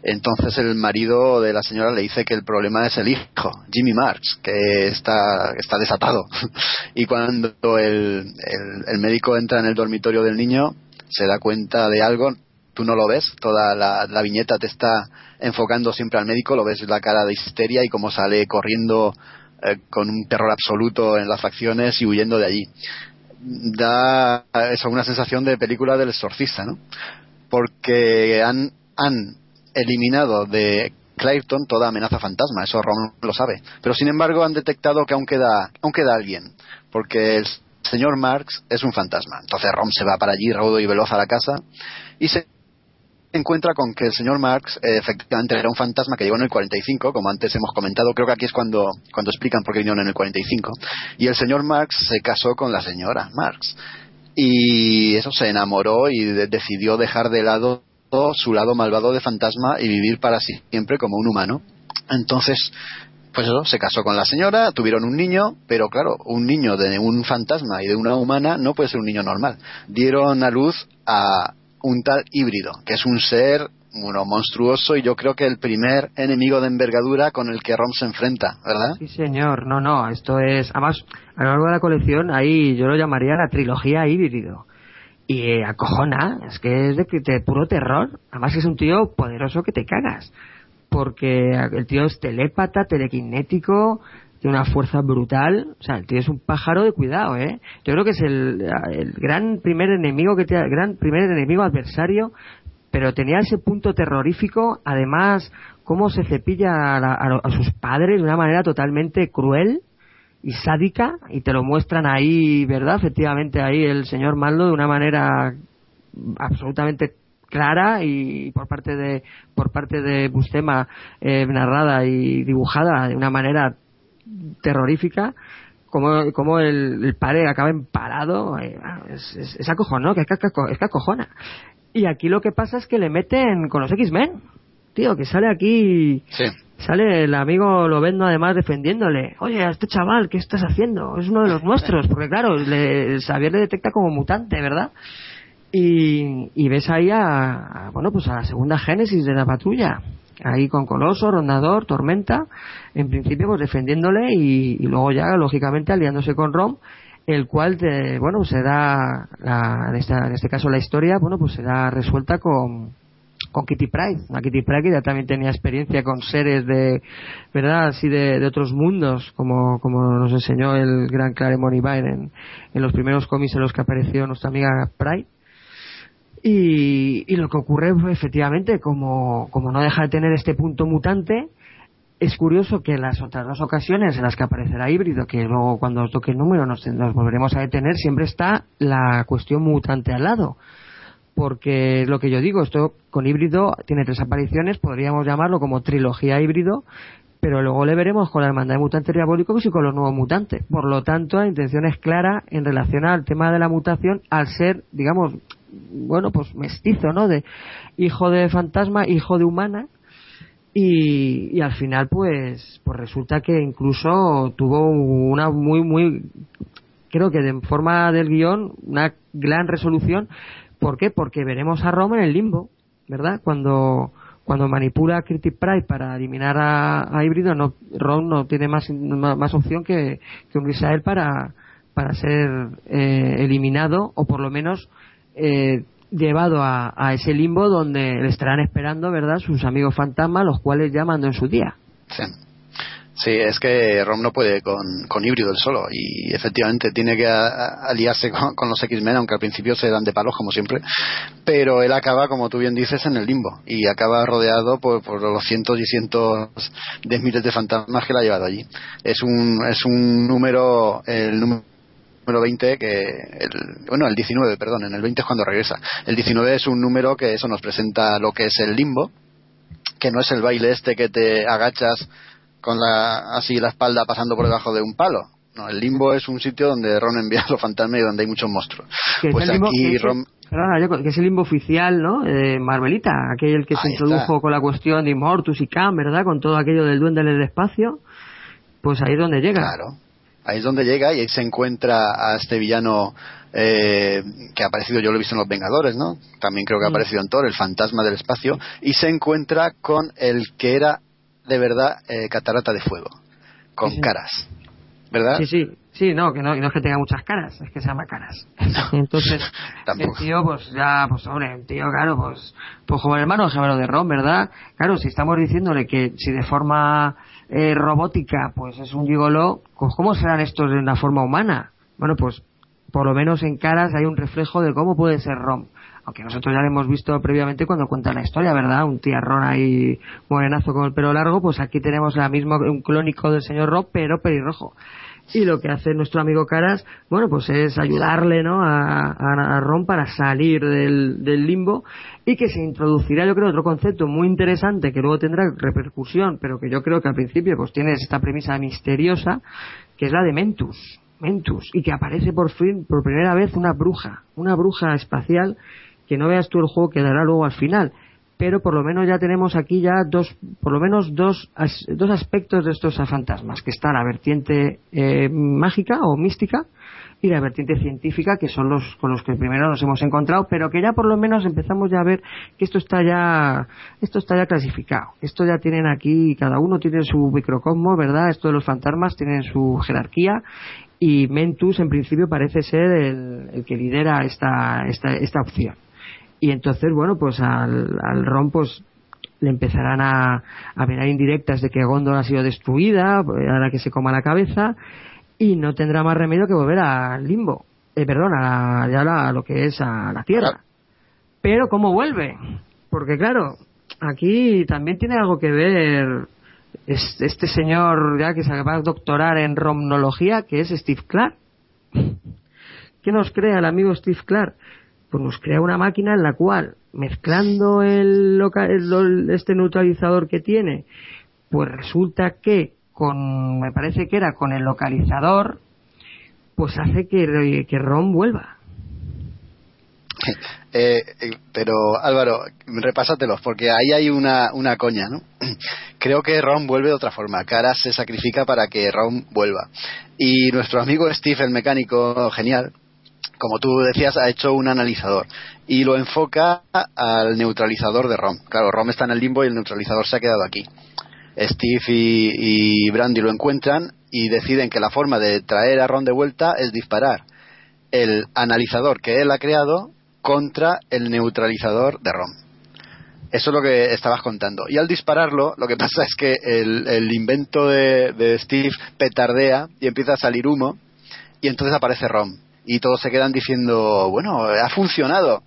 Entonces el marido de la señora le dice que el problema es el hijo, Jimmy Marx, que está, está desatado. y cuando el, el médico entra en el dormitorio del niño, se da cuenta de algo, tú no lo ves, toda la, viñeta te está enfocando siempre al médico, lo ves la cara de histeria y cómo sale corriendo eh, con un terror absoluto en las facciones y huyendo de allí. Da eso una sensación de película del exorcista, ¿no? Porque han, han eliminado de Clayton toda amenaza fantasma, eso Ron lo sabe. Pero sin embargo han detectado que aún queda, aún queda alguien, porque el señor Marx es un fantasma. Entonces Ron se va para allí, raudo y veloz a la casa, y se encuentra con que el señor Marx eh, efectivamente era un fantasma que llegó en el 45, como antes hemos comentado, creo que aquí es cuando, cuando explican por qué vinieron en el 45, y el señor Marx se casó con la señora Marx. Y eso se enamoró y de- decidió dejar de lado su lado malvado de fantasma y vivir para siempre como un humano. Entonces, pues eso, se casó con la señora, tuvieron un niño, pero claro, un niño de un fantasma y de una humana no puede ser un niño normal. Dieron a luz a un tal híbrido, que es un ser bueno, monstruoso y yo creo que el primer enemigo de envergadura con el que Rom se enfrenta, ¿verdad? Sí, señor. No, no, esto es... Además, a lo largo de la colección, ahí yo lo llamaría la trilogía híbrido. Y eh, acojona, es que es de, puro terror. Además es un tío poderoso que te cagas. Porque el tío es telépata, telequinético, tiene una fuerza brutal. O sea, el tío es un pájaro de cuidado, ¿eh? Yo creo que es el, el gran primer enemigo que te, el gran primer enemigo adversario pero tenía ese punto terrorífico, además, cómo se cepilla a, la- a a sus padres de una manera totalmente cruel y sádica, y te lo muestran ahí, ¿verdad? Efectivamente, ahí el señor Maldo de una manera absolutamente clara y por parte de por parte de Bustema eh, narrada y dibujada de una manera terrorífica como, como el, el padre acaba empalado eh, es, es, es que es es que acojona y aquí lo que pasa es que le meten con los X-Men tío que sale aquí Sí. Sale el amigo Lovendo además defendiéndole. Oye, a este chaval, ¿qué estás haciendo? Es uno de los nuestros. Porque claro, le, Xavier le detecta como mutante, ¿verdad? Y, y ves ahí a, a, bueno, pues a la segunda génesis de la patrulla. Ahí con Coloso, Rondador, Tormenta. En principio, pues defendiéndole y, luego ya, lógicamente, aliándose con Rom. El cual, te, bueno, será, la, en, esta, en este caso la historia, bueno, pues será resuelta con, con Kitty Pride. La Kitty Pride que ya también tenía experiencia con seres de, ¿verdad? Así de, de otros mundos, como, como nos enseñó el gran Claremont Ibaen en, en los primeros cómics en los que apareció nuestra amiga Pride. Y, lo que ocurre, efectivamente, como, como no deja de tener este punto mutante, es curioso que las otras dos ocasiones en las que aparecerá híbrido, que luego cuando toque el número nos, nos volveremos a detener, siempre está la cuestión mutante al lado porque es lo que yo digo, esto con híbrido tiene tres apariciones, podríamos llamarlo como trilogía híbrido, pero luego le veremos con la hermandad de mutantes diabólicos y con los nuevos mutantes. Por lo tanto, la intención es clara en relación al tema de la mutación, al ser, digamos, bueno, pues mestizo, ¿no? De hijo de fantasma, hijo de humana, y, al final, pues, pues resulta que incluso tuvo una muy, muy, creo que de forma del guion, una gran resolución. ¿Por qué? Porque veremos a Roma en el limbo, ¿verdad? Cuando, cuando manipula a Kitty Pride para eliminar a, a Híbrido, no, Ron no tiene más, más, opción que, que un Israel para, para ser eh, eliminado o por lo menos eh, llevado a, ese limbo donde le estarán esperando, ¿verdad? Sus amigos fantasmas, los cuales ya mandó en su día. Sí. Es que Rom no puede con, con híbrido él solo y efectivamente tiene que aliarse con, los X-Men, aunque al principio se dan de palos como siempre, pero él acaba, como tú bien dices, en el limbo y acaba rodeado por, los cientos y cientos de miles de fantasmas que le ha llevado allí. Es un, es un número, el número número 20 que el, bueno el 19 perdón en el 20 es cuando regresa el 19 es un número que eso nos presenta lo que es el limbo que no es el baile este que te agachas con la así la espalda pasando por debajo de un palo no el limbo es un sitio donde Ron envía a los fantasmas y donde hay muchos monstruos Que pues es el limbo, aquí que es el- Ron perdona, Jacob, que es el limbo oficial, ¿no? De Marvelita, aquel que se introdujo está. con la cuestión de Immortus y Khan, ¿verdad? Con todo aquello del duende del espacio. Pues ahí es donde llega. Claro. Ahí es donde llega y ahí se encuentra a este villano eh, que ha aparecido, yo lo he visto en Los Vengadores, ¿no? También creo que ha Mm. aparecido en Thor, el fantasma del espacio, y se encuentra con el que era de verdad eh, Catarata de Fuego, con Sí, sí. caras, ¿verdad? Sí, sí, sí, no, que no, no es que tenga muchas caras, es que se llama caras. Entonces, el tío, pues ya, pues hombre, el tío, claro, pues, pues como el hermano gemelo de Ron, ¿verdad? Claro, si estamos diciéndole que si de forma eh, robótica, pues es un gigoló, ¿cómo serán estos en la forma humana? Bueno, pues por lo menos en caras hay un reflejo de cómo puede ser Ron. Aunque nosotros ya lo hemos visto previamente cuando cuenta la historia, ¿verdad? Un tiarrón ahí morenazo con el pelo largo, pues aquí tenemos la misma, un clónico del señor Ron, pero pelirrojo. Y lo que hace nuestro amigo Caras, bueno, pues es ayudarle, ¿no? A, Ron para salir del, del limbo y que se introducirá, yo creo, otro concepto muy interesante que luego tendrá repercusión, pero que yo creo que al principio pues tiene esta premisa misteriosa, que es la de Mentus. Mentus, y que aparece por fin, por primera vez, una bruja, una bruja espacial que no veas tú el juego que dará luego al final. Pero por lo menos ya tenemos aquí ya dos, por lo menos dos, as- dos aspectos de estos fantasmas, que está la vertiente eh, mágica o mística y la vertiente científica, que son los con los que primero nos hemos encontrado, pero que ya por lo menos empezamos ya a ver que esto está ya, esto está ya clasificado. Esto ya tienen aquí, cada uno tiene su microcosmos, ¿verdad? Esto de los fantasmas tienen su jerarquía y Mentus en principio parece ser el, el que lidera esta, esta, esta opción. Y entonces, bueno, pues al, al Ron, pues le empezarán a, a ver indirectas de que Gondor ha sido destruida, pues, ahora que se coma la cabeza, y no tendrá más remedio que volver al limbo, eh, perdón, a, la- a lo que es a la tierra. Pero ¿cómo vuelve? Porque claro, aquí también tiene algo que ver es- este señor ya que se va a doctorar en romnología, que es Steve Clark. ¿Qué nos crea el amigo Steve Clark? Pues nos crea una máquina en la cual, mezclando el, loca- el- el- este neutralizador que tiene, pues resulta que con, me parece que era con el localizador, pues hace que, que Ron vuelva. Eh, eh, pero Álvaro, repásatelos, porque ahí hay una, una coña, ¿no? Creo que Ron vuelve de otra forma. Cara se sacrifica para que Ron vuelva. Y nuestro amigo Steve, el mecánico genial, como tú decías, ha hecho un analizador y lo enfoca al neutralizador de Rom. Claro, Rom está en el limbo y el neutralizador se ha quedado aquí. Steve y, y Brandy lo encuentran y deciden que la forma de traer a Ron de vuelta es disparar el analizador que él ha creado contra el neutralizador de Rom. Eso es lo que estabas contando. Y al dispararlo, lo que pasa es que el, invento de, de Steve petardea y empieza a salir humo y entonces aparece Rom. Y todos se quedan diciendo, bueno, ha funcionado.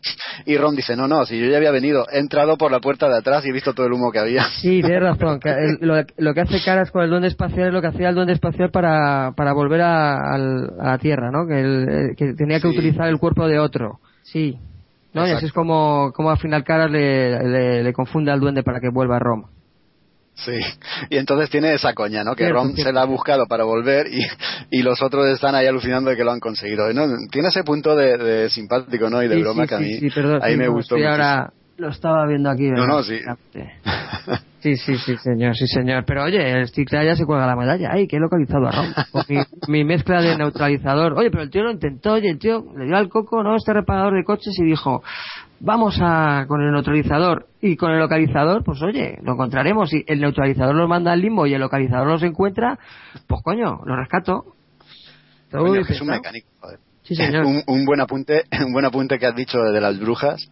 Y Ron dice, no, no, si yo ya había venido, he entrado por la puerta de atrás y he visto todo el humo que había. Sí, tienes razón. lo, lo que hace caras con el duende espacial es lo que hacía el duende espacial para, para volver a, a la Tierra, ¿no? Que, el- eh, que tenía que Sí. utilizar el cuerpo de otro. Sí. ¿No? Y así es como, como al final caras le, le, le confunde al duende para que vuelva a Roma. Sí, y entonces tiene esa coña, ¿no? Que Cierto, Ron se la ha buscado para volver y, y los otros están ahí alucinando de que lo han conseguido. ¿no? Tiene ese punto de, de simpático, ¿no? Y de Sí, broma sí, que a mí, sí, perdón, a mí sí, me gustó muchísimo. ahora lo estaba viendo aquí. No, ¿verdad? no, sí. Sí, sí, sí, señor, sí, señor. Pero oye, el Sticla ya se cuelga la medalla. Ay, que he localizado a Ron. Con mi, mi mezcla de neutralizador. Oye, pero el tío lo intentó, oye, el tío le dio al coco, ¿no? Este reparador de coches y dijo, vamos a con el neutralizador. Y con el localizador, pues oye, lo encontraremos. Y el neutralizador los manda al limbo y el localizador los encuentra, pues coño, lo rescato. Coño, es un mecánico. joder. Sí, señor. un, un buen apunte, un buen apunte que has dicho de las brujas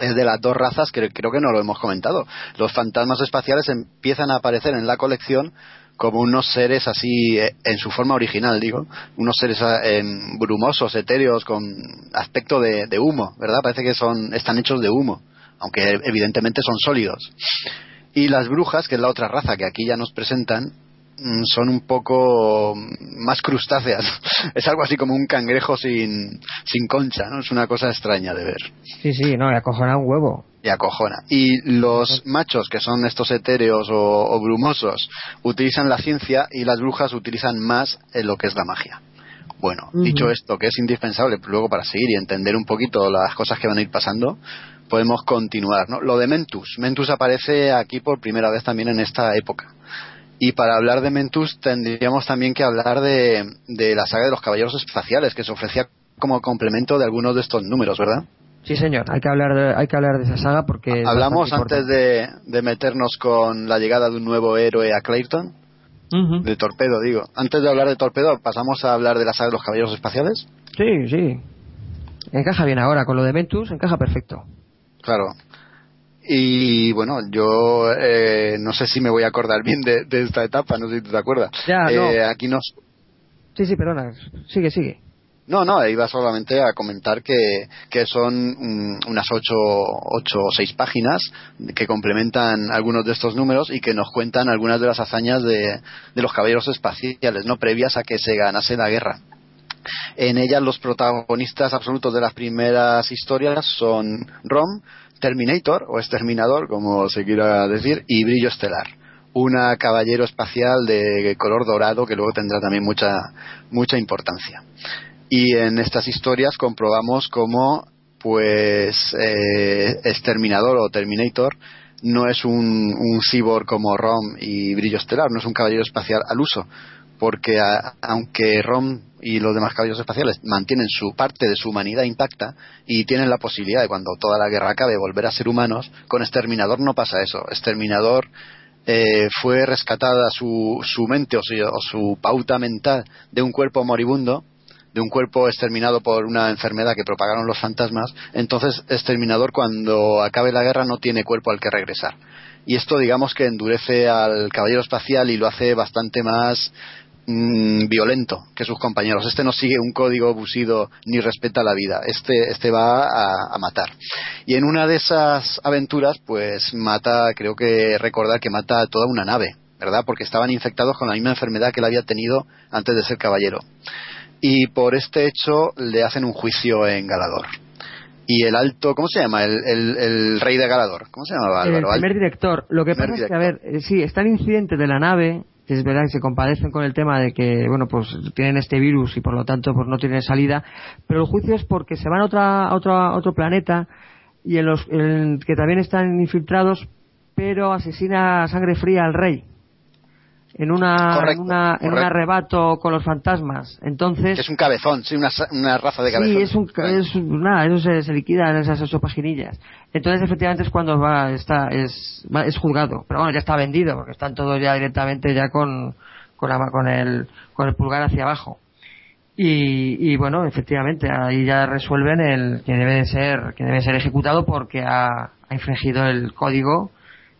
es de las dos razas que creo que no lo hemos comentado. Los fantasmas espaciales empiezan a aparecer en la colección como unos seres así eh, en su forma original, digo, unos seres ah, brumosos, etéreos, con aspecto de, de humo, ¿verdad? Parece que son están hechos de humo, aunque evidentemente son sólidos. Y las brujas, que es la otra raza que aquí ya nos presentan, son un poco mm, más crustáceas. Es algo así como un cangrejo sin, sin concha, ¿no? Es una cosa extraña de ver Sí, sí, no, le acojona un huevo. y acojona. Y los machos, que son estos etéreos o, o brumosos, utilizan la ciencia y las brujas utilizan más en lo que es la magia. Bueno, dicho esto, que es indispensable luego para seguir y entender un poquito las cosas que van a ir pasando, podemos continuar. ¿no? Lo de Mentus. Mentus aparece aquí por primera vez también en esta época. Y para hablar de Mentus tendríamos también que hablar de, de la saga de los caballeros espaciales, que se ofrecía como complemento de algunos de estos números, ¿verdad? Sí, señor, hay que hablar de, hay que hablar de esa saga porque... Hablamos antes de, de meternos con la llegada de un nuevo héroe a Clayton, de Torpedo, digo. Antes de hablar de Torpedo, pasamos a hablar de la saga de los caballeros espaciales. Sí, sí. Encaja bien ahora, con lo de Ventus encaja perfecto. Claro. Y bueno, yo eh, no sé si me voy a acordar bien de, de esta etapa, no sé si tú te acuerdas. Ya, Eh, no. Aquí nos, Sí, sí, perdona. Sigue, sigue. No, no, iba solamente a comentar que, que son mm, unas ocho, ocho o seis páginas que complementan algunos de estos números y que nos cuentan algunas de las hazañas de, de los caballeros espaciales, no previas a que se ganase la guerra. En ellas los protagonistas absolutos de las primeras historias son Rom, Terminator o Exterminador, como se quiera decir, y Brillo Estelar. Una caballero espacial de color dorado que luego tendrá también mucha mucha importancia. Y en estas historias comprobamos cómo pues eh, Exterminador o Terminator no es un, cyborg como Rom y Brillo Estelar, no es un caballero espacial al uso, porque aunque Rom y los demás caballeros espaciales mantienen su parte de su humanidad intacta y tienen la posibilidad de cuando toda la guerra acabe volver a ser humanos, con Exterminador no pasa eso. Exterminador eh, fue rescatada su, su mente o su, o su pauta mental de un cuerpo moribundo, de un cuerpo exterminado por una enfermedad que propagaron los fantasmas, entonces Exterminador cuando acabe la guerra no tiene cuerpo al que regresar. Y esto digamos que endurece al caballero espacial y lo hace bastante más mm, violento que sus compañeros. Este no sigue un código busido ni respeta la vida. Este, este va a, a matar. Y en una de esas aventuras, pues mata, creo que recordar que mata a toda una nave, ¿verdad? Porque estaban infectados con la misma enfermedad que él había tenido antes de ser caballero. Y por este hecho le hacen un juicio en Galador. Y el alto, ¿cómo se llama? El, el- el rey de Galador. ¿Cómo se llamaba El Álvaro? primer director. Lo que Primer pasa es que, a ver, eh, sí, está el incidente de la nave, es verdad que se compadecen con el tema de que, bueno, pues tienen este virus y por lo tanto pues no tienen salida, pero el juicio es porque se van a, otra, a otro, planeta y en los en- que también están infiltrados, pero asesina a sangre fría al rey. En, una, Correcto, en, una, en un arrebato con los fantasmas. Entonces, Es un cabezón, sí, una, una raza de cabezón. Sí, es un, es un- nada, eso se, se liquida en esas ocho paginillas. Entonces, efectivamente, es cuando va, está, es, va- es juzgado. Pero bueno, ya está vendido, porque están todos ya directamente ya con, con, la, con, el, con el pulgar hacia abajo. Y, y bueno, efectivamente, ahí ya resuelven el que debe de ser, que debe ser ejecutado porque ha, ha infringido el código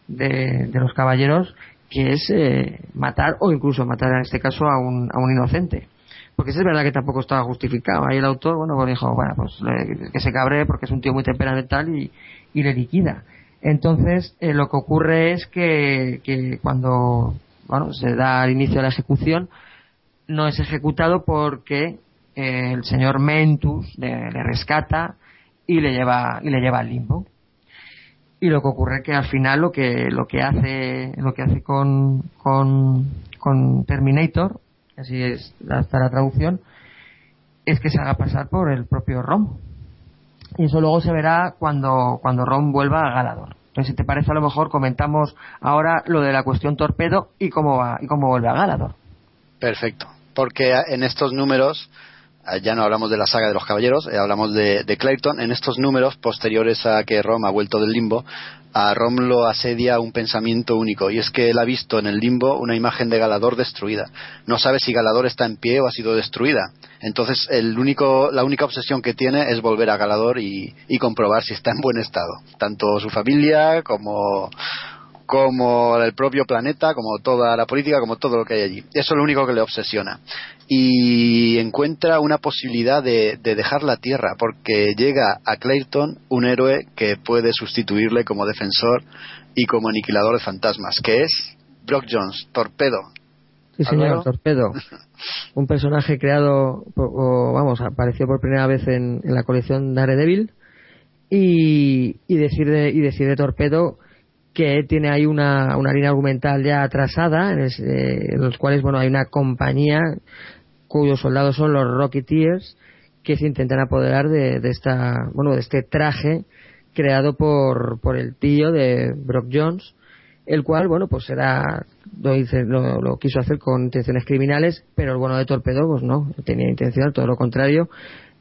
de, de los caballeros, que es eh, matar o incluso matar en este caso a un, a un inocente. Porque es verdad que tampoco estaba justificado. Ahí el autor, bueno, pues dijo, bueno, pues le- que se cabre porque es un tío muy temperamental y, y le liquida. Entonces, eh, lo que ocurre es que, que cuando, bueno, se da el inicio de la ejecución, no es ejecutado porque eh, el señor Mentus le, le rescata y le lleva y le lleva al limbo y lo que ocurre es que al final lo que lo que hace lo que hace con con, Terminator así es hasta la traducción es que se haga pasar por el propio Rom y eso luego se verá cuando cuando Rom vuelva a Galador. Entonces si te parece a lo mejor comentamos ahora lo de la cuestión torpedo y cómo va y cómo vuelve a Galador. Perfecto. Porque en estos números, ya no hablamos de la saga de los caballeros, eh, hablamos de, de Clayton. En estos números, posteriores a que Rom ha vuelto del limbo, a Rom lo asedia un pensamiento único, y es que él ha visto en el limbo una imagen de Galador destruida. No sabe si Galador está en pie o ha sido destruida. Entonces, el único, la única obsesión que tiene es volver a Galador y, y comprobar si está en buen estado. Tanto su familia como como el propio planeta, como toda la política, como todo lo que hay allí. Eso es lo único que le obsesiona. Y encuentra una posibilidad de, de dejar la Tierra, porque llega a Clayton un héroe que puede sustituirle como defensor y como aniquilador de fantasmas, que es Brock Jones, Torpedo. Sí, señor. Torpedo. Un personaje creado, o, vamos, apareció por primera vez en, en la colección Daredevil. Y, y, decir de, y decir de Torpedo que tiene ahí una, una línea argumental ya atrasada, en, es- eh, los cuales, bueno, hay una compañía cuyos soldados son los Rocketeers que se intentan apoderar de, de esta, bueno, de este traje creado por, por el tío de Brock Jones, el cual, bueno, pues era, lo, hice- lo, lo quiso hacer con intenciones criminales, pero el bueno de Torpedo, pues no, tenía intención, todo lo contrario,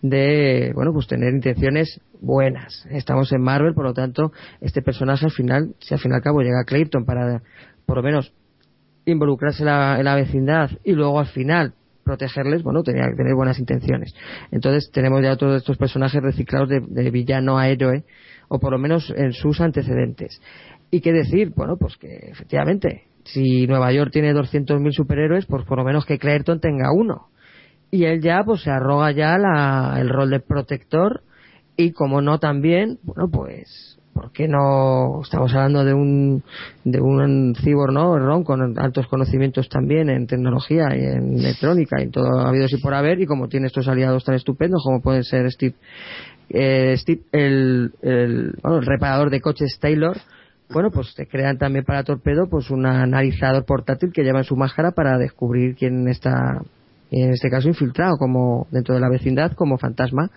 de, bueno, pues tener intenciones buenas. Estamos en Marvel, por lo tanto, este personaje al final, si al fin y al cabo llega a Clayton para, por lo menos, involucrarse en la, vecindad y luego al final protegerles, bueno, tenía que tener buenas intenciones. Entonces tenemos ya todos estos personajes reciclados de, villano a héroe, o por lo menos en sus antecedentes. ¿Y qué decir? Bueno, pues que efectivamente, si Nueva York tiene 200.000 superhéroes, pues por lo menos que Clayton tenga uno. Y él ya, pues se arroga ya la- el rol de protector y como no también, bueno, pues, ¿por qué no? Estamos hablando de un, de un cyborg, ¿no? Ron, con altos conocimientos también en tecnología y en electrónica y en todo ha habido y por haber y como tiene estos aliados tan estupendos como puede ser Steve, eh, Steve el, el, bueno, el reparador de coches Taylor, bueno, pues te crean también para Torpedo pues un analizador portátil que lleva en su máscara para descubrir quién está en este caso infiltrado como dentro de la vecindad como fantasma.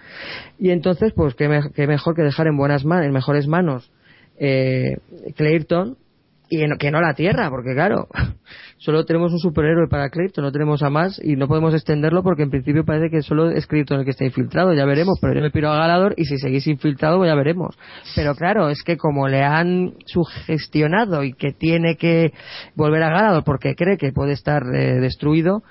Y entonces pues qué, me- qué mejor que dejar en buenas en mejores manos eh, Clayton y en- que no la Tierra porque claro solo tenemos un superhéroe para Clayton no tenemos a más y no podemos extenderlo porque en principio parece que solo es Clayton el que está infiltrado ya veremos pero yo me piro a Galador y si seguís infiltrado ya veremos. Pero claro es que como le han sugestionado y que tiene que volver a Galador porque cree que puede estar eh, destruido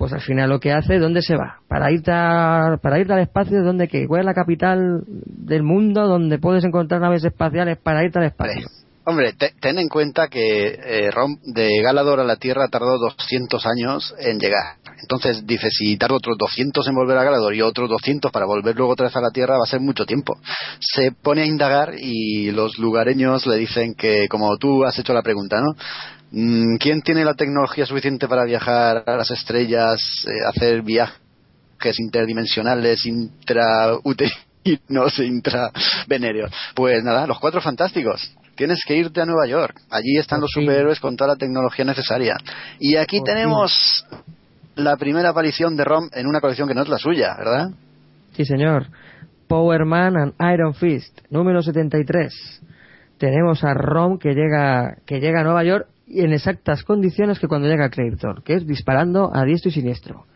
pues al final lo que hace, ¿dónde se va? Para irte, a- para irte al espacio, ¿dónde qué? ¿Cuál es la capital del mundo donde puedes encontrar naves espaciales para irte al espacio? Hombre, te- ten en cuenta que eh, de Galador a la Tierra tardó 200 años en llegar. Entonces, dice, si tardo otros 200 en volver a Galador y otros 200 para volver luego otra vez a la Tierra, va a ser mucho tiempo. Se pone a indagar y los lugareños le dicen que, como tú has hecho la pregunta, ¿no? Mm, ¿Quién tiene la tecnología suficiente para viajar a las estrellas, eh, hacer viajes interdimensionales, intrauterinos e intravenéreos? Pues nada, los cuatro fantásticos. Tienes que irte a Nueva York. Allí están los superhéroes con toda la tecnología necesaria. Y aquí tenemos la primera aparición de Rom en una colección que no es la suya, ¿verdad? Sí, señor. Power Man and Iron Fist, número 73. Tenemos a Rom que llega, que llega a Nueva York y en exactas condiciones que cuando llega Krypton, que es disparando a diestro y siniestro.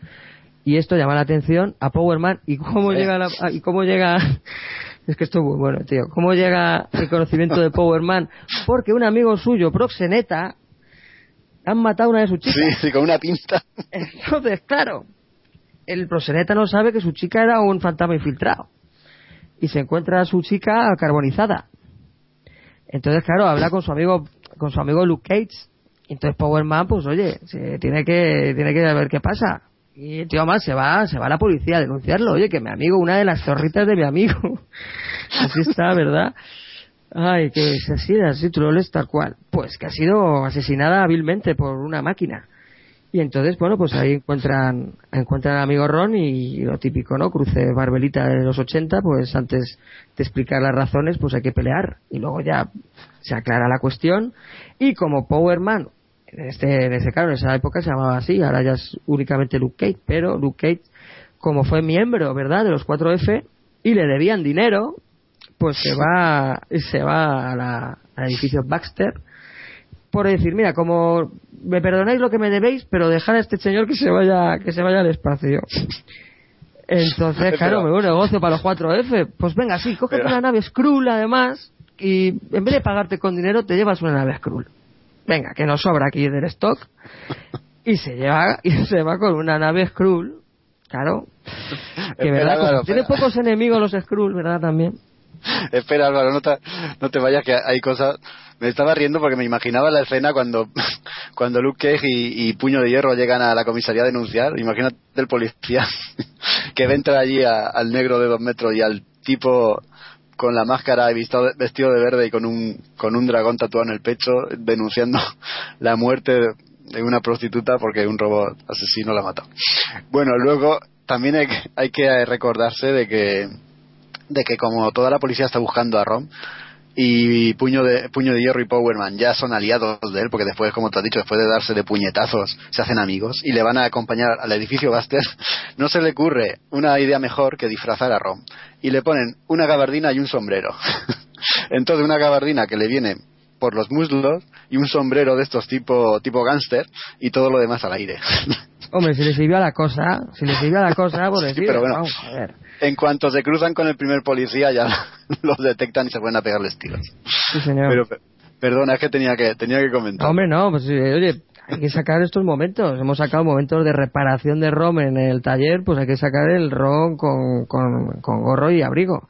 Y esto llama la atención a Power Man y cómo llega la- y cómo llega es que esto es muy bueno, tío. ¿Cómo llega el conocimiento de Power Man? Porque un amigo suyo, proxeneta, han matado a una de sus chicas. Sí, sí, con una pinta. Entonces, claro, el proseneta no sabe que su chica era un fantasma infiltrado. Y se encuentra a su chica carbonizada. Entonces, claro, habla con su amigo, con su amigo Luke Cage. Entonces Power Man, pues oye, se tiene que, tiene que ver qué pasa. Y el tío más se va, se va a la policía a denunciarlo. Oye, que mi amigo, una de las zorritas de mi amigo. Así está, ¿verdad? Ay, que es así, así, troles tal cual. Pues que ha sido asesinada hábilmente por una máquina. Y entonces, bueno, pues ahí encuentran, encuentran al amigo Ron y lo típico, ¿no? Cruce barbelita de los 80, pues antes de explicar las razones, pues hay que pelear. Y luego ya se aclara la cuestión. Y como Power Man, en este, en ese caso, en esa época se llamaba así, ahora ya es únicamente Luke Cage, pero Luke Cage, como fue miembro, ¿verdad?, de los 4F, y le debían dinero, pues se va, se va a la- al edificio Baxter, por decir, mira, como me perdonáis lo que me debéis, pero dejar a este señor que se vaya, que se vaya al espacio. Entonces, claro, me voy un negocio para los 4F. Pues venga, sí, cógete Pero- una nave Skrull además, y en vez de pagarte con dinero, te llevas una nave Skrull. Venga, que nos sobra aquí del stock. Y se lleva, y se va con una nave Skrull. Claro. Que Espera, verdad, como tiene espera. pocos enemigos los Skrull, ¿verdad? También. Espera, Álvaro, no te, no te vayas, que hay cosas. Me estaba riendo porque me imaginaba la escena cuando, cuando Luke Cage y, Puño de Hierro llegan a la comisaría a denunciar. Imagínate el policía que ve entrar allí al negro de dos metros y al tipo con la máscara y visto- vestido de verde y con un, con un dragón tatuado en el pecho denunciando la muerte de una prostituta porque un robot asesino la mató. Bueno, luego también hay que, hay que recordarse de que de que como toda la policía está buscando a Rom y Puño de, Puño de Hierro y Powerman ya son aliados de él, porque después, como te has dicho, después de darse de puñetazos, se hacen amigos y le van a acompañar al edificio Buster, no se le ocurre una idea mejor que disfrazar a Rom. Y le ponen una gabardina y un sombrero. Entonces, una gabardina que le viene por los muslos y un sombrero de estos tipo, tipo gángster y todo lo demás al aire. Hombre, si le sirvió a la cosa, si le sirvió a la cosa, por Sí, decir, pero bueno. vamos a ver. En cuanto se cruzan con el primer policía, ya los detectan y se ponen a pegarles tiros. Sí, señor. Pero, pe- perdona, es que tenía que, tenía que comentar. Hombre, no, pues eh, oye, hay que sacar estos momentos. Hemos sacado momentos de reparación de ROM en el taller, pues hay que sacar el ROM con, con, con gorro y abrigo.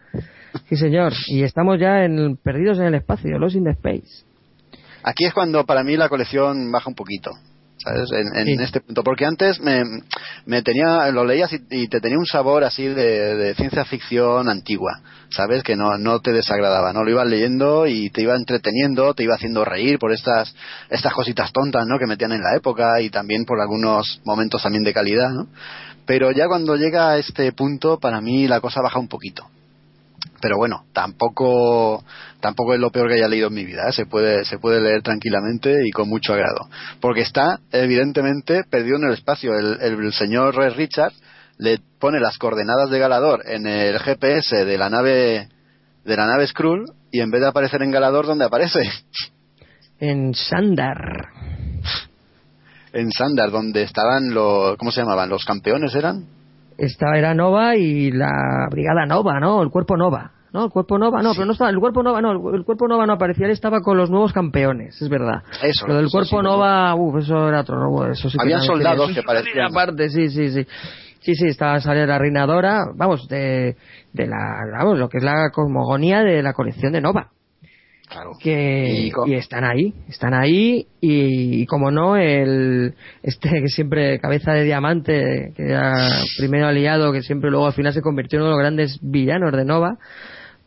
Sí, señor. Y estamos ya en, perdidos en el espacio, los in the space. Aquí es cuando para mí la colección baja un poquito. ¿Sabes? En, en Sí. este punto. Porque antes me, me tenía, lo leías y, y te tenía un sabor así de, de ciencia ficción antigua. ¿Sabes? Que no, no te desagradaba, ¿no? Lo ibas leyendo y te iba entreteniendo, te iba haciendo reír por estas, estas cositas tontas, ¿no? Que metían en la época y también por algunos momentos también de calidad, ¿no? Pero ya cuando llega a este punto, para mí la cosa baja un poquito. Pero bueno, tampoco tampoco es lo peor que haya leído en mi vida, ¿eh? se puede se puede leer tranquilamente y con mucho agrado, porque está evidentemente perdido en el espacio. El, el señor Red Richard le pone las coordenadas de Galador en el GPS de la nave de la nave Skrull y en vez de aparecer en Galador, ¿dónde aparece? En Sandar. En Sandar, donde estaban los ¿cómo se llamaban? Los campeones eran. Esta era Nova y la Brigada Nova, ¿no? El cuerpo Nova. No, el cuerpo Nova, no, pero no estaba, el cuerpo Nova, no, el, cuerpo Nova no aparecía, él estaba con los nuevos campeones, es verdad. Eso, Lo del cuerpo sí, Nova, uff, eso era otro robo, eso sí Había soldados que parecían- Aparte, sí, sí, sí. Sí, sí, estaba saliendo la Reina Dora, vamos, de, de la, vamos, lo que es la cosmogonía de la colección de Nova. Claro. que Y están ahí están ahí y, y como no el este que siempre cabeza de diamante que era primero aliado que siempre luego al final se convirtió en uno de los grandes villanos de Nova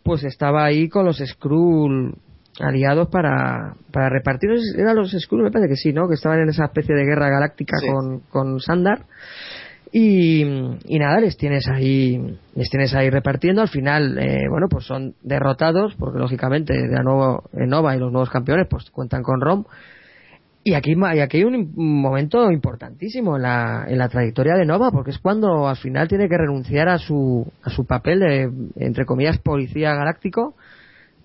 pues estaba ahí con los Skrull aliados para, para repartir eran los Skrull me parece que sí no que estaban en esa especie de guerra galáctica Sí. con, con Sandar y, y nada, les tienes ahí, les tienes ahí repartiendo. Al final, eh, bueno, pues son derrotados, porque lógicamente de nuevo en Nova y los nuevos campeones, pues cuentan con Rom. Y aquí, y aquí hay un momento importantísimo en la, en la trayectoria de Nova, porque es cuando al final tiene que renunciar a su, a su papel de, entre comillas, policía galáctico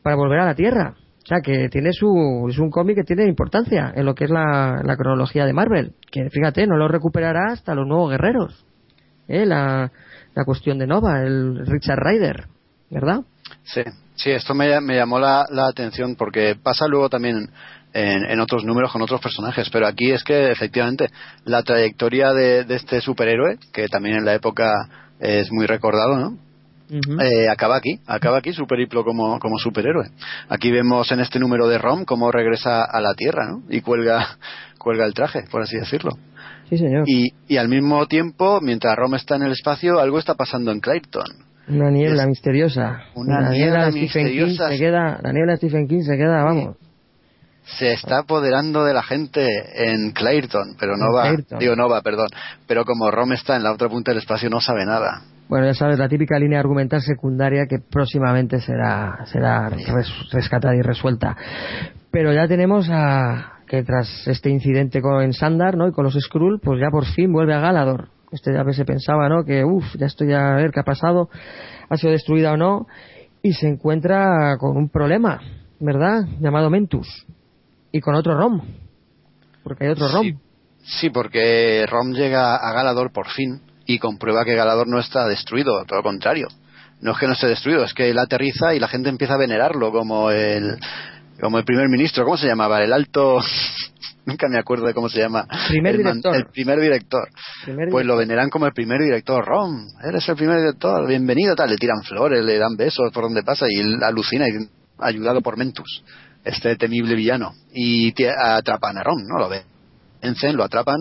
para volver a la Tierra. O sea, que tiene su, es un cómic que tiene importancia en lo que es la, la cronología de Marvel. Que fíjate, no lo recuperará hasta los nuevos guerreros. ¿eh? La, la cuestión de Nova, el Richard Ryder, ¿verdad? Sí, sí, esto me, llamó la, la atención porque pasa luego también en, en otros números con otros personajes, pero aquí es que efectivamente la trayectoria de, de este superhéroe, que también en la época es muy recordado, ¿no? Ujú. Eh, acaba aquí, acaba aquí su periplo como, como superhéroe. Aquí vemos en este número de Rom cómo regresa a la Tierra, ¿no? Y cuelga, cuelga el traje, por así decirlo. Sí, señor. Y, y al mismo tiempo, mientras Rom está en el espacio, algo está pasando en Clayton. Una niebla es- misteriosa. una la niebla King misteriosa. se queda, la niebla de Stephen King se queda, vamos. se está apoderando de la gente en Clayton, pero no En va, digo no va, perdón, pero como Rom está en la otra punta del espacio no sabe nada. Bueno, ya sabes, la típica línea argumental secundaria que próximamente será, será res- rescatada y resuelta. Pero ya tenemos a que tras este incidente con Sandar, ¿no? Y con los Skrull, pues ya por fin vuelve a Galador. Este ya se pensaba, ¿no? Que, uff, ya estoy a ver qué ha pasado, ha sido destruida o no, y se encuentra con un problema, ¿verdad? Llamado Mentus. Y con otro Rom. Porque hay otro Rom. Sí, porque Rom llega a Galador por fin y comprueba que Galador no está destruido, todo lo contrario. No es que no esté destruido, es que él aterriza y la gente empieza a venerarlo como el como el primer ministro, ¿cómo se llamaba? El alto nunca me acuerdo de cómo se llama. Primer el, man- director. el primer director. Primer Pues lo veneran como el primer director. Rom, eres el primer director, bienvenido, tal. Le tiran flores, le dan besos por donde pasa y él alucina, y- ayudado por Mentus, este temible villano. Y te- atrapan a Rom, ¿no? Lo vencen, lo atrapan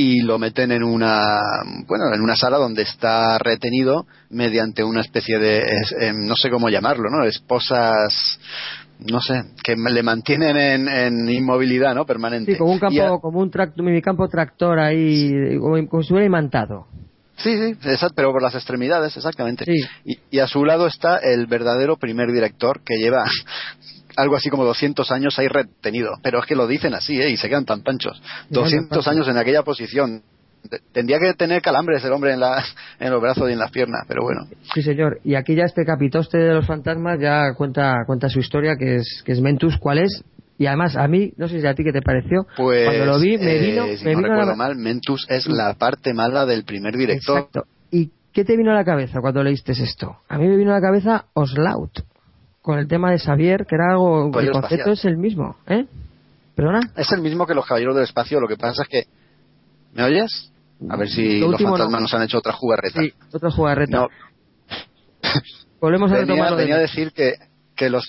y lo meten en una bueno en una sala donde está retenido mediante una especie de es- em, no sé cómo llamarlo no esposas no sé que le mantienen en, en inmovilidad no permanente Sí, como un a- campo, como un tractor, minicampo tractor ahí, como, como si estuviera imantado. Sí, sí, exacto, pero por las extremidades, exactamente. Sí. Y, y a su lado está el verdadero primer director que lleva algo así como 200 años ahí retenido. Pero es que lo dicen así, ¿eh? Y se quedan tan panchos. 200 panchos. años en aquella posición. Te- Tendría que tener calambres el hombre en, la, en los brazos y en las piernas, pero bueno. Sí, señor. Y aquí ya este capitoste de los fantasmas ya cuenta, cuenta su historia, que es, que es Mentus, cuál es. Y además, a mí, no sé si a ti qué te pareció, Pues, cuando lo vi, me eh, vino, si me no vino recuerdo la... mal, Mentus es la parte mala del primer director. Exacto. ¿Y qué te vino a la cabeza cuando leíste esto? A mí me vino a la cabeza Oslaut, con el tema de Xavier, que era algo, el concepto espacial. es el mismo, ¿eh? ¿Perdona? Es el mismo que los Caballeros del Espacio, lo que pasa es que... ¿Me oyes? A ver si Lo los no. fantasmas nos han hecho otra jugarreta. Sí, otra jugarreta. No, Volvemos a venía, venía a decir que, que los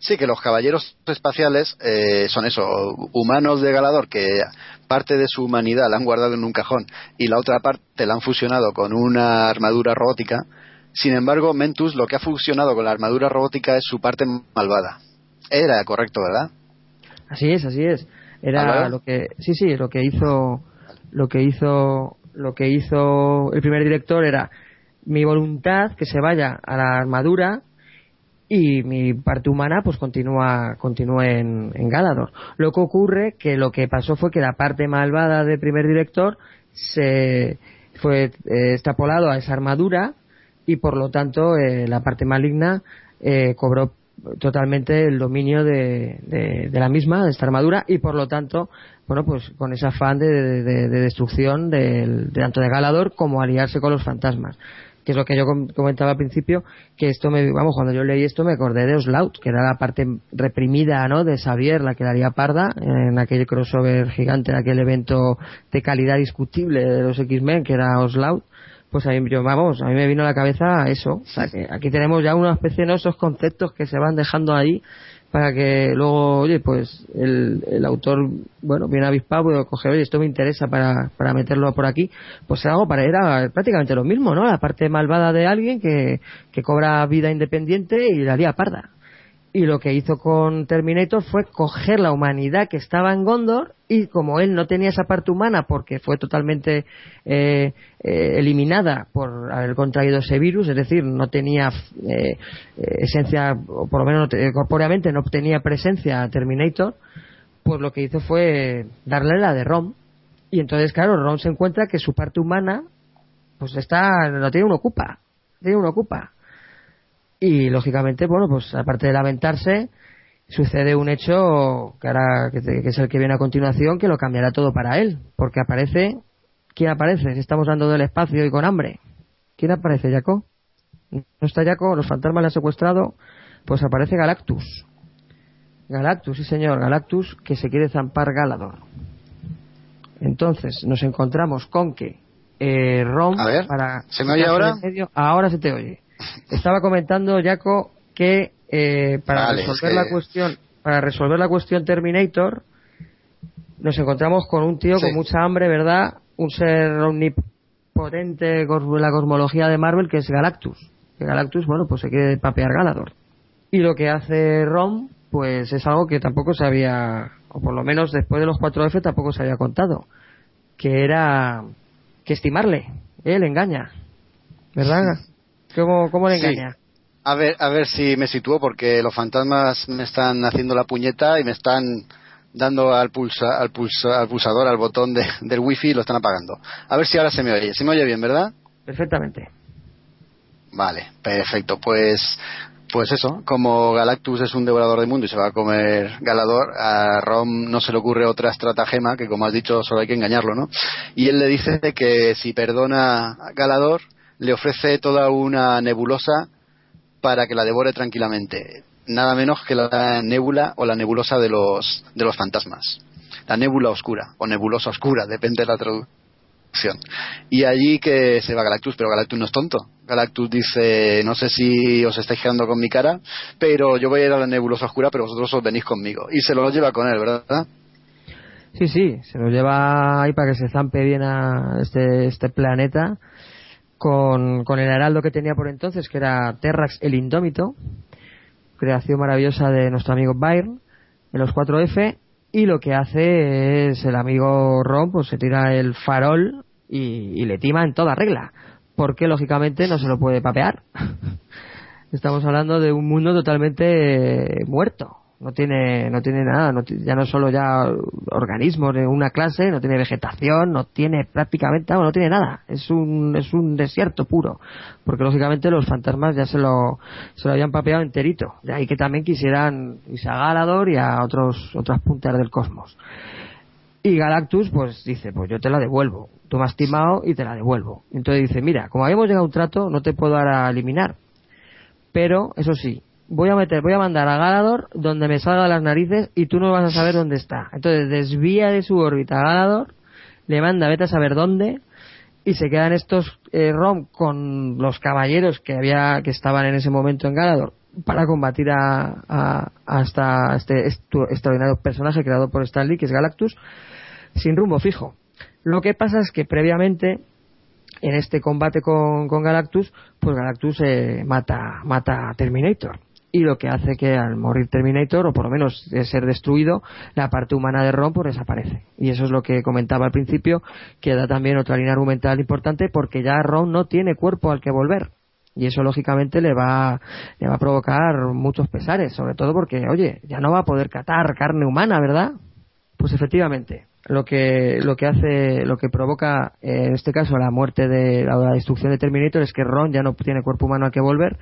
sí que los caballeros espaciales eh, son eso humanos de Galador que parte de su humanidad la han guardado en un cajón y la otra parte la han fusionado con una armadura robótica sin embargo Mentus lo que ha fusionado con la armadura robótica es su parte malvada era correcto verdad Así es, así es. Era lo que, sí, sí, lo que hizo, lo que hizo, lo que hizo el primer director era mi voluntad que se vaya a la armadura y mi parte humana pues continúa continúa en, en Galador. Lo que ocurre que lo que pasó fue que la parte malvada del primer director se fue eh, extrapolado a esa armadura y por lo tanto eh, la parte maligna eh, cobró totalmente el dominio de, de- la misma, de esta armadura, y por lo tanto, bueno, pues con ese afán de, de- de destrucción del, de tanto de Galador como aliarse con los fantasmas. Que es lo que yo com- comentaba al principio, que esto me, vamos, cuando yo leí esto me acordé de Oslaut, que era la parte reprimida, ¿no? De Xavier, la que daría parda en aquel crossover gigante, en aquel evento de calidad discutible de los X-Men, que era Oslaut pues a mí, yo, vamos, a mí me vino a la cabeza eso. O sea, que aquí tenemos ya una especie de esos conceptos que se van dejando ahí para que luego, oye, pues el, el autor, bueno, viene avispado, puede coger, oye, esto me interesa para, para meterlo por aquí. Pues algo para, era prácticamente lo mismo, ¿no? La parte malvada de alguien que, que cobra vida independiente y la haría parda. Y lo que hizo con Terminator fue coger la humanidad que estaba en Gondor y como él no tenía esa parte humana porque fue totalmente eh, eh, eliminada por haber contraído ese virus, es decir, no tenía eh, eh, esencia, o por lo menos no te- corpóreamente no tenía presencia Terminator, pues lo que hizo fue darle la de Rom. Y entonces, claro, Rom se encuentra que su parte humana pues está, lo tiene un ocupa, tiene un ocupa. Y lógicamente, bueno, pues aparte de lamentarse, sucede un hecho que, ahora, que, es el que viene a continuación, que lo cambiará todo para él. Porque aparece. ¿Quién aparece? Si estamos dando del espacio y con hambre. ¿Quién aparece, Jaco? No está Jaco, los fantasmas le han secuestrado. Pues aparece Galactus. Galactus, sí señor, Galactus que se quiere zampar Galador. Entonces nos encontramos con que eh, Rom A ver, para ¿se me oye ahora? medio- ahora se te oye. Estaba comentando Jaco que eh, para Vale, resolver es la cuestión para resolver la cuestión Terminator nos encontramos con un tío Sí. con mucha hambre, ¿verdad? Un ser omnipotente cos- la cosmología de Marvel que es Galactus. Que Galactus, bueno, pues se quiere papear Galador. Y lo que hace Rom, pues es algo que tampoco se había, o por lo menos después de los 4F tampoco se había contado, que era que estimarle, ¿eh? le engaña, ¿verdad? ¿Cómo, cómo le Sí. engaña? A ver, a ver si me sitúo porque los fantasmas me están haciendo la puñeta y me están dando al, pulsa, al, pulsa, al pulsador, al botón de- del wifi y lo están apagando. A ver si ahora se me oye. Se me oye bien, ¿verdad? Perfectamente. Vale, perfecto. Pues, pues eso, como Galactus es un devorador de mundo y se va a comer Galador, a Rom no se le ocurre otra estratagema que, como has dicho, solo hay que engañarlo, ¿no? Y él le dice que si perdona a Galador, le ofrece toda una nebulosa para que la devore tranquilamente. Nada menos que la nébula o la nebulosa de los, de los fantasmas. La nébula oscura o nebulosa oscura, depende de la traducción. Y allí que se va Galactus, pero Galactus no es tonto. Galactus dice, no sé si os estáis quedando con mi cara, pero yo voy a ir a la nebulosa oscura, pero vosotros os venís conmigo. Y se lo lleva con él, ¿verdad? Sí, sí, se lo lleva ahí para que se zampe bien a este, este planeta con, con el heraldo que tenía por entonces, que era Terrax el Indómito, creación maravillosa de nuestro amigo Byrne, de los 4F, y lo que hace es el amigo Ron, pues se tira el farol y, le tima en toda regla, porque lógicamente no se lo puede papear. Estamos hablando de un mundo totalmente eh, muerto. No tiene, no tiene nada, no ya no solo ya organismos de una clase, no tiene vegetación, no tiene prácticamente, no, no tiene nada. Es un, es un desierto puro. Porque lógicamente los fantasmas ya se lo, se lo habían papeado enterito. De ahí que también quisieran irse a Galador y a otros, otras puntas del cosmos. Y Galactus, pues dice, pues yo te la devuelvo. Tú me has timado y te la devuelvo. Entonces dice, mira, como habíamos llegado a un trato, no te puedo ahora eliminar. Pero, eso sí, voy a meter, voy a mandar a Galador donde me salga las narices y tú no vas a saber dónde está. Entonces desvía de su órbita a Galador, le manda, vete a saber dónde, y se quedan estos eh, Rom con los caballeros que había, que estaban en ese momento en Galador para combatir a, a, a esta- este extraordinario personaje creado por Stan Lee, que es Galactus, sin rumbo fijo. Lo que pasa es que previamente en este combate con, con Galactus, pues Galactus eh, mata, mata a Terminator. Y lo que hace que al morir Terminator, o por lo menos de ser destruido, la parte humana de Ron pues desaparece. Y eso es lo que comentaba al principio, que da también otra línea argumental importante porque ya Ron no tiene cuerpo al que volver. Y eso lógicamente le va, le va a provocar muchos pesares, sobre todo porque, oye, ya no va a poder catar carne humana, ¿verdad? Pues efectivamente, lo que lo que hace, lo que provoca eh, en este caso la muerte de la, la destrucción de Terminator es que Ron ya no tiene cuerpo humano al que volver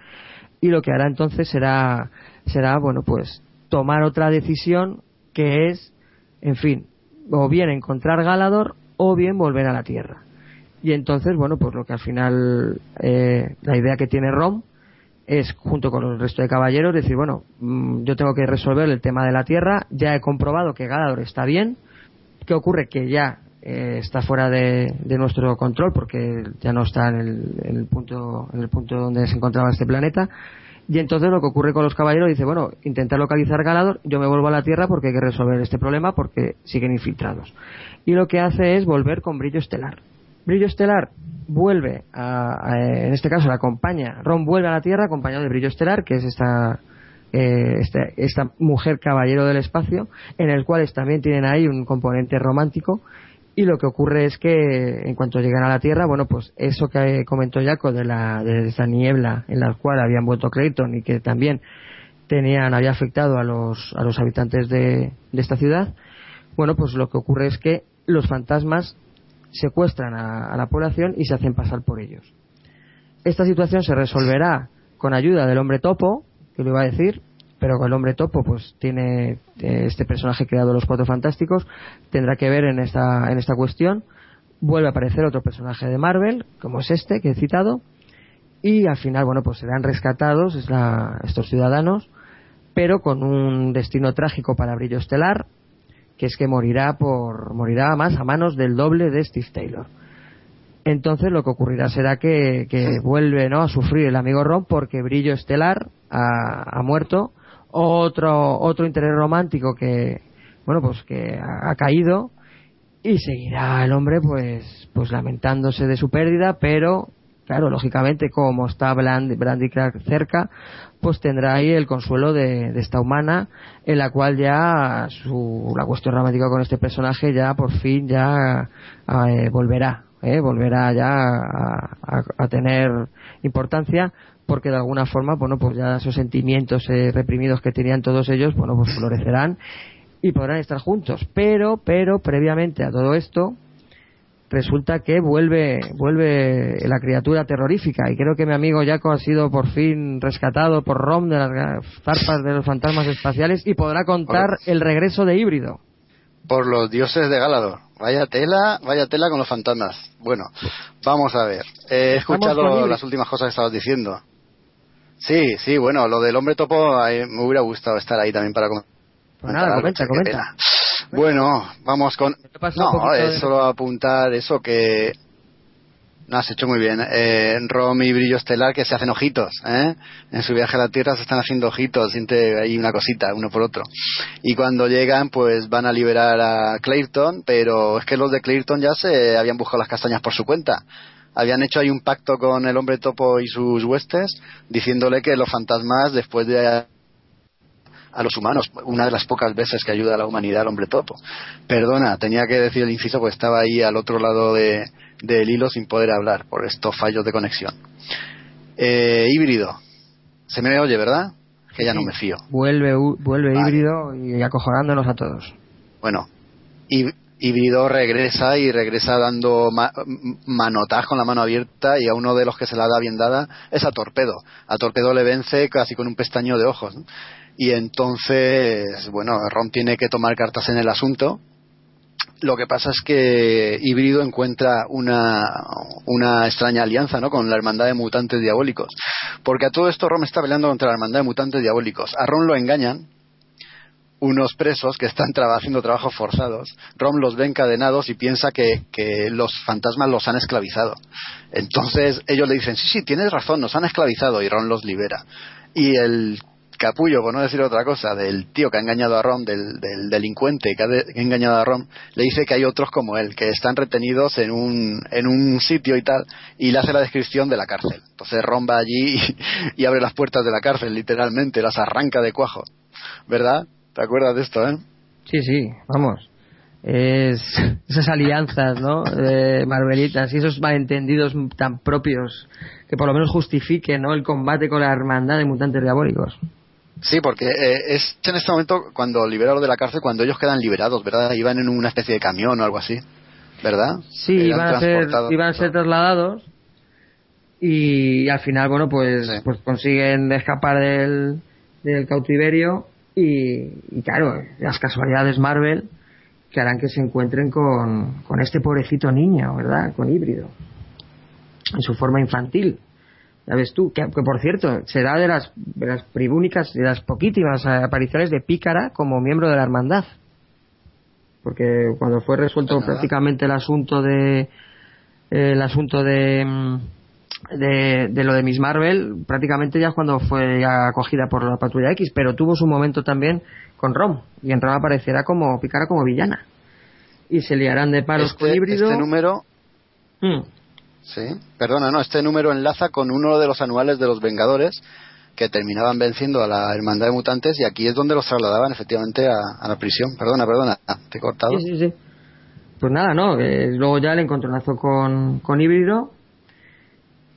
y lo que hará entonces será será bueno pues tomar otra decisión que es, en fin, o bien encontrar Galador o bien volver a la Tierra. Y entonces, bueno, pues lo que al final, eh, la idea que tiene Rom es, junto con el resto de caballeros, decir, bueno, mm, yo tengo que resolver el tema de la Tierra, ya he comprobado que Galador está bien, ¿qué ocurre? Que ya eh, está fuera de, nuestro control porque ya no está en el, en el punto en el punto donde se encontraba este planeta y entonces lo que ocurre con los caballeros dice, bueno, intentar localizar Galador, yo me vuelvo a la Tierra porque hay que resolver este problema porque siguen infiltrados. Y lo que hace es volver con Brillo Estelar. Brillo Estelar vuelve, a, en este caso la acompaña, Ron vuelve a la Tierra acompañado de Brillo Estelar, que es esta, eh, este- esta mujer caballero del espacio, en el cual también tienen ahí un componente romántico. Y lo que ocurre es que en cuanto llegan a la Tierra, bueno, pues eso que comentó Jaco de, de esa niebla en la cual habían vuelto Clayton y que también tenían, había afectado a los, a los habitantes de, de esta ciudad, bueno, pues lo que ocurre es que los fantasmas secuestran a, a la población y se hacen pasar por ellos. Esta situación se resolverá con ayuda del hombre topo, que lo iba a decir, pero el hombre topo pues tiene eh, este personaje creado los cuatro fantásticos, tendrá que ver en esta, en esta cuestión. Vuelve a aparecer otro personaje de Marvel, como es este que he citado, y al final, bueno, pues serán rescatados es la- estos ciudadanos, pero con un destino trágico para Brillo Estelar, que es que morirá por morirá más a manos del doble de Steve Taylor. Entonces lo que ocurrirá será que, que vuelve ¿no? a sufrir el amigo Ron porque Brillo Estelar ha muerto. Otro, otro interés romántico que, bueno, pues que ha, caído y seguirá el hombre pues, pues lamentándose de su pérdida, pero claro, lógicamente como está Bland- Brandy Clark cerca, pues tendrá ahí el consuelo de, esta humana en la cual ya su, la cuestión romántica con este personaje ya por fin ya eh, volverá, ¿eh? volverá ya a- a tener importancia porque de alguna forma, bueno, pues ya esos sentimientos eh, reprimidos que tenían todos ellos, bueno, pues florecerán y podrán estar juntos. Pero, pero, previamente a todo esto, resulta que vuelve, vuelve la criatura terrorífica y creo que mi amigo Jaco ha sido por fin rescatado por Rom de las zarpas de los fantasmas espaciales y podrá contar el regreso de híbrido. Por los dioses de Galador. Vaya tela, vaya tela con los fantasmas. Bueno, vamos a ver. He escuchado las últimas cosas que estabas diciendo. Sí, sí, bueno, lo del hombre topo eh, me hubiera gustado estar ahí también para comentar. Pues nada, algo, comenta, qué comenta. pena. Bueno, vamos con... No, es de- solo apuntar eso que... No, has hecho muy bien. Eh, Rom y Brillo Estelar que se hacen ojitos, ¿eh? En su viaje a la Tierra se están haciendo ojitos, siente ahí una cosita, uno por otro. Y cuando llegan, pues van a liberar a Clayton, pero es que los de Clayton ya se habían buscado las castañas por su cuenta. Habían hecho ahí un pacto con el hombre topo y sus huestes, diciéndole que los fantasmas, después de a los humanos, una de las pocas veces que ayuda a la humanidad el hombre topo. Perdona, tenía que decir el inciso porque estaba ahí al otro lado de, del hilo sin poder hablar por estos fallos de conexión. Eh, híbrido. Se me oye, ¿verdad? Que ya no me fío. Vuelve, vuelve Vale. híbrido y acojonándonos a todos. Bueno, híbrido regresa y regresa dando ma- con la mano abierta y a uno de los que se la da bien dada es a Torpedo. A Torpedo le vence casi con un pestaño de ojos. Y entonces, bueno, Ron tiene que tomar cartas en el asunto. Lo que pasa es que Híbrido encuentra una, una extraña alianza ¿no? con la Hermandad de Mutantes Diabólicos. Porque a todo esto Ron está peleando contra la Hermandad de Mutantes Diabólicos. A Ron lo engañan unos presos que están traba- haciendo trabajos forzados. Rom los ve encadenados y piensa que, que los fantasmas los han esclavizado. Entonces ellos le dicen, sí, sí, tienes razón, nos han esclavizado y Ron los libera. Y el capullo, por no decir otra cosa, del tío que ha engañado a Ron, del, del delincuente que ha, de- que ha engañado a Ron, le dice que hay otros como él, que están retenidos en un, en un sitio y tal, y le hace la descripción de la cárcel. Entonces Ron va allí y abre las puertas de la cárcel, literalmente, las arranca de cuajo. ¿Verdad? ¿Te acuerdas de esto, eh? Sí, sí, vamos. es esas alianzas, ¿no? De Marvelitas y esos malentendidos tan propios que por lo menos justifiquen, ¿no? El combate con la hermandad de mutantes diabólicos. Sí, porque eh, es en este momento cuando liberaron de la cárcel, cuando ellos quedan liberados, ¿verdad? Iban en una especie de camión o algo así, ¿verdad? Sí, iban a, ser, iban a ser trasladados y al final, bueno, pues, Sí. pues consiguen escapar del, del cautiverio y, y claro, las casualidades Marvel que harán que se encuentren con, con este pobrecito niño, ¿verdad? Con híbrido, en su forma infantil. Ya ves tú, que, que por cierto, será de las, de las únicas, de las poquísimas apariciones de Pícara como miembro de la hermandad. Porque cuando fue resuelto Pues prácticamente el asunto de el asunto de, mm, de de lo de Miss Marvel, prácticamente ya es cuando fue ya acogida por la Patrulla X, pero tuvo su momento también con Rom y en Rom aparecerá como Pícara como villana. Y se liarán de paros con Este, híbrido. este número, Mm. sí, perdona, no, este número enlaza con uno de los anuales de los Vengadores que terminaban venciendo a la Hermandad de Mutantes y aquí es donde los trasladaban efectivamente a, a la prisión. Perdona, perdona, te he cortado. Sí, sí, sí. Pues nada, ¿no? Luego ya el encontronazo con, con híbrido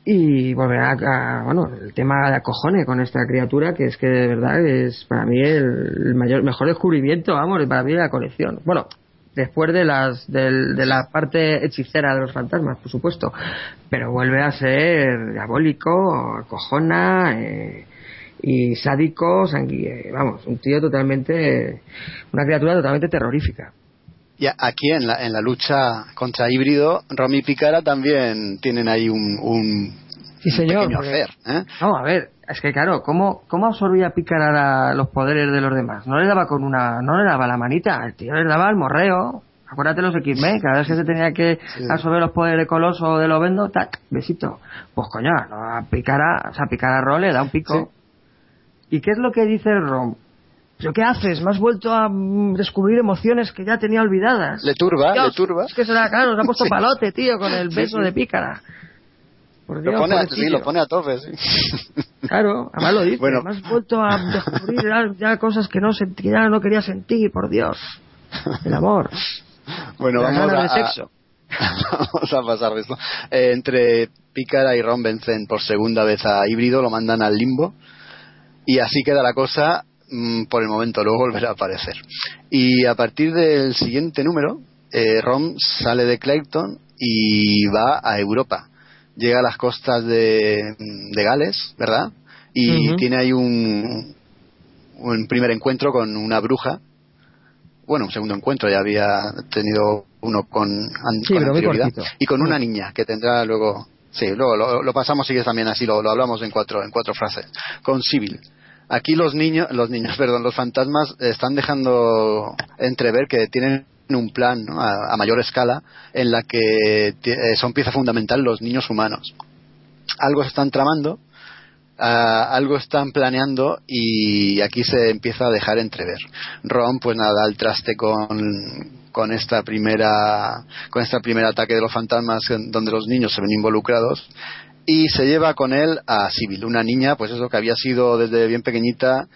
y volverá a, bueno, el tema de acojone con esta criatura que es que de verdad es para mí el, mayor, mejor descubrimiento, vamos, para mí de la colección. Bueno, después de las del- de la parte hechicera de los fantasmas, por supuesto, pero vuelve a ser diabólico, acojona eh, y sádico, eh, vamos, un tío totalmente, una criatura totalmente terrorífica. Y aquí en la, en la lucha contra híbrido, Romy y Picara también tienen ahí un, un, Sí, un señor, pequeño hacer. ¿eh? No, a ver, es que claro, ¿cómo, cómo absorbía Pícara la- los poderes de los demás? No le daba con una, no le daba la manita, el tío le daba el morreo. Acuérdate los X-Men, cada vez que se tenía que Sí. absorber los poderes de Coloso o de Lobendo, tac, besito. Pues coño, no, a Pícara, o sea, Pícara a Ron le da un pico. ¿Y qué es lo que dice Ron? ¿Pero qué haces? Me has vuelto a mm, descubrir emociones que ya tenía olvidadas. Le turba, Dios, le turba. Es que será, claro, nos ha puesto Sí. palote, tío, con el Sí, beso sí. de Pícara. Por Dios, Lo pone, a- sí, lo pone a tope, sí. Claro, además lo dice. Bueno. Me has vuelto a descubrir ya, ya cosas que no sentí, ya no quería sentir, por Dios. El amor. Bueno, las vamos a, de sexo. vamos a pasar esto. Eh, entre Pícara y Ron vencen por segunda vez a Híbrido, lo mandan al limbo. Y así queda la cosa por el momento, luego volverá a aparecer. Y a partir del siguiente número, eh, Ron sale de Clayton y va a Europa. Llega a las costas de, de Gales, ¿verdad? Y tiene ahí un, un primer encuentro con una bruja bueno, un segundo encuentro, ya había tenido uno con, Sí, anterioridad, y con una Mm. niña que tendrá luego, sí, luego lo, lo pasamos sigues también así, lo, lo hablamos en cuatro, en cuatro frases, con Civil. Aquí los niños, los niños, perdón, los fantasmas están dejando entrever que tienen un plan ¿no? a, mayor escala en la que eh, son pieza fundamental los niños humanos. Algo se están tramando, ah, algo están planeando y aquí se empieza a dejar entrever. Ron, pues nada, al traste con, con esta primera, con este primer ataque de los fantasmas donde los niños se ven involucrados y se lleva con él a Sibyl, una niña, pues eso que había sido desde bien pequeñita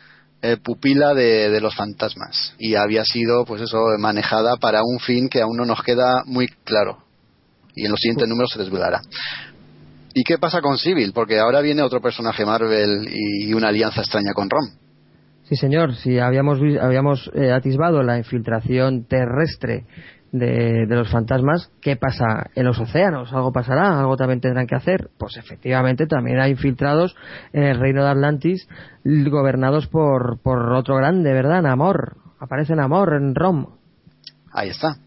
eh, pupila de, de los fantasmas y había sido, pues eso, manejada para un fin que aún no nos queda muy claro y en los siguientes números se desvelará. ¿Y qué pasa con Sibyl? Porque ahora viene otro personaje Marvel y una alianza extraña con Ron. Sí, señor, si habíamos, vi- habíamos eh, atisbado la infiltración terrestre de, los fantasmas, ¿qué pasa en los océanos? ¿Algo pasará? ¿Algo también tendrán que hacer? Pues efectivamente también hay infiltrados en el reino de Atlantis gobernados por, por otro grande, ¿verdad? Namor. Aparece Namor en Rom. Ahí está.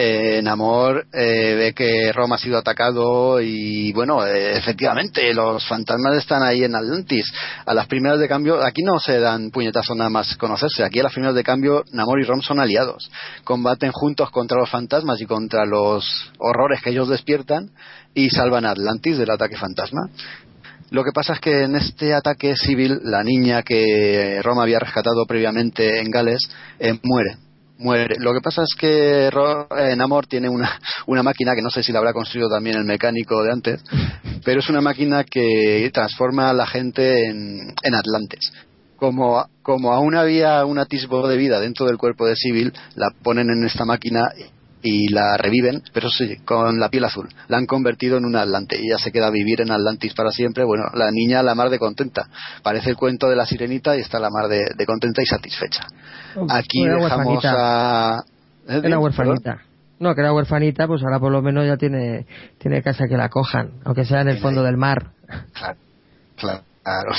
Eh, Namor eh, ve que Roma ha sido atacado y bueno, eh, efectivamente los fantasmas están ahí en Atlantis. A las primeras de cambio, aquí no se dan puñetazos nada más conocerse, aquí a las primeras de cambio Namor y Rom son aliados. Combaten juntos contra los fantasmas y contra los horrores que ellos despiertan y salvan a Atlantis del ataque fantasma. Lo que pasa es que en este ataque civil, la niña que Roma había rescatado previamente en Gales eh, muere. Muere. Lo que pasa es que eh, Namor tiene una, una máquina que no sé si la habrá construido también el mecánico de antes, pero es una máquina que transforma a la gente en, en Atlantes. como, como aún había un atisbo de vida dentro del cuerpo de Civil, la ponen en esta máquina y la reviven, pero sí, con la piel azul. La han convertido en una Atlante y ella se queda a vivir en Atlantis para siempre. Bueno, la niña la mar de contenta. Parece el cuento de la sirenita y está la mar de, de contenta y satisfecha. Aquí dejamos a... ¿Eh? Era huerfanita. No, que era huerfanita, pues ahora por lo menos ya tiene, tiene casa que la cojan, aunque sea en el fondo del mar. Claro, claro.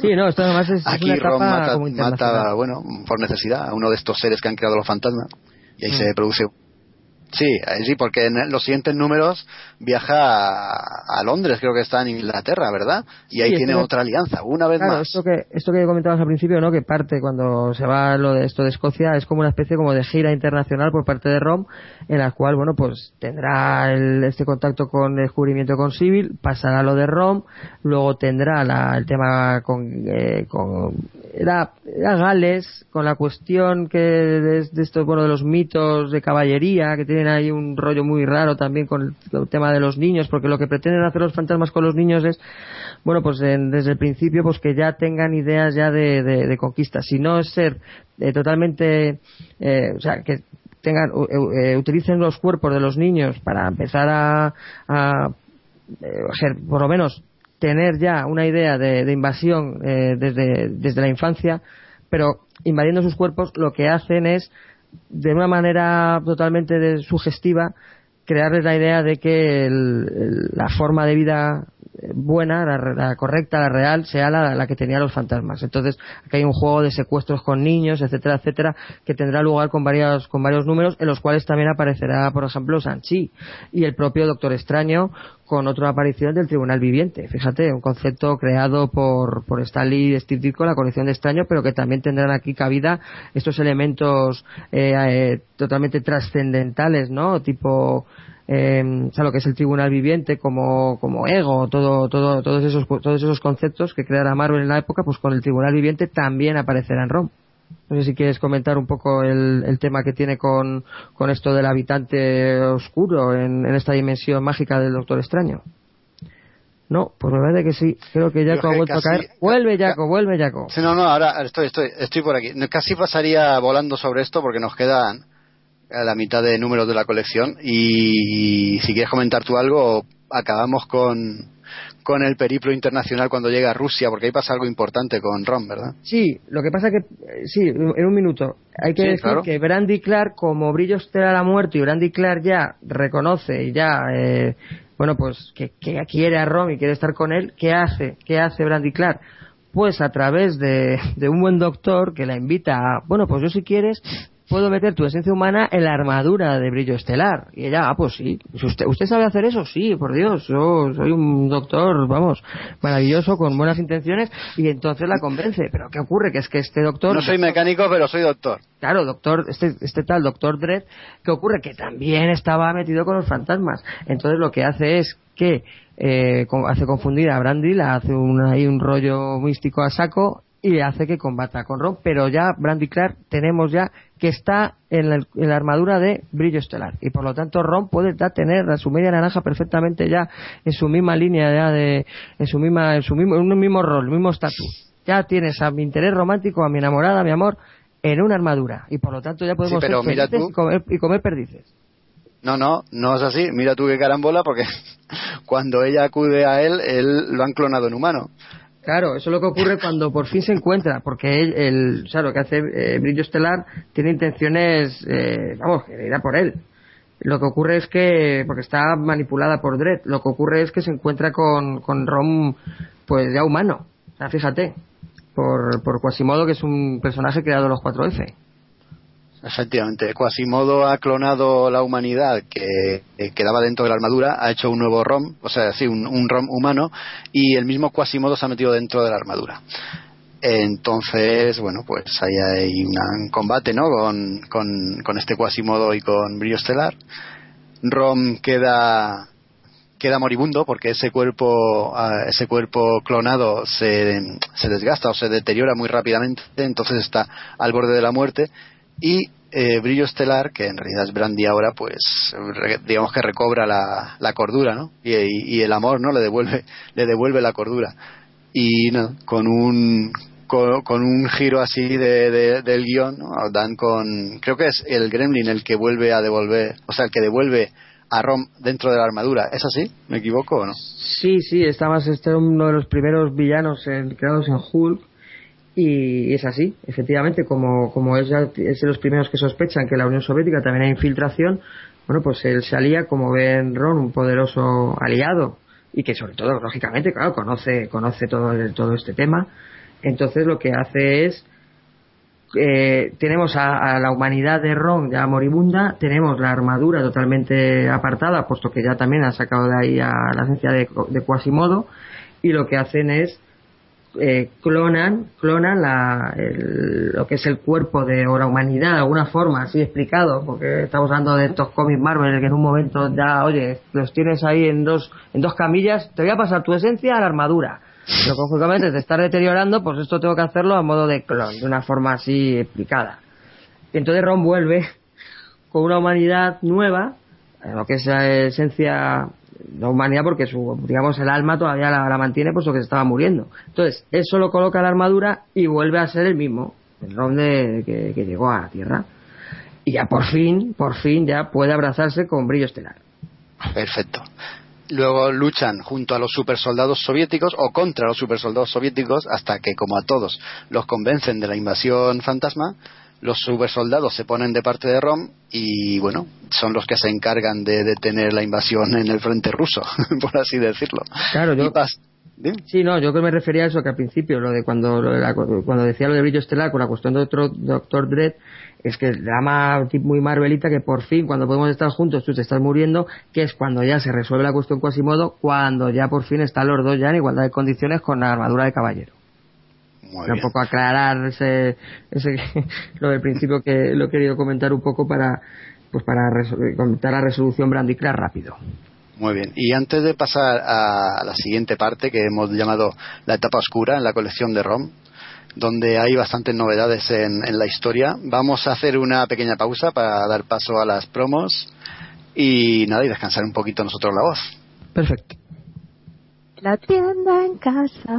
Sí, no, esto además es, es Aquí una Ron etapa mata, como mata, internacional. bueno, por necesidad, a uno de estos seres que han creado los fantasmas. Y ahí Mm. se produce. Sí, eh, sí, porque en los siguientes números viaja a, a Londres, creo que está en Inglaterra, ¿verdad? Y ahí Sí, tiene otra alianza, una vez Claro, más. esto que, esto que comentabas al principio, ¿no? Que parte cuando se va lo de esto de Escocia es como una especie como de gira internacional por parte de ROM, en la cual, bueno, pues tendrá el- este contacto con el descubrimiento con Civil, pasará lo de ROM, luego tendrá la- el tema con, eh, con era, era Gales, con la cuestión que de, de esto, bueno, de los mitos de caballería, que tienen ahí un rollo muy raro también con el, tema de los niños, porque lo que pretenden hacer los fantasmas con los niños es bueno, pues en- desde el principio, pues que ya tengan ideas ya de, de- conquista. Si no es ser eh, totalmente, eh, o sea, que tengan, eh, utilicen los cuerpos de los niños para empezar a, a, eh, ejer- por lo menos tener ya una idea de, de invasión eh, desde, desde la infancia, pero invadiendo sus cuerpos lo que hacen es de una manera totalmente de- sugestiva crearles la idea de que el- el- la forma de vida buena, la, la correcta, la real, sea la, la que tenían los fantasmas. Entonces, aquí hay un juego de secuestros con niños, etcétera, etcétera, que tendrá lugar con varios, con varios números, en los cuales también aparecerá, por ejemplo, Sanchi y el propio Doctor Extraño con otra aparición del Tribunal Viviente. Fíjate, un concepto creado por, por Stanley y Steve Ditko, la colección de Extraño, pero que también tendrán aquí cabida estos elementos eh, eh, totalmente trascendentales, ¿no? Tipo, eh, o sea, lo que es el tribunal viviente como, como ego, todo, todo, todos esos, todos esos conceptos que creará Marvel en la época, pues con el tribunal viviente también aparecerá en ROM. No sé si quieres comentar un poco el, el tema que tiene con, con esto del habitante oscuro en, en esta dimensión mágica del Doctor Extraño. No, pues me parece que sí. Creo que Jaco ha que vuelto casi- a caer. Vuelve Jaco, vuelve Jaco. Sí, no, no, ahora estoy, estoy, estoy por aquí. Casi pasaría volando sobre esto porque nos quedan a la mitad de números de la colección y, si quieres comentar tú algo, acabamos con, con el periplo internacional cuando llega a Rusia, porque ahí pasa algo importante con Ron, ¿verdad? Sí, lo que pasa que, eh, sí, en un minuto. Hay que Sí, decir claro. que Brandy Clark, como Brillo Estelar ha muerto y Brandy Clark ya reconoce y ya, eh, bueno, pues que, que quiere a Ron y quiere estar con él, ¿qué hace? ¿Qué hace Brandy Clark? Pues a través de, de un buen doctor que la invita a, bueno, pues yo si quieres puedo meter tu esencia humana en la armadura de brillo estelar. Y ella, ah, pues sí. ¿Usted, ¿Usted sabe hacer eso? Sí, por Dios. Yo soy un doctor, vamos, maravilloso, con buenas intenciones. Y entonces la convence. Pero ¿qué ocurre? Que es que este doctor... No soy mecánico, pero soy doctor. Claro, doctor, este, este tal doctor Dredd, ¿qué ocurre? Que también estaba metido con los fantasmas. Entonces lo que hace es que eh, hace confundir a Brandy, le hace un, ahí un rollo místico a saco y le hace que combata con Ron. Pero ya Brandy Clark tenemos ya que está en la, en la armadura de brillo estelar. Y por lo tanto Ron puede ya tener a su media naranja perfectamente ya en su misma línea ya de, en su misma, en su mismo, en un mismo rol, mismo estatus. Ya tienes a mi interés romántico, a mi enamorada, a mi amor, en una armadura. Y por lo tanto ya podemos Sí, pero ser mira felices tú. y comer, y comer perdices. No, no, no es así. Mira tú qué carambola, porque cuando ella acude a él, él lo han clonado en humano. Claro, eso es lo que ocurre cuando por fin se encuentra, porque el, o sea, lo que hace eh, Brillo Estelar tiene intenciones, eh, vamos, que irá por él. Lo que ocurre es que, porque está manipulada por Dredd, lo que ocurre es que se encuentra con, con Rom, pues ya humano. Fíjate, por, por Quasimodo, que es un personaje creado en los 4F. Efectivamente, Quasimodo ha clonado la humanidad que eh, quedaba dentro de la armadura, ha hecho un nuevo ROM, o sea, sí, un, ROM humano, y el mismo Quasimodo se ha metido dentro de la armadura. Entonces, bueno, pues ahí hay un combate, ¿no? Con, con, con este Quasimodo y con Brillo Estelar. Rom queda queda moribundo porque ese cuerpo ah, ese cuerpo clonado se, se desgasta o se deteriora muy rápidamente entonces está al borde de la muerte y eh, Brillo Estelar que en realidad es Brandy ahora pues digamos que recobra la, la cordura ¿no? y, el amor no le devuelve le devuelve la cordura y con un con, un giro así de, de- del guion dan con creo que es el Gremlin el que vuelve a devolver o sea el que devuelve a Rom dentro de la armadura ¿es así? ¿me equivoco o no? Sí, sí, está más, este uno de los primeros villanos en- creados en Hulk y es así, efectivamente, como, como es, es de los primeros que sospechan que la Unión Soviética también hay infiltración, bueno, pues él se alía, como ven Ron, un poderoso aliado y que sobre todo, lógicamente, claro, conoce, conoce todo, todo este tema, entonces lo que hace es eh, tenemos a, la humanidad de Ron ya moribunda, tenemos la armadura totalmente apartada, puesto que ya también han sacado de ahí a la esencia de, de Quasimodo, y lo que hacen es eh, clonan, clonan la, el- lo que es el cuerpo de o la humanidad de alguna forma, así explicado, porque estamos hablando de estos cómics Marvel que en un momento ya, oye, los tienes ahí en dos, en dos camillas, te voy a pasar tu esencia a la armadura. Pero lógicamente te está deteriorando, pues esto tengo que hacerlo a modo de clon, de una forma así explicada. Y entonces Ron vuelve con una humanidad nueva, lo que es la esencia la humanidad porque su digamos el alma todavía la, la mantiene puesto que se estaba muriendo entonces él solo coloca la armadura y vuelve a ser el mismo el Ron que, que llegó a la Tierra y ya por fin por fin ya puede abrazarse con brillo estelar Perfecto. Luego luchan junto a los supersoldados soviéticos o contra los supersoldados soviéticos hasta que, como a todos, los convencen de la invasión fantasma. Los supersoldados se ponen de parte de Rom y, bueno, son los que se encargan de detener la invasión en el frente ruso, por así decirlo. claro yo. Sí, no, yo que me refería a eso que al principio, lo de cuando lo de la- cuando decía lo de brillo estelar con la cuestión de otro Doctor Dredd, es que drama tipo muy marvelita que por fin cuando podemos estar juntos tú te estás muriendo, que es cuando ya se resuelve la cuestión Quasimodo, cuando ya por fin están los dos ya en igualdad de condiciones con la armadura de caballero. Muy Era un bien. poco aclarar ese, ese lo del principio que lo he querido comentar un poco para pues para comentar la resolución Brandiclar rápido. Muy bien. Y antes de pasar a la siguiente parte que hemos llamado la etapa oscura en la colección de ROM, donde hay bastantes novedades en, en la historia, vamos a hacer una pequeña pausa para dar paso a las promos y nada, y descansar un poquito nosotros la voz. Perfecto. La tienda en casa.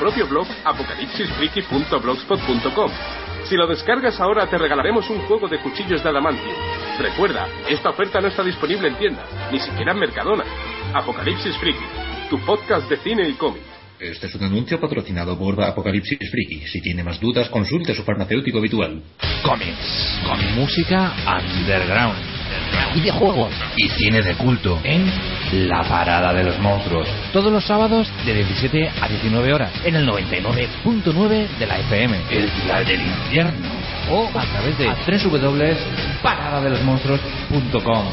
propio blog apocalipsisfriki.blogspot.com. Si lo descargas ahora te regalaremos un juego de cuchillos de adamantium. Recuerda, esta oferta no está disponible en tiendas, ni siquiera en Mercadona. Apocalipsis Friki, tu podcast de cine y cómic. Este es un anuncio patrocinado por Apocalipsis Friki. Si tiene más dudas, consulte a su farmacéutico habitual. Cómics, con música underground, videojuegos y cine de culto en La Parada de los Monstruos. Todos los sábados de 17 a 19 horas en el 99.9 de la FM, el Pilar del Infierno. O a través de www.paradadelosmonstruos.com.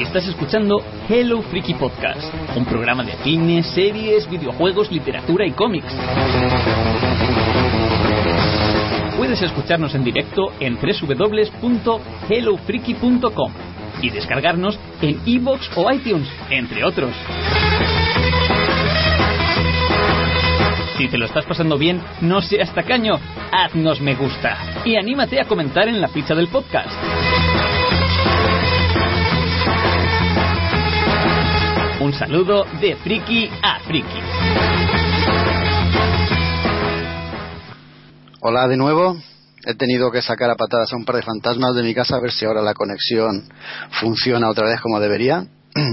Estás escuchando Hello Freaky Podcast, un programa de cine, series, videojuegos, literatura y cómics. Puedes escucharnos en directo en www.hellofreaky.com y descargarnos en iVoox o iTunes, entre otros. Si te lo estás pasando bien, no seas tacaño, haznos me gusta y anímate a comentar en la ficha del podcast. Un saludo de friki a friki. Hola de nuevo. He tenido que sacar a patadas a un par de fantasmas de mi casa a ver si ahora la conexión funciona otra vez como debería.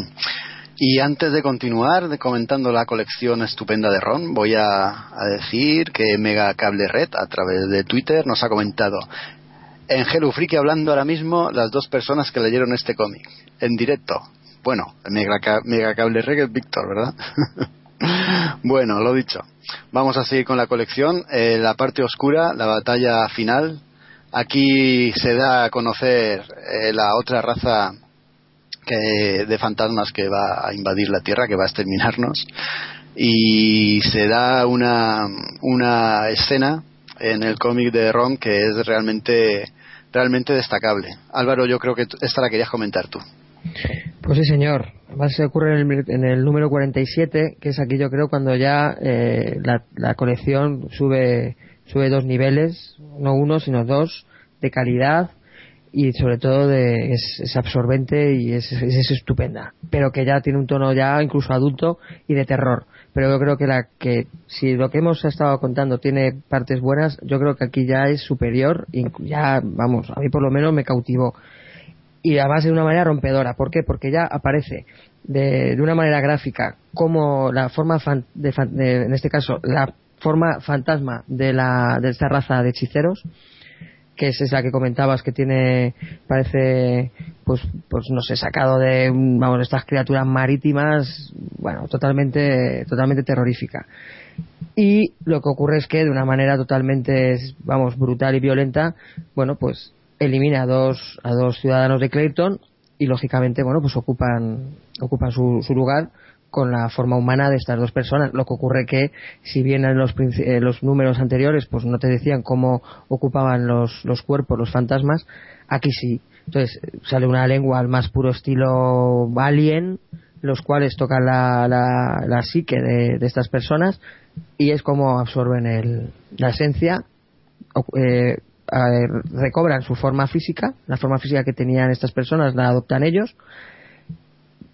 Y antes de continuar comentando la colección estupenda de Ron, voy a, a decir que Mega Cable Red a través de Twitter nos ha comentado en Hello Freaky hablando ahora mismo las dos personas que leyeron este cómic, en directo. Bueno, mega, ca- mega cable reggae Víctor, ¿verdad? bueno, lo dicho. Vamos a seguir con la colección. Eh, la parte oscura, la batalla final. Aquí se da a conocer eh, la otra raza que, de fantasmas que va a invadir la Tierra, que va a exterminarnos. Y se da una, una escena en el cómic de Ron que es realmente, realmente destacable. Álvaro, yo creo que esta la querías comentar tú. Pues sí, señor. Además se ocurre en el, en el número 47, que es aquí yo creo cuando ya eh, la, la colección sube, sube dos niveles, no uno, sino dos, de calidad y sobre todo de, es, absorbente y es, es- es estupenda. Pero que ya tiene un tono ya incluso adulto y de terror. Pero yo creo que, la, que si lo que hemos estado contando tiene partes buenas, yo creo que aquí ya es superior. Ya, vamos, a mí por lo menos me cautivó y además de una manera rompedora. ¿Por qué? Porque ya aparece de, de una manera gráfica como la forma, fan- de, de- en este caso, la forma fantasma de, la, de esta raza de hechiceros, que es, es la que comentabas que tiene, parece, pues, pues no sé, sacado de, vamos, estas criaturas marítimas, bueno, totalmente, totalmente terrorífica. Y lo que ocurre es que de una manera totalmente, vamos, brutal y violenta, bueno, pues elimina a dos, a dos ciudadanos de Clayton y lógicamente, bueno, pues ocupan, ocupan su, su lugar con la forma humana de estas dos personas. Lo que ocurre que, si bien en los, eh, los números anteriores, pues no te decían cómo ocupaban los, los cuerpos, los fantasmas, aquí sí. Entonces sale una lengua al más puro estilo alien, los cuales tocan la, la, la psique de, de estas personas y es como absorben el, la esencia, eh, eh, recobran su forma física, la forma física que tenían estas personas la adoptan ellos,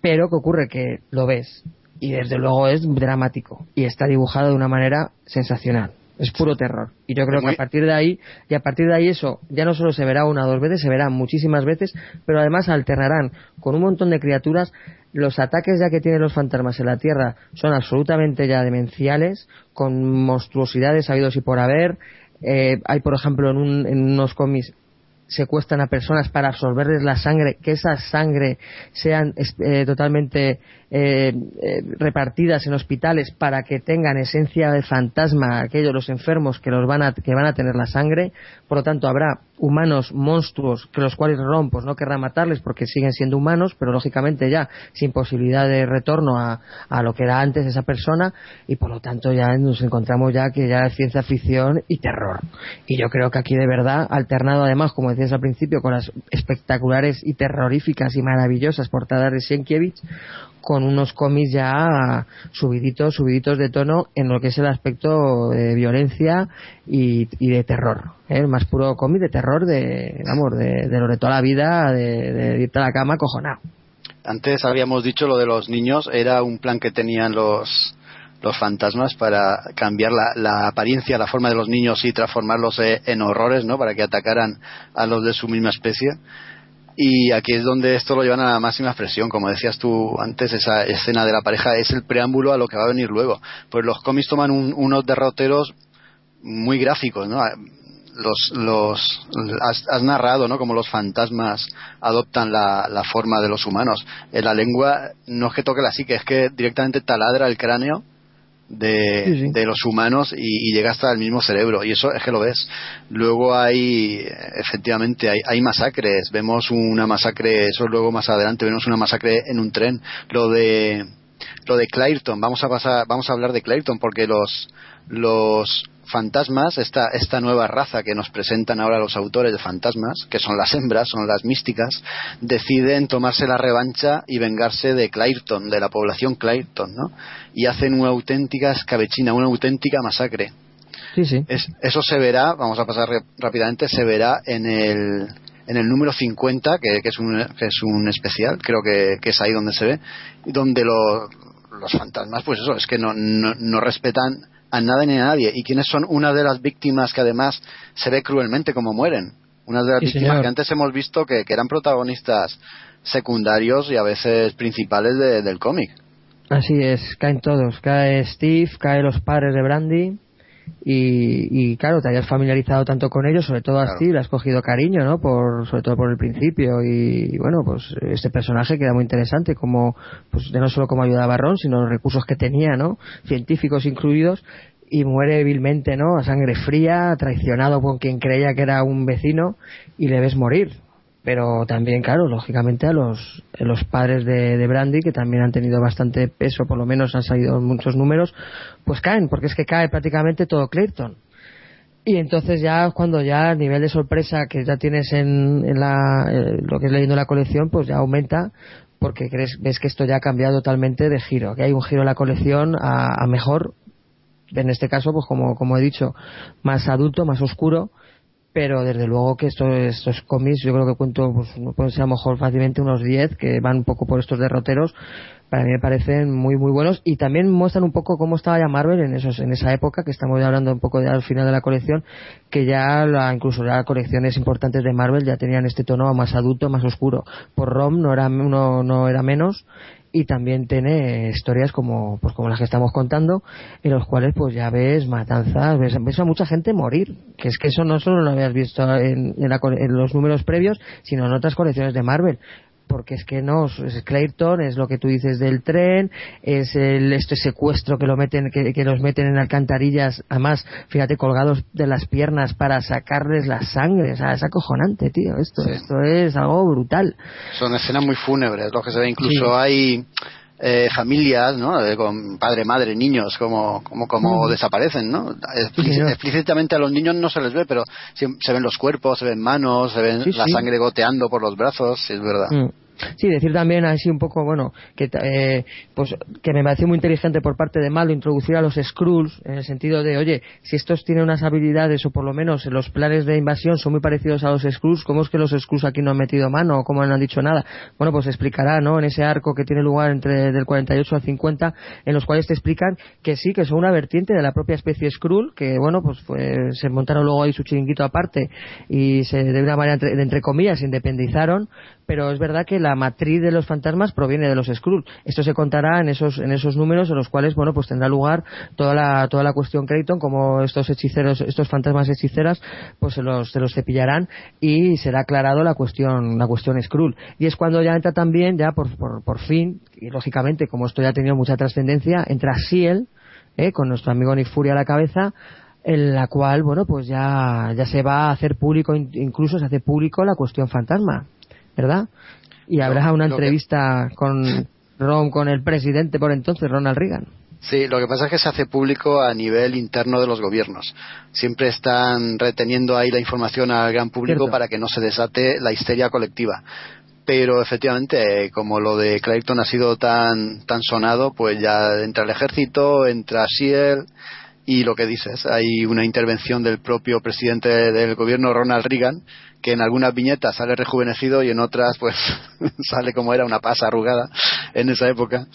pero que ocurre que lo ves y desde luego es dramático y está dibujado de una manera sensacional. Es puro terror. Y yo creo que a partir de ahí, y a partir de ahí eso ya no solo se verá una o dos veces, se verá muchísimas veces, pero además alternarán con un montón de criaturas. Los ataques ya que tienen los fantasmas en la Tierra son absolutamente ya demenciales, con monstruosidades habidos y por haber. Eh, hay, por ejemplo, en, un- en unos cómics secuestran a personas para absorberles la sangre, que esa sangre sean eh, totalmente eh, eh, repartidas en hospitales para que tengan esencia de fantasma aquellos los enfermos que los van a que van a tener la sangre, por lo tanto habrá humanos monstruos que los cuales Ron pues no querrá matarles porque siguen siendo humanos, pero lógicamente ya sin posibilidad de retorno a, a lo que era antes esa persona y por lo tanto ya nos encontramos ya que ya es ciencia ficción y terror. Y yo creo que aquí de verdad, alternado además, como decías al principio, con las espectaculares y terroríficas y maravillosas portadas de Sienkiewicz, con unos cómics ya subiditos, subiditos de tono en lo que es el aspecto de violencia y, de terror. ¿eh? El más puro cómic de terror de, vamos, de, de lo de toda la vida, de, de irte a la cama cojonado. Antes habíamos dicho lo de los niños, era un plan que tenían los los fantasmas para cambiar la, la apariencia, la forma de los niños y transformarlos eh, en horrores, ¿no? Para que atacaran a los de su misma especie. Y aquí es donde esto lo llevan a la máxima expresión, como decías tú antes, esa escena de la pareja es el preámbulo a lo que va a venir luego. Pues los cómics toman un- unos derroteros muy gráficos, ¿no? Los, los, has, has narrado, ¿no? Como los fantasmas adoptan la, la forma de los humanos. En la lengua no es que toque la psique, es que directamente taladra el cráneo de, Sí, sí. de los humanos y, y llega hasta el mismo cerebro. Y eso es que lo ves. Luego hay efectivamente hay, hay masacres. Vemos una masacre eso luego más adelante vemos una masacre en un tren. Lo de lo de Clairton. Vamos a pasar vamos a hablar de Clairton porque los los fantasmas esta esta nueva raza que nos presentan ahora los autores de fantasmas que son las hembras son las místicas deciden tomarse la revancha y vengarse de Clairton de la población Clairton no y hacen una auténtica escabechina una auténtica masacre Sí, sí. es- eso se verá, vamos a pasar rápidamente, se verá en el, en el número 50, que, que es, un, que es un especial, creo que, que es ahí donde se ve, donde lo- los fantasmas, pues eso, es que no, no, no respetan a nada ni a nadie. ¿Y quiénes son una de las víctimas que además se ve cruelmente como mueren? Una de las Sí, víctimas señor. que antes hemos visto que, que eran protagonistas secundarios y a veces principales de- del cómic. Así es, caen todos. Cae Steve, cae los padres de Brandy y, y, claro, te hayas familiarizado tanto con ellos, sobre todo Claro. Steve, le has cogido cariño, ¿no? Por, sobre todo por el principio y, y bueno, pues este personaje queda muy interesante como, pues no solo como ayudaba a Ron, sino los recursos que tenía, ¿no? Científicos incluidos y muere vilmente, ¿no? A sangre fría, traicionado por quien creía que era un vecino y le ves morir. Pero también, claro, lógicamente a los, a los padres de, de Brandy, que también han tenido bastante peso, por lo menos han salido muchos números, pues caen, porque es que cae prácticamente todo Clayton. Y entonces ya cuando ya el nivel de sorpresa que ya tienes en, en la, eh, lo que es leyendo la colección, pues ya aumenta porque crees, ves que esto ya ha cambiado totalmente de giro, que hay un giro en la colección a, a mejor, en este caso, pues como, como he dicho, más adulto, más oscuro, pero desde luego que estos, estos cómics yo creo que cuento pues pueden ser a lo mejor fácilmente unos 10 que van un poco por estos derroteros para mí me parecen muy muy buenos y también muestran un poco cómo estaba ya Marvel en esos en esa época que estamos ya hablando un poco ya al final de la colección que ya la, incluso las colecciones importantes de Marvel ya tenían este tono más adulto más oscuro. Por Rom no era no, no era menos y también tiene historias como pues como las que estamos contando en los cuales pues ya ves matanzas ves, ves a mucha gente morir que es que eso no solo lo habías visto en, en, la en los números previos sino en otras colecciones de Marvel porque es que no es Clayton es lo que tú dices del tren es el este secuestro que lo meten que, que los meten en alcantarillas además fíjate colgados de las piernas para sacarles la sangre o sea es acojonante tío esto esto es algo brutal Son escenas muy fúnebres, lo que se ve. Incluso Sí. hay eh, familias, ¿no? De- con padre, madre, niños, como, como, como Mm. desaparecen, ¿no? Sí, señor. explícitamente a los niños no se les ve, pero sí- se ven los cuerpos, se ven manos, se ven Sí, la sí. sangre goteando por los brazos, sí, es verdad. Mm. Sí, decir también así un poco, bueno, que, eh, pues, que me pareció muy inteligente por parte de Malo introducir a los Skrulls en el sentido de, oye, si estos tienen unas habilidades o por lo menos los planes de invasión son muy parecidos a los Skrulls, ¿cómo es que los Skrulls aquí no han metido mano o cómo no han dicho nada? Bueno, pues explicará, ¿no? En ese arco que tiene lugar entre del 48 al 50, en los cuales te explican que sí, que son una vertiente de la propia especie Skrull, que bueno, pues fue- se montaron luego ahí su chiringuito aparte y se de una manera entre, entre comillas se independizaron, pero es verdad que la matriz de los fantasmas proviene de los Skrull. Esto se contará en esos en esos números en los cuales bueno, pues tendrá lugar toda la toda la cuestión Creighton como estos hechiceros, estos fantasmas hechiceras, pues se los se los cepillarán y será aclarado la cuestión la cuestión Skrull. Y es cuando ya entra también ya por por, por fin y lógicamente como esto ya ha tenido mucha trascendencia, entra Siel eh, con nuestro amigo Nick Fury a la cabeza en la cual, bueno, pues ya, ya se va a hacer público, in- incluso se hace público la cuestión fantasma, ¿verdad? Y habrá una que- entrevista con Ron, con el presidente por entonces, Ronald Reagan. Sí, lo que pasa es que se hace público a nivel interno de los gobiernos. Siempre están reteniendo ahí la información al gran público Cierto. para que no se desate la histeria colectiva. Pero efectivamente, eh, como lo de Clayton ha sido tan, tan sonado, pues ya entra el ejército, entra Siel y lo que dices, hay una intervención del propio presidente del gobierno, Ronald Reagan, que en algunas viñetas sale rejuvenecido y en otras pues sale como era una pasa arrugada en esa época.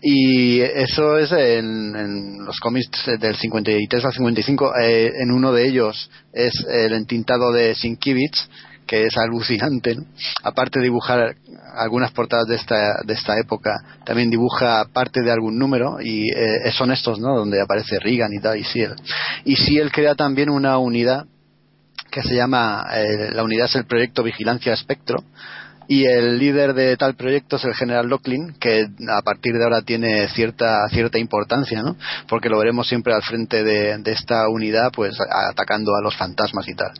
Y eso es en, los cómics del 53 al 55. Eh, en uno de ellos es el entintado de Sienkiewicz, que es alucinante. Aparte de dibujar algunas portadas de esta, de esta época, también dibuja parte de algún número y eh, son estos, ¿no? Donde aparece Reagan y tal, y Siel. Y Siel crea también una unidad que se llama, eh, la unidad es el proyecto Vigilancia Espectro, y el líder de tal proyecto es el general Locklin, que a partir de ahora tiene cierta cierta importancia, ¿no? Porque lo veremos siempre al frente de, esta unidad, pues atacando a los fantasmas y tal.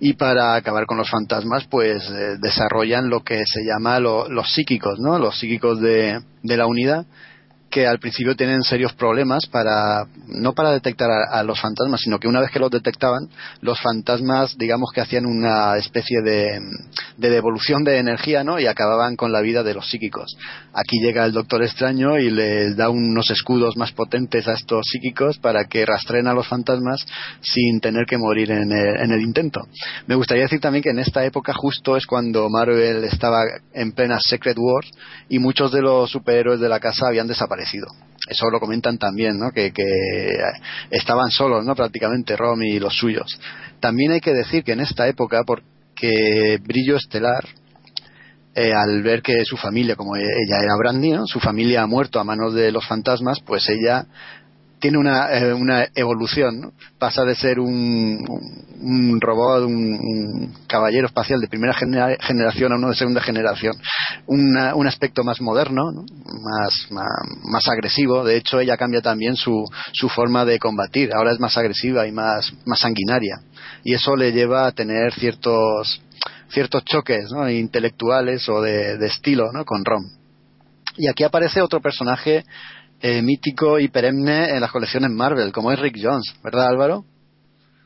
Y para acabar con los fantasmas, pues eh, desarrollan lo que se llama lo- los psíquicos, ¿no? Los psíquicos de, de la unidad que al principio tienen serios problemas para no para detectar a, los fantasmas sino que una vez que los detectaban los fantasmas digamos que hacían una especie de, de devolución de energía no y acababan con la vida de los psíquicos. Aquí llega el doctor extraño y les da unos escudos más potentes a estos psíquicos para que rastreen a los fantasmas sin tener que morir en el, en el intento. Me gustaría decir también que en esta época justo es cuando Marvel estaba en plena Secret Wars y muchos de los superhéroes de la casa habían desaparecido. Eso lo comentan también, ¿no? Que, que estaban solos, ¿no? Prácticamente Rom y los suyos. También hay que decir que en esta época, porque Brillo Estelar, eh, al ver que su familia, como ella era Brandy, ¿no? su familia ha muerto a manos de los fantasmas, pues ella tiene una, eh, una evolución, ¿no? pasa de ser un, un, robot, un, caballero espacial de primera genera- generación a uno de segunda generación, Una- un aspecto más moderno, ¿no? más, más, agresivo, de hecho ella cambia también su, su forma de combatir, ahora es más agresiva y más, más sanguinaria, y eso le lleva a tener ciertos ciertos choques intelectuales o de, de estilo ¿no? con Rom. Y aquí aparece otro personaje eh, mítico y perenne en las colecciones Marvel, como es Rick Jones, ¿verdad Álvaro?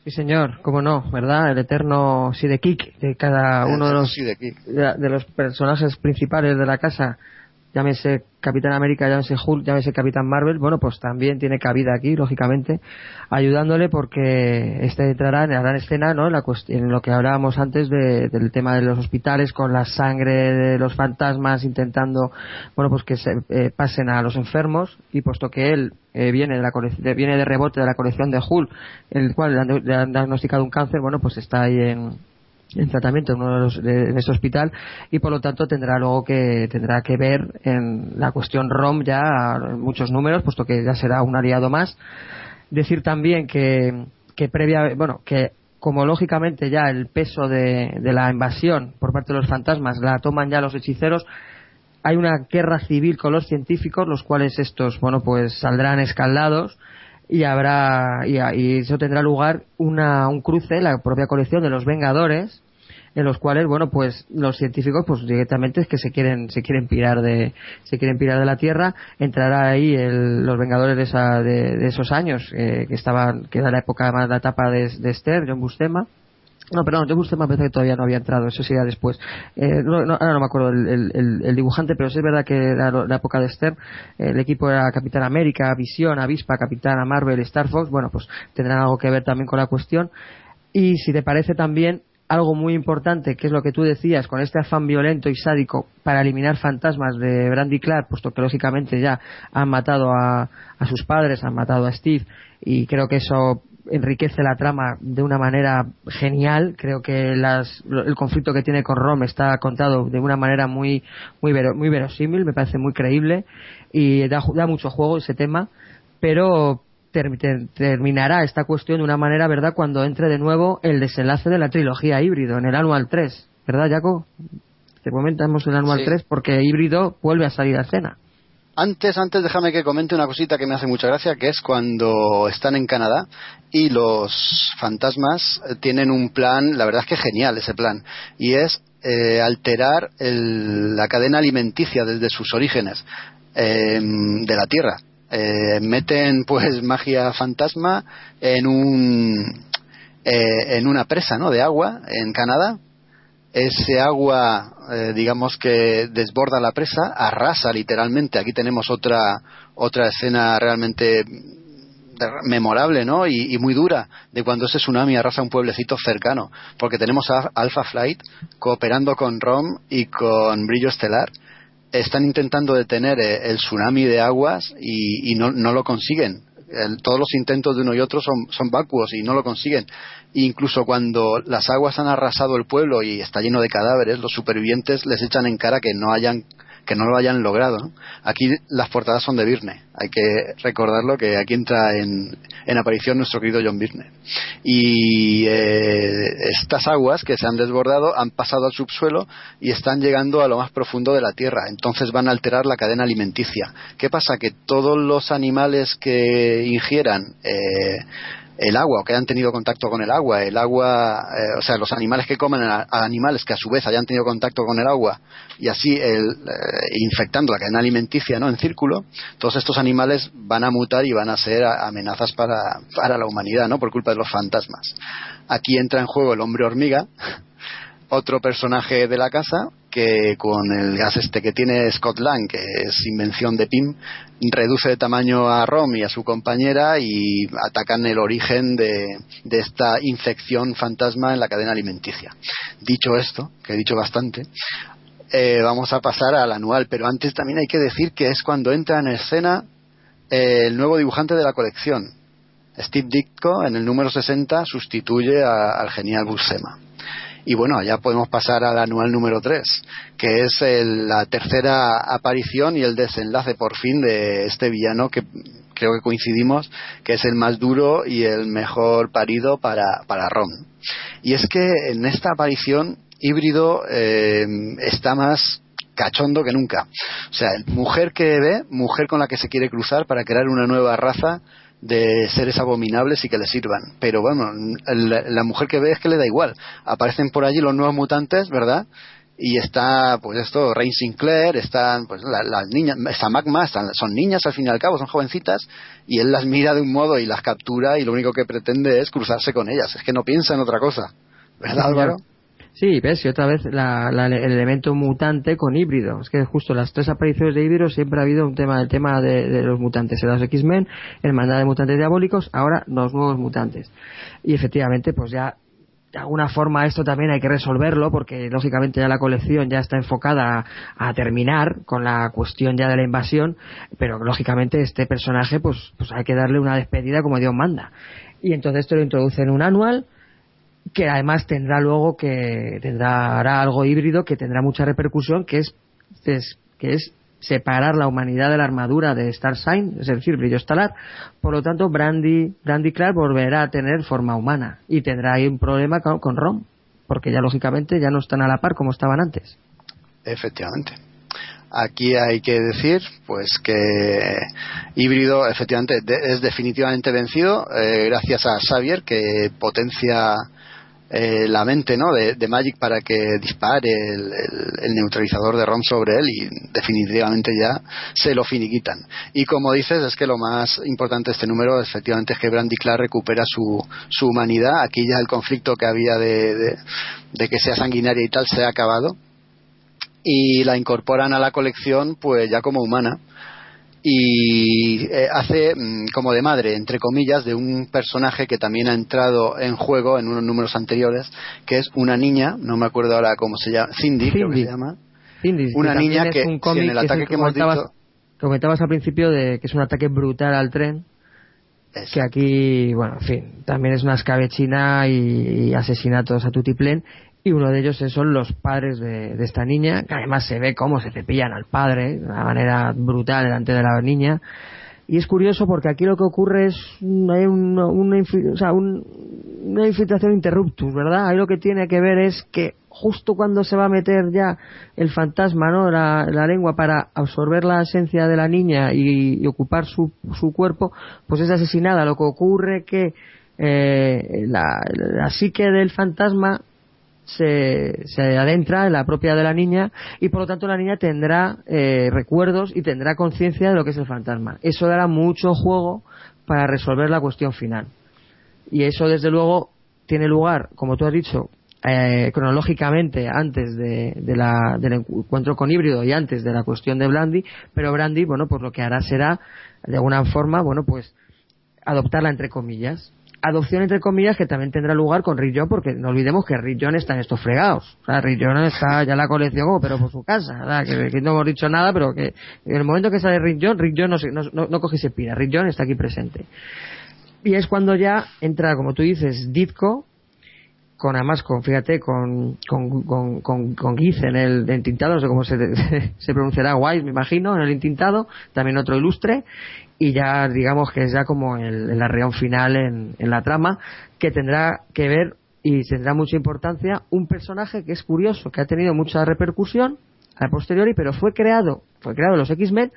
Sí, señor, cómo no, ¿verdad? El eterno Sidekik de cada uno de los, de, de los personajes principales de la casa, llámese Capitán América, llámese Hulk, llámese Capitán Marvel, bueno, pues también tiene cabida aquí, lógicamente, ayudándole porque este entrará en la gran escena, ¿no? En, la en lo que hablábamos antes de- del tema de los hospitales con la sangre de los fantasmas intentando, bueno, pues que se eh, pasen a los enfermos y puesto que él eh, viene de la de- viene de rebote de la colección de Hulk, el cual le han, le han diagnosticado un cáncer, bueno, pues está ahí en, en tratamiento en, uno de los- de- en ese hospital y por lo tanto tendrá luego que tendrá que ver en la cuestión ROM ya muchos números puesto que ya será un aliado más. Decir también que, que previa bueno que como lógicamente ya el peso de, de la invasión por parte de los fantasmas la toman ya los hechiceros hay una guerra civil con los científicos los cuales estos bueno pues saldrán escaldados y habrá y, y eso tendrá lugar una, un cruce la propia colección de los Vengadores en los cuales bueno pues los científicos pues directamente es que se quieren se quieren pirar de se quieren pirar de la tierra entrará ahí el- los Vengadores de, esa- de- esos años eh, que estaban que era la época más la etapa de, de Esther John Buscema no, perdón, John Buscema me parece que todavía no había entrado, eso sería después. Eh, no, no, ahora no me acuerdo el, dibujante, pero sí es verdad que la época de Esther, eh, el equipo era Capitán América, Visión, Avispa, Capitana Marvel, Star Fox, bueno, pues tendrán algo que ver también con la cuestión. Y si te parece también algo muy importante, que es lo que tú decías, con este afán violento y sádico para eliminar fantasmas de Brandy Clark, puesto que lógicamente ya han matado a, a sus padres, han matado a Steve, y creo que eso enriquece la trama de una manera genial. Creo que las- el conflicto que tiene con Rom está contado de una manera muy muy, vero- muy verosímil, me parece muy creíble y da, mucho juego ese tema, pero ter- ter- terminará esta cuestión de una manera, ¿verdad?, cuando entre de nuevo el desenlace de la trilogía híbrido en el Anual 3, ¿verdad, Jaco? Te comentamos el Anual Sí. 3 porque híbrido vuelve a salir a escena. Antes, antes déjame que comente una cosita que me hace mucha gracia, que es cuando están en Canadá y los fantasmas eh, tienen un plan, la verdad es que genial ese plan, y es eh, alterar el- la cadena alimenticia desde sus orígenes eh, de la Tierra. Eh, meten pues magia fantasma en un eh, en una presa ¿no? de agua en Canadá ese agua, eh, digamos que desborda la presa, arrasa literalmente. Aquí tenemos otra otra escena realmente memorable, ¿no? Y, y muy dura de cuando ese tsunami arrasa un pueblecito cercano, porque tenemos a Alpha Flight cooperando con ROM y con Brillo Estelar. Están intentando detener eh, el tsunami de aguas y, y no, no lo consiguen. El- todos los intentos de uno y otro son, son vacuos y no lo consiguen. Incluso cuando las aguas han arrasado el pueblo y está lleno de cadáveres, los supervivientes les echan en cara que no hayan que no lo hayan logrado. Aquí las portadas son de Virne. Hay que recordarlo que aquí entra en, aparición nuestro querido John Virne. Y eh, estas aguas que se han desbordado han pasado al subsuelo y están llegando a lo más profundo de la tierra. Entonces van a alterar la cadena alimenticia. ¿Qué pasa? Que todos los animales que ingieran eh, el agua o que hayan tenido contacto con el agua, el agua, eh, o sea, los animales que comen a, animales que a su vez hayan tenido contacto con el agua y así el, eh, infectando la cadena alimenticia, ¿no? En círculo, todos estos animales van a mutar y van a ser amenazas para, para la humanidad, ¿no? Por culpa de los fantasmas. Aquí entra en juego el hombre hormiga, otro personaje de la casa que con el gas este que tiene Scott Lang, que es invención de Pym, reduce de tamaño a Rom y a su compañera y atacan el origen de, esta infección fantasma en la cadena alimenticia. Dicho esto, que he dicho bastante, eh, vamos a pasar al anual, pero antes también hay que decir que es cuando entra en escena eh, el nuevo dibujante de la colección. Steve Ditko, en el número 60, sustituye al genial Buscema. Y bueno, ya podemos pasar al anual número 3, que es el- la tercera aparición y el desenlace por fin de este villano que creo que coincidimos que es el más duro y el mejor parido para, para Ron. Y es que en esta aparición híbrido eh, está más cachondo que nunca. O sea, mujer que ve, mujer con la que se quiere cruzar para crear una nueva raza de seres abominables y que le sirvan. Pero bueno, la, la mujer que ve es que le da igual. Aparecen por allí los nuevos mutantes, ¿verdad? Y está, pues esto, Rain Sinclair, están, pues la- las niñas, está Magma, están, son niñas al fin y al cabo, son jovencitas, y él las mira de un modo y las captura y lo único que pretende es cruzarse con ellas. Es que no piensa en otra cosa. ¿Verdad, Álvaro? Sí, ves, y otra vez la- la- el elemento mutante con híbrido. Es que justo las tres apariciones de híbrido siempre ha habido un tema, el tema de, los mutantes. En los X-Men, Hermandad de Mutantes Diabólicos, ahora los nuevos mutantes. Y efectivamente, pues ya de alguna forma esto también hay que resolverlo porque lógicamente ya la colección ya está enfocada a, a terminar con la cuestión ya de la invasión, pero lógicamente este personaje pues, pues hay que darle una despedida como Dios manda. Y entonces te lo introduce en un anual que además tendrá luego que tendrá hará algo híbrido que tendrá mucha repercusión que es, que es separar la humanidad de la armadura de Star Sign, es decir, brillo estelar. Por lo tanto, Brandy, Brandy Clark volverá a tener forma humana y tendrá ahí un problema con, con Rom, porque ya lógicamente ya no están a la par como estaban antes. Efectivamente. Aquí hay que decir, pues que híbrido efectivamente es definitivamente vencido eh, gracias a Xavier que potencia eh, la mente ¿no? de, Magic para que dispare el, neutralizador de ROM sobre él y definitivamente ya se lo finiquitan. Y como dices, es que lo más importante de este número efectivamente es que Brandy Clark recupera su, su humanidad. Aquí ya el conflicto que había de que sea sanguinaria y tal se ha acabado y la incorporan a la colección pues ya como humana y eh, hace mm, como de madre entre comillas de un personaje que también ha entrado en juego en unos números anteriores que es una niña no me acuerdo ahora cómo se llama Cindy, creo que Cindy. se llama Cindy, una niña que un si en el ataque que hemos dicho comentabas al principio de que es un ataque brutal al tren que aquí, bueno, en fin, también es una escabechina y, y asesinatos a tutiplén y uno de ellos son los padres de, de esta niña, que además se ve cómo se cepillan al padre de una manera brutal delante de la niña. Y es curioso porque aquí lo que ocurre es hay una, una o sea, un- una infiltración interruptus, ¿verdad? Ahí lo que tiene que ver es que justo cuando se va a meter ya el fantasma, ¿no? La, lengua para absorber la esencia de la niña y, y ocupar su, su cuerpo, pues es asesinada. Lo que ocurre que eh, la, la psique del fantasma se, se adentra en la propia de la niña y por lo tanto la niña tendrá eh, recuerdos y tendrá conciencia de lo que es el fantasma. Eso dará mucho juego para resolver la cuestión final. Y eso desde luego tiene lugar, como tú has dicho, eh, cronológicamente antes de, la- del encuentro con híbrido y antes de la cuestión de Brandy, pero Brandy, bueno, pues lo que hará será, de alguna forma, bueno, pues adoptarla entre comillas. Adopción entre comillas que también tendrá lugar con Rick John, porque no olvidemos que Rick John está en estos fregados. O sea, Rick John está ya en la colección como pero por su casa. Que, no hemos dicho nada, pero que en el momento que sale Rick John, Rick John no, no, no, coge y se pira. Rick John está aquí presente. Y es cuando ya entra, como tú dices, Ditko, con además con fíjate con con con con, con Giz en el entintado no sé cómo se, se pronunciará Wise me imagino en el entintado también otro ilustre y ya digamos que es ya como el, el arreón final en, la trama que tendrá que ver y tendrá mucha importancia un personaje que es curioso que ha tenido mucha repercusión a posteriori pero fue creado fue creado en los X-Men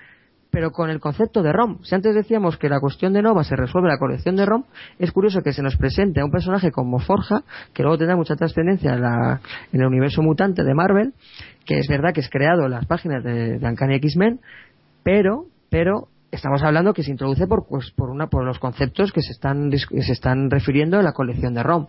pero con el concepto de ROM. Si antes decíamos que la cuestión de Nova se resuelve la colección de ROM, es curioso que se nos presente a un personaje como Forja, que luego tendrá mucha trascendencia en, en el universo mutante de Marvel, que es verdad que es creado en las páginas de, de Uncanny X-Men, pero, pero estamos hablando que se introduce por, pues, por, una, por los conceptos que se están, que se están refiriendo en la colección de ROM,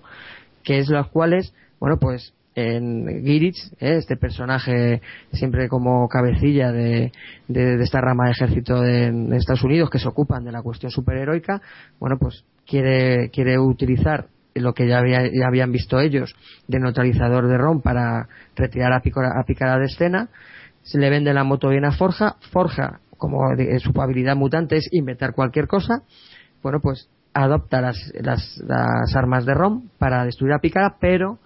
que es los cuales, bueno, pues en Girich, ¿eh? este personaje siempre como cabecilla de, de, esta rama de ejército de, Estados Unidos que se ocupan de la cuestión superheroica, bueno, pues quiere, quiere utilizar lo que ya, había- ya habían visto ellos de neutralizador de ROM para retirar a Picora, a Pícara de escena, se le vende la moto bien a Forja, Forja, como su habilidad mutante es inventar cualquier cosa, bueno, pues adopta las, las, las armas de ROM para destruir a Pícara, pero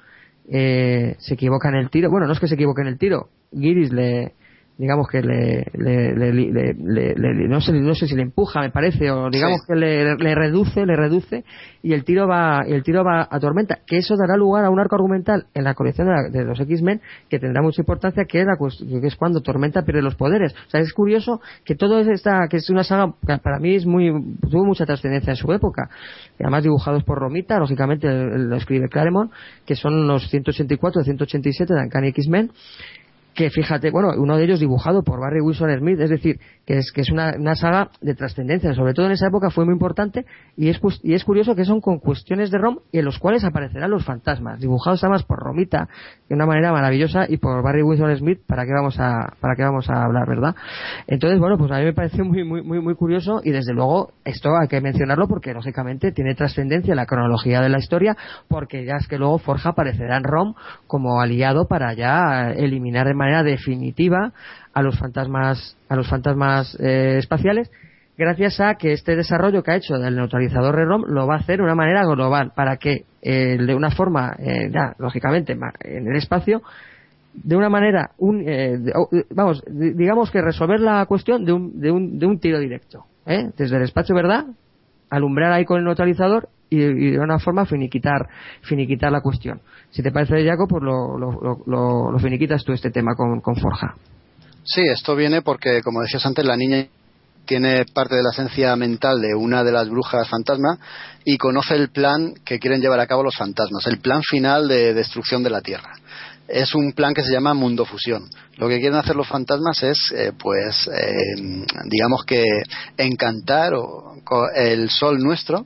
eh, se equivoca en el tiro. Bueno, no es que se equivoque en el tiro. Giris le, digamos que le, le- le- le- le- le- no, sé, no sé si le empuja, me parece, o digamos Sí. que le, reduce, le reduce, y el tiro va, y el tiro va a tormenta. Que eso dará lugar a un arco argumental en la colección de, la- de los X-Men que tendrá mucha importancia, que es, la que es cuando Tormenta pierde los poderes. O sea, es curioso que todo esta, que es una saga que para mí es muy, tuvo mucha trascendencia en su época. Y además dibujados por Romita, lógicamente lo escribe Claremont, que son los 184 187 de Uncanny X-Men que fíjate, bueno, uno de ellos dibujado por Barry Wilson Smith, es decir, que es, que es una, una saga de trascendencia, sobre todo en esa época fue muy importante y es, cus- y es curioso que son con cuestiones de ROM y en los cuales aparecerán los fantasmas, dibujados además por Romita de una manera maravillosa y por Barry Wilson Smith, para qué vamos a, para qué vamos a hablar, ¿verdad? Entonces, bueno, pues a mí me pareció muy, muy, muy, muy curioso y desde luego esto hay que mencionarlo porque lógicamente tiene trascendencia en la cronología de la historia porque ya es que luego Forja aparecerá en ROM como aliado para ya eliminar de manera definitiva a los fantasmas a los fantasmas eh, espaciales gracias a que este desarrollo que ha hecho del neutralizador de ROM lo va a hacer de una manera global para que eh, de una forma eh, ya lógicamente en el espacio de una manera un, eh, o- vamos di- digamos que resolver la cuestión de un, de un, de un tiro directo ¿eh? desde el espacio verdad alumbrar ahí con el neutralizador y, de una forma finiquitar finiquitar la cuestión si te parece Jaco pues lo, lo, lo- finiquitas tú este tema con, con Forja Sí, esto viene porque, como decías antes, la niña tiene parte de la esencia mental de una de las brujas fantasma y conoce el plan que quieren llevar a cabo los fantasmas, el plan final de destrucción de la Tierra. Es un plan que se llama Mundo Fusión. Lo que quieren hacer los fantasmas es, eh, pues, eh, digamos que encantar o- el sol nuestro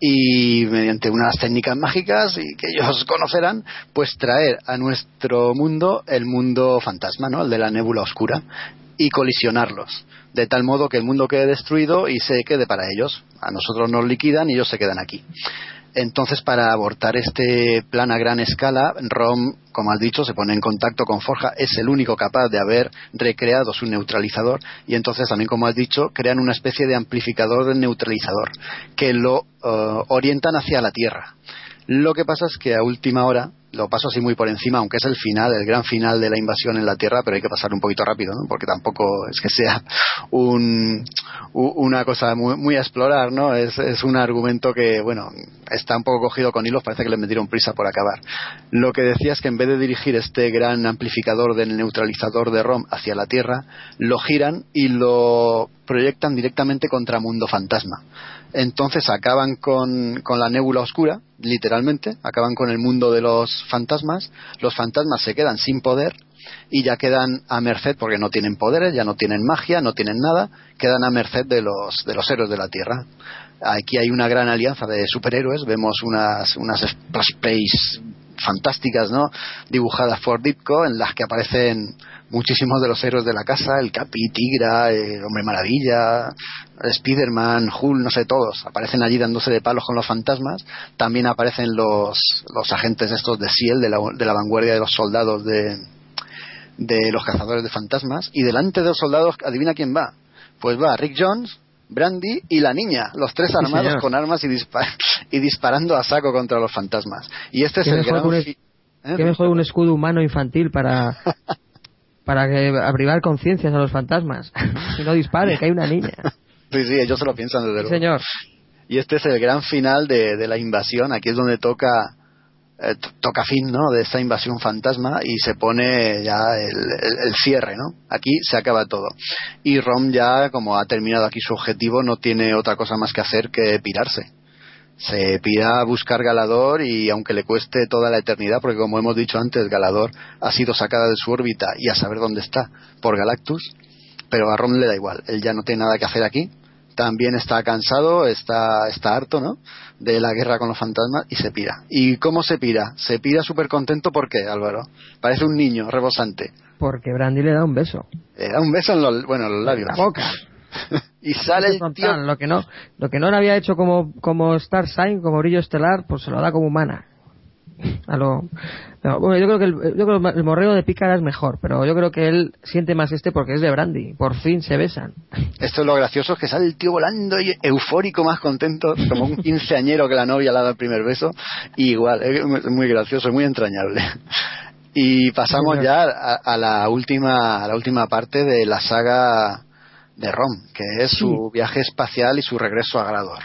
y mediante unas técnicas mágicas y que ellos conocerán, pues traer a nuestro mundo el mundo fantasma, ¿no? El de la nébula oscura y colisionarlos, de tal modo que el mundo quede destruido y se quede para ellos. A nosotros nos liquidan y ellos se quedan aquí. Entonces, para abortar este plan a gran escala, Rom, como has dicho, se pone en contacto con Forja, es el único capaz de haber recreado su neutralizador y entonces también, como has dicho, crean una especie de amplificador del neutralizador que lo eh, orientan hacia la Tierra. Lo que pasa es que a última hora, lo paso así muy por encima, aunque es el final, el gran final de la invasión en la Tierra, pero hay que pasar un poquito rápido, ¿no? porque tampoco es que sea un, una cosa muy, a explorar, ¿no? Es, es un argumento que, bueno, está un poco cogido con hilos, parece que le metieron prisa por acabar. Lo que decía es que en vez de dirigir este gran amplificador del neutralizador de ROM hacia la Tierra, lo giran y lo proyectan directamente contra Mundo Fantasma. Entonces acaban con, la nébula oscura, literalmente, acaban con el mundo de los fantasmas, los fantasmas se quedan sin poder y ya quedan a merced, porque no tienen poderes, ya no tienen magia, no tienen nada, quedan a merced de los, de los héroes de la Tierra. Aquí hay una gran alianza de superhéroes, vemos unas, unas plays fantásticas, ¿no? Dibujadas por Ditko, en las que aparecen muchísimos de los héroes de la casa, el Capi, Tigra, el Hombre Maravilla, Spiderman, Hulk, no sé, todos. Aparecen allí dándose de palos con los fantasmas. También aparecen los, los agentes estos de SEAL, de la, de la vanguardia de los soldados de, de los cazadores de fantasmas. Y delante de los soldados, adivina quién va. Pues va Rick Jones, Brandy y la niña, los tres armados con armas y, y disparando a saco contra los fantasmas. Y este es ¿Qué el gran que un- ¿Eh? qué mejor un escudo humano infantil para para que abrigar conciencias a los fantasmas y no dispare que hay una niña Sí, sí, ellos se lo piensan desde Sí, luego. señor Y este es el gran final de, de la invasión. Aquí es donde toca eh, to- toca fin, ¿no? De esta invasión fantasma y se pone ya el, el- el cierre, ¿no? Aquí se acaba todo. Y Rom ya, como ha terminado aquí su objetivo, no tiene otra cosa más que hacer que pirarse. Se pira a buscar Galador y aunque le cueste toda la eternidad, porque como hemos dicho antes, Galador ha sido sacada de su órbita y a saber dónde está por Galactus, pero a Rom le da igual, él ya no tiene nada que hacer aquí, también está cansado, está, está harto, ¿no? De la guerra con los fantasmas y se pira. ¿Y cómo se pira? Se pira súper contento porque, Álvaro, parece un niño rebosante. porque Brandy le da un beso Le da un beso en los, bueno, en los labios. la boca y sale el tío lo que no lo que no le había hecho como como Star Sign como brillo estelar pues se lo da como humana A lo, no, bueno, yo creo que el, yo creo el morreo de pícara es mejor, pero yo creo que él siente más este porque es de Brandy. Por fin se besan. Esto es lo gracioso, es que sale el tío volando y eufórico, más contento, como un quinceañero que la novia le ha dado el primer beso. Y igual, es muy gracioso, muy entrañable. Y pasamos ya a, a la última a la última parte de la saga de Rom, que es su viaje espacial y su regreso a Grador.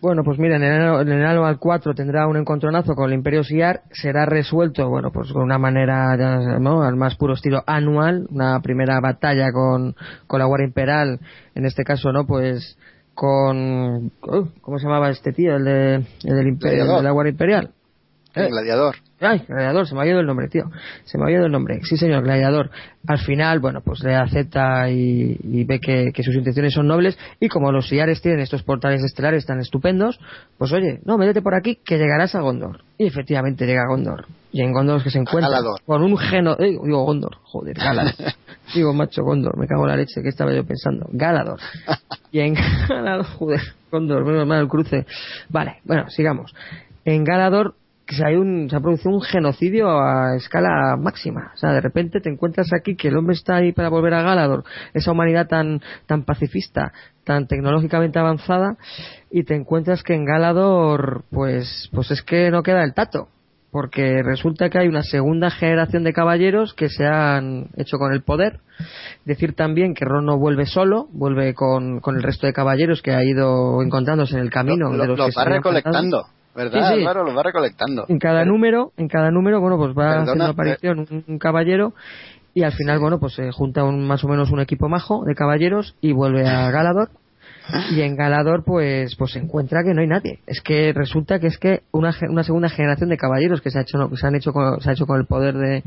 Bueno, pues mira, en el, en el Anual 4 tendrá un encontronazo con el Imperio Siar, será resuelto, bueno, pues con una manera, ya, ¿no? al más puro estilo anual, una primera batalla con, con la Guardia Imperial, en este caso, ¿no? Pues con, uh, ¿cómo se llamaba este tío? El, de, el del Imperio, el de la Guardia Imperial. El gladiador. Ay, gladiador, se me ha ido el nombre, tío. Se me ha ido el nombre. Sí, señor, gladiador. Al final, bueno, pues le acepta y, y ve que, que sus intenciones son nobles. Y como los siares tienen estos portales estelares tan estupendos, pues oye, no, métete por aquí que llegarás a Gondor. Y efectivamente llega a Gondor. Y en Gondor es que se encuentra Galador. con un geno... eh, digo Gondor, joder, Galador. digo macho Gondor, me cago en la leche, que estaba yo pensando? Galador. Y en Galador, joder, Gondor, menos mal el cruce. Vale, bueno, sigamos. En Galador que se, hay un, se ha producido un genocidio a escala máxima. O sea, de repente te encuentras aquí que el hombre está ahí para volver a Galador, esa humanidad tan, tan pacifista, tan tecnológicamente avanzada, y te encuentras que en Galador, pues, pues es que no queda el tato. Porque resulta que hay una segunda generación de caballeros que se han hecho con el poder. Decir también que Ron no vuelve solo, vuelve con, con el resto de caballeros que ha ido encontrándose en el camino. Lo, de lo- los lo que va recolectando. ¿Verdad? Sí, sí. Álvaro? Lo va recolectando. En cada número, en cada número, bueno, pues va Perdona, haciendo eh. aparición un, un caballero y al final, bueno, pues se junta un, más o menos un equipo majo de caballeros y vuelve a Galador. Y en Galador, pues, pues se encuentra que no hay nadie. Es que resulta que es que una, una segunda generación de caballeros que se ha hecho, se han hecho con, se ha hecho con el poder de,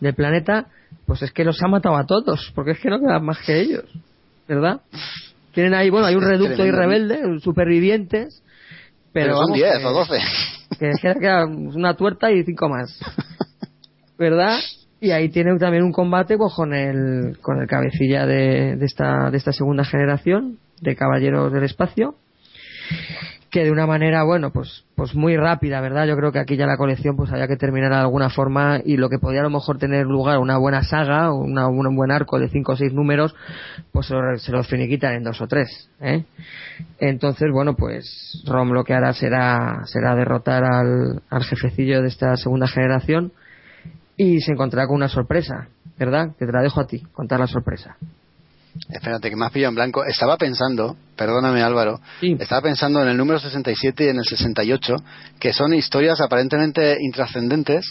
del planeta, pues es que los ha matado a todos, porque es que no quedan más que ellos, ¿verdad? Tienen ahí, bueno, hay un reducto y rebelde, supervivientes, pero, Pero son vamos, 10 que- o 12. que queda, queda una tuerta y cinco más. ¿Verdad? Y ahí tiene también un combate pues, con el con el cabecilla de, de esta de esta segunda generación de caballeros del espacio que de una manera bueno pues pues muy rápida verdad yo creo que aquí ya la colección pues había que terminar de alguna forma y lo que podía a lo mejor tener lugar una buena saga una, un buen arco de cinco o seis números pues se lo, se lo finiquitan en dos o tres ¿eh? entonces bueno pues Rom lo que hará será será derrotar al, al jefecillo de esta segunda generación y se encontrará con una sorpresa verdad que te la dejo a ti contar la sorpresa Espérate, que me has pillado en blanco. Estaba pensando, perdóname Álvaro, estaba pensando en el número 67 y en el 68, que son historias aparentemente intrascendentes,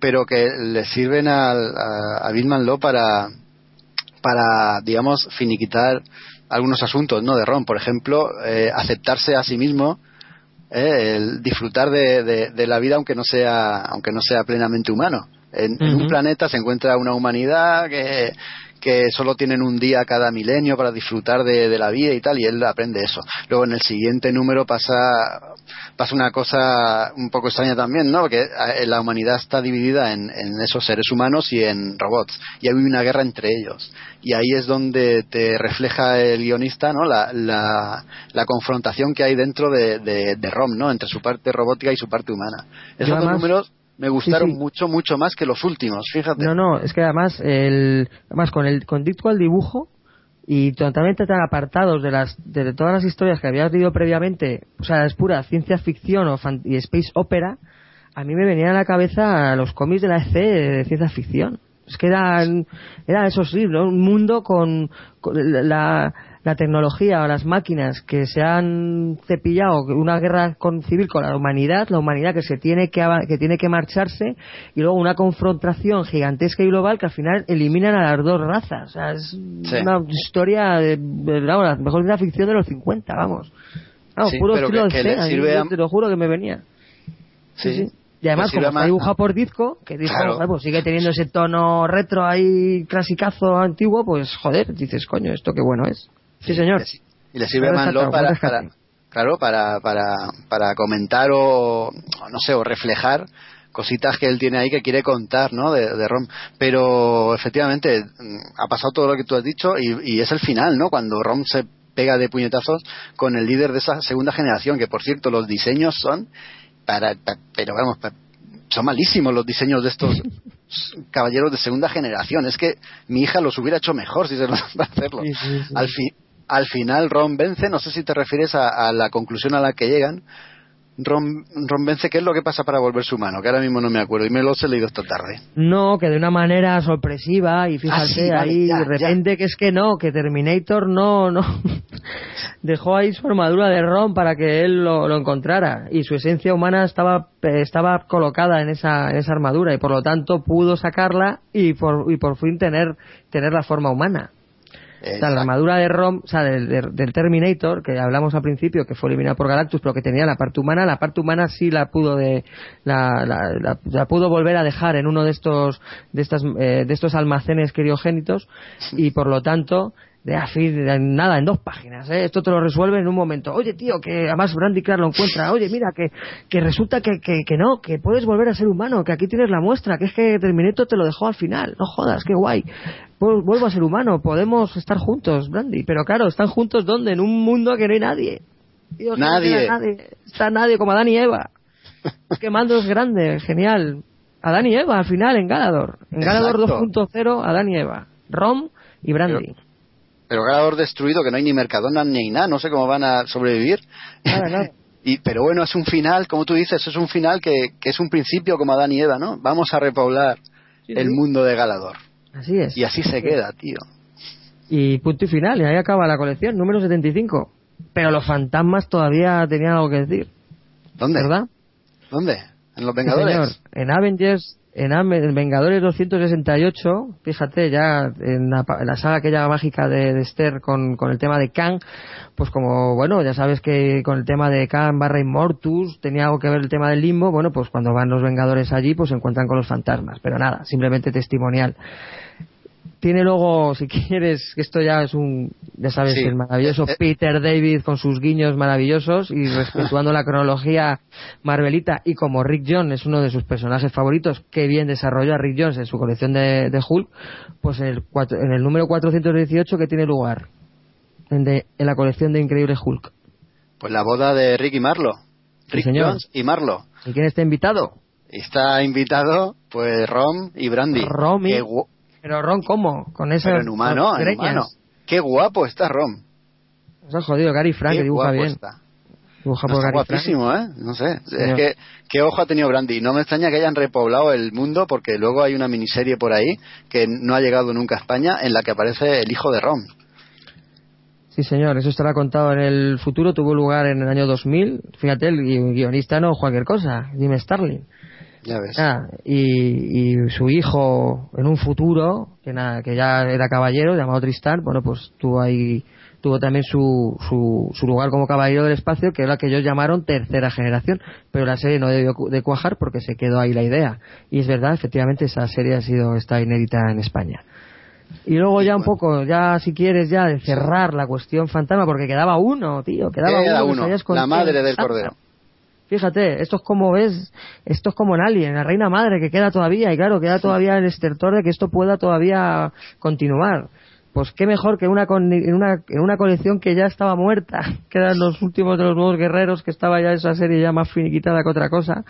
pero que le sirven al- a, a Law para, para, digamos, finiquitar algunos asuntos, ¿no? De Ron, por ejemplo, eh, aceptarse a sí mismo, eh, el disfrutar de, de- de la vida aunque no sea, aunque no sea plenamente humano. En, en un planeta se encuentra una humanidad que, que solo tienen un día cada milenio para disfrutar de, de la vida y tal, y él aprende eso. Luego en el siguiente número pasa, pasa una cosa un poco extraña también, ¿no? Porque eh, la humanidad está dividida en, en esos seres humanos y en robots, y hay una guerra entre ellos. Y ahí es donde te refleja el guionista, ¿no? La, la, la confrontación que hay dentro de, de, de Rom, ¿no? Entre su parte robótica y su parte humana. Esos dos números me gustaron Sí, sí. mucho, mucho más que los últimos, fíjate. No, no, es que además, el, además con el con dicto al dibujo y totalmente tan apartados de las de todas las historias que habías leído previamente, o sea, es pura ciencia ficción o fan- y space opera, a mí me venían a la cabeza los cómics de la EC de ciencia ficción. Es que eran, era eso sí, ¿no? un mundo con, con la, la tecnología o las máquinas que se han cepillado, una guerra con, civil con la humanidad, la humanidad que se tiene que, que tiene que marcharse y luego una confrontación gigantesca y global que al final eliminan a las dos razas. O sea, es una historia de, de- vamos, la mejor ciencia ficción de los 50, vamos. Vamos, Sí, puro pero estilo que- que de a- te lo juro que me venía. Sí, sí. Y además, como está dibujado por Disco, que Disco Claro. joder, pues sigue teniendo ese tono retro ahí, clasicazo antiguo, pues joder, dices, coño, esto qué bueno es. Sí, señor. y le sirve a Buen Manlo rescate, para, para- claro para, para, para comentar o, no sé o reflejar cositas que él tiene ahí que quiere contar no de, de Rom pero efectivamente mm, ha pasado todo lo que tú has dicho y, y es el final no cuando Rom se pega de puñetazos con el líder de esa segunda generación que por cierto los diseños son para, pa- pero vamos son malísimos los diseños de estos caballeros de segunda generación. Es que mi hija los hubiera hecho mejor si se los va a hacerlo. Sí, sí, sí. Al, fi- al final Ron vence, no sé si te refieres a, a la conclusión a la que llegan. Ron, Ron vence, ¿qué es lo que pasa para volverse humano? Que ahora mismo no me acuerdo y me los he leído esta tarde. No, que de una manera sorpresiva y fíjate Ah, sí, vale, ahí ya, de repente que es que no, que Terminator no, no dejó ahí su armadura de Ron para que él lo, lo encontrara y su esencia humana estaba estaba colocada en esa en esa armadura y por lo tanto pudo sacarla y por y por fin tener tener la forma humana. O sea, la armadura de Rom, o sea, del, del- del Terminator, que hablamos al principio, que fue eliminada por Galactus, pero que tenía la parte humana, la parte humana sí la pudo de, la, la, la- la pudo volver a dejar en uno de estos, de estas, eh, de estos almacenes criogénitos, y por lo tanto, de así, de nada, en dos páginas, ¿eh? esto te lo resuelve en un momento. Oye, tío, que además Brandy Clark lo encuentra. Oye, mira, que, que resulta que, que, que no, que puedes volver a ser humano, que aquí tienes la muestra, que es que Terminator te lo dejó al final. No jodas, qué guay. Vuel- Vuelvo a ser humano, podemos estar juntos, Brandy. Pero claro, ¿están juntos dónde? En un mundo que no hay nadie. Que no Nadie. nadie. Está nadie como Adán y Eva. Qué mando es grande, genial. Adán y Eva al final en Galador. En Galador Exacto. 2.0, Adán y Eva. Rom y Brandy. Pero Galador destruido, que no hay ni Mercadona ni nada, no sé cómo van a sobrevivir. Nada, nada. Y, pero bueno, es un final, como tú dices, es un final que, que es un principio como Adán y Eva, ¿no? Vamos a repoblar el mundo de Galador. Así es. Y así se queda, tío. Y punto y final, y ahí acaba la colección, número 75. Pero los fantasmas todavía tenían algo que decir. ¿Dónde? ¿Verdad? ¿Dónde? ¿En los Sí, Vengadores? señor. En Avengers, en, Am- en Vengadores 268, fíjate, ya en la, en la saga aquella mágica de, de Esther con, con el tema de Kang, pues como, bueno, ya sabes que con el tema de Kang barra Immortus tenía algo que ver el tema del limbo, bueno, pues cuando van los Vengadores allí, pues se encuentran con los fantasmas, pero nada, simplemente testimonial. Tiene luego, si quieres, que esto ya es un, ya sabes, Sí. el maravilloso Eh, eh. Peter David con sus guiños maravillosos y respetuando la cronología Marvelita y como Rick Jones es uno de sus personajes favoritos, que bien desarrolló a Rick Jones en su colección de, de Hulk, pues en el, cuatro- en el número 418 que tiene lugar en, de- en la colección de Increíble Hulk. Pues la boda de Rick y Marlo. Rick. Jones y Marlo. ¿Y quién está invitado? Está invitado, pues, Rom y Brandy. Rom y- Pero Ron, ¿cómo? Con esas Pero en humano, en humano. Qué guapo está Rom. Se ha jodido Gary Frank, Qué que dibuja bien. está. Dibuja No, por está Gary Frank. guapísimo, ¿eh? No sé. Es que, qué ojo ha tenido Brandy. No me extraña que hayan repoblado el mundo porque luego hay una miniserie por ahí que no ha llegado nunca a España en la que aparece el hijo de Rom. Sí, señor, eso estará contado en el futuro. Tuvo lugar en el año 2000. Fíjate, el gui- guionista no cualquier cosa, Jim Starlin. Ya ves. Y, y su hijo en un futuro, que, nada, que ya era caballero, llamado Tristán, bueno, pues tuvo ahí tuvo también su, su, su lugar como caballero del espacio, que era la que ellos llamaron tercera generación, pero la serie no debió de cuajar porque se quedó ahí la idea. Y es verdad, efectivamente, esa serie ha sido está inédita en España. Y luego ya un poco, ya si quieres ya de cerrar la cuestión fantasma, porque quedaba uno, tío, quedaba Queda uno, la madre del cordero. Fíjate, esto es como ves, esto es como en Alien, la reina madre que queda todavía, y claro, queda todavía el estertor de que esto pueda todavía continuar. Pues qué mejor que una con- en una, en una colección que ya estaba muerta, que eran los últimos de los nuevos guerreros, que estaba ya esa serie ya más finiquitada que otra cosa,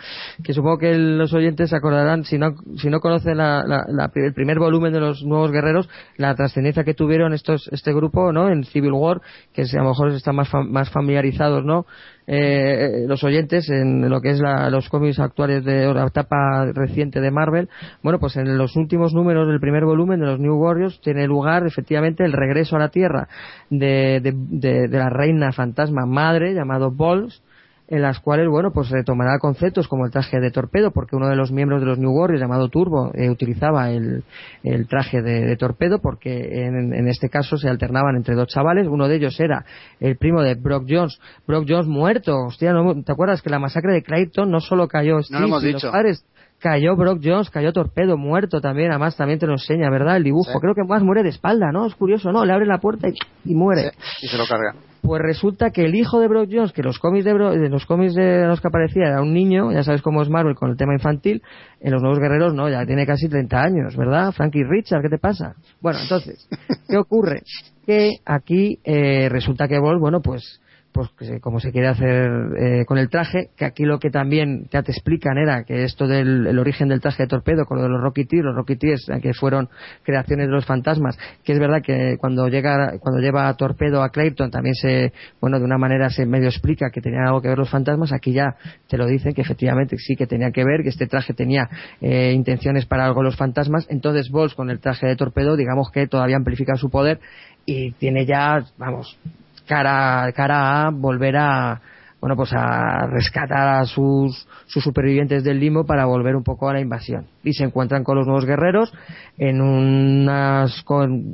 que supongo que los oyentes se acordarán, si no, si no conocen la- la- la- el primer volumen de los nuevos guerreros, la trascendencia que tuvieron estos, este grupo, ¿no? En Civil War, que a lo mejor están más, fam- más familiarizados, ¿no? Eh, los oyentes en lo que es la- los cómics actuales de la etapa reciente de Marvel, bueno, pues en los últimos números del primer volumen de los New Warriors tiene lugar efectivamente el regreso a la Tierra de, de, de- de la reina fantasma madre llamado Bols, en las cuales, bueno, pues retomará conceptos como el traje de torpedo, porque uno de los miembros de los New Warriors, llamado Turbo, eh, utilizaba el, el traje de, de torpedo, porque en, en este caso se alternaban entre dos chavales, uno de ellos era el primo de Brock Jones, Brock Jones muerto, hostia, ¿no? ¿te acuerdas que la masacre de Clayton no solo cayó Steve lo hemos y los dicho. padres, cayó Brock Jones, cayó Torpedo, muerto también, además también te lo enseña, ¿verdad? El dibujo, Sí. creo que más muere de espalda, ¿no? Es curioso, ¿no? Le abre la puerta y, y muere. Y se lo carga. Pues resulta que el hijo de Brock Jones, que los cómics de, Bro- de los cómics de los que aparecía era un niño, ya sabes cómo es Marvel con el tema infantil, en los nuevos guerreros no, ya tiene casi 30 años, ¿verdad? Frankie Richard, ¿qué te pasa? Bueno, entonces, ¿qué ocurre? Que aquí eh, resulta que Bolt, bueno, pues pues como se quiere hacer eh, con el traje, que aquí lo que también ya te explican era que esto del el origen del traje de torpedo con lo de los Rocketeers, los Rocketeers eh, que fueron creaciones de los fantasmas, que es verdad que cuando llega cuando lleva torpedo a Clayton también se, bueno, de una manera se medio explica que tenía algo que ver los fantasmas, aquí ya te lo dicen que efectivamente sí que tenía que ver, que este traje tenía eh, intenciones para algo los fantasmas, entonces Bols con el traje de torpedo digamos que todavía amplifica su poder y tiene ya, vamos, cara, cara a volver a bueno pues a rescatar a sus, sus supervivientes del limbo para volver un poco a la invasión. Y se encuentran con los nuevos guerreros en unas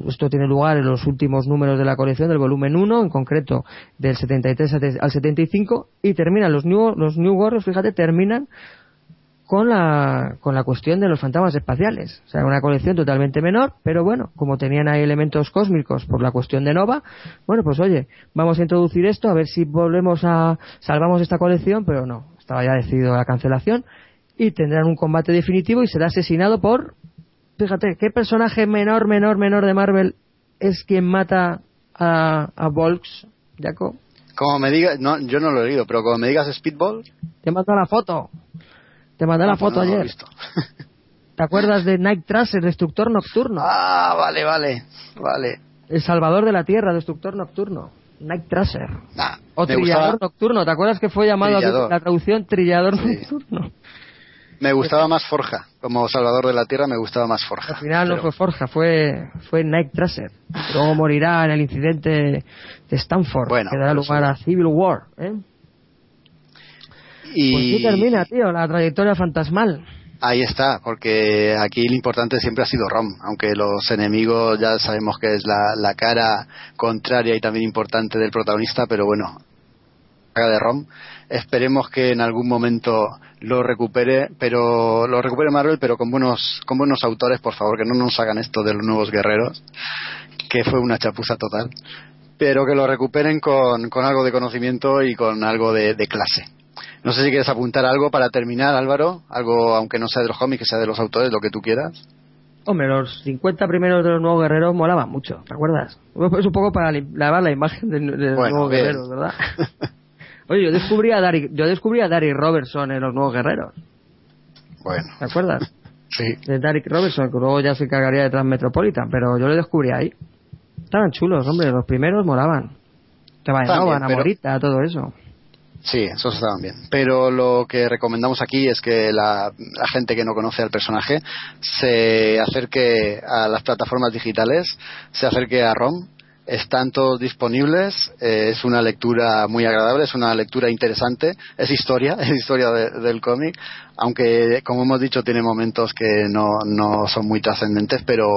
esto tiene lugar en los últimos números de la colección del volumen 1 en concreto del 73 al 75 y terminan los new, los new warriors fíjate terminan con la, con la cuestión de los fantasmas espaciales. O sea, una colección totalmente menor, pero bueno, como tenían ahí elementos cósmicos por la cuestión de Nova, bueno, pues oye, vamos a introducir esto, a ver si volvemos a, salvamos esta colección, pero no, estaba ya decidido la cancelación, y tendrán un combate definitivo y será asesinado por, fíjate, ¿qué personaje menor, menor, menor de Marvel es quien mata a, a Volks, Jaco? Como me digas, no, yo no lo he leído, pero como me digas Speedball, Te manda la foto. Te mandé la Ah, foto no lo he ayer. visto. ¿Te acuerdas de Night Tracer, Destructor Nocturno? Ah, vale, vale, vale. El Salvador de la Tierra, Destructor Nocturno. Night Tracer. Nah, O Trillador gustaba- Nocturno. ¿Te acuerdas que fue llamado Trillador. la traducción Trillador Sí. Nocturno? Me gustaba más Forja. Como Salvador de la Tierra me gustaba más Forja. Al final no fue Forja, fue, fue Night Tracer. Luego morirá en el incidente de Stanford, Bueno, que dará pues lugar a Civil War. ¿eh? Y Pues sí termina, tío, la trayectoria fantasmal. ahí está, porque aquí lo importante siempre ha sido Rom, aunque los enemigos ya sabemos que es la, la cara contraria y también importante del protagonista, pero bueno, de Rom. Esperemos que en algún momento lo recupere, pero lo recupere Marvel, pero con buenos, con buenos autores, por favor, que no nos hagan esto de los nuevos guerreros, que fue una chapuza total, pero que lo recuperen con, con algo de conocimiento y con algo de, de clase. No sé si quieres apuntar algo para terminar, Álvaro, algo aunque no sea de los cómics, que sea de los autores, lo que tú quieras. Hombre, los 50 primeros de los nuevos guerreros molaban mucho, ¿te acuerdas? Es un poco para lavar la imagen de, de los Bueno, nuevos bien. guerreros, ¿verdad? Oye, yo descubrí a Dari, yo descubrí a Dari Robertson en los nuevos guerreros, Bueno, ¿te acuerdas? sí. De Derek Robertson, que luego ya se encargaría de Transmetropolitan, pero yo lo descubrí ahí. Estaban chulos, hombre, los primeros molaban. Te bailaban, pero- Amorita, todo eso. Sí, esos estaban bien. Pero lo que recomendamos aquí es que la, gente que no conoce al personaje se acerque a las plataformas digitales, se acerque a ROM. Están todos disponibles. eh, es una lectura muy agradable, es una lectura interesante. Es historia, es historia de- del cómic. Aunque, como hemos dicho, tiene momentos que no, no son muy trascendentes, pero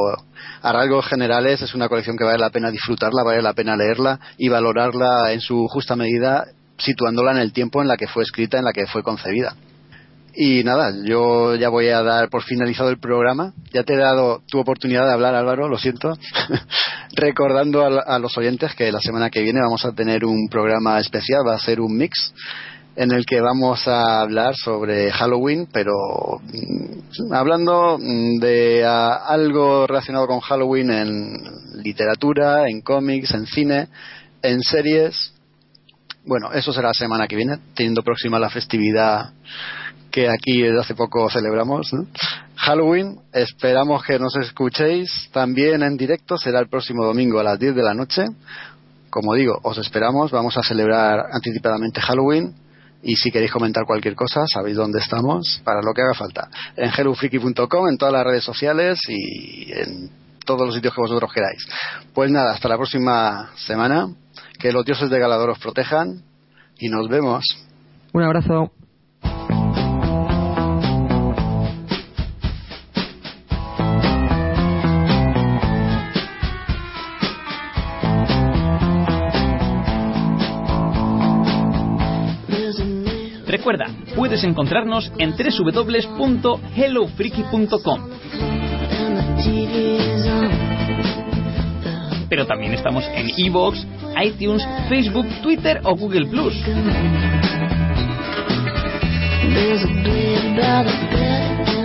a rasgos generales es una colección que vale la pena disfrutarla, vale la pena leerla y valorarla en su justa medida situándola en el tiempo en la que fue escrita, en la que fue concebida. Y nada, yo ya voy a dar por finalizado el programa. Ya te he dado tu oportunidad de hablar, Álvaro, lo siento. Recordando a, a los oyentes que la semana que viene vamos a tener un programa especial, va a ser un mix en el que vamos a hablar sobre Halloween, pero mm, hablando mm, de ah, algo relacionado con Halloween en literatura, en cómics, en cine, en series. Bueno, eso será la semana que viene, teniendo próxima la festividad que aquí desde hace poco celebramos. Halloween, esperamos que nos escuchéis también en directo, será el próximo domingo a las 10 de la noche. Como digo, os esperamos, vamos a celebrar anticipadamente Halloween y si queréis comentar cualquier cosa, sabéis dónde estamos para lo que haga falta. En hellofreaky.com, en todas las redes sociales y en todos los sitios que vosotros queráis. Pues nada, hasta la próxima semana. Que los dioses de Galador os protejan y nos vemos. Un abrazo. Recuerda, puedes encontrarnos en www.hellofreaky.com. Pero también estamos en Evox, iTunes, Facebook, Twitter o Google Plus.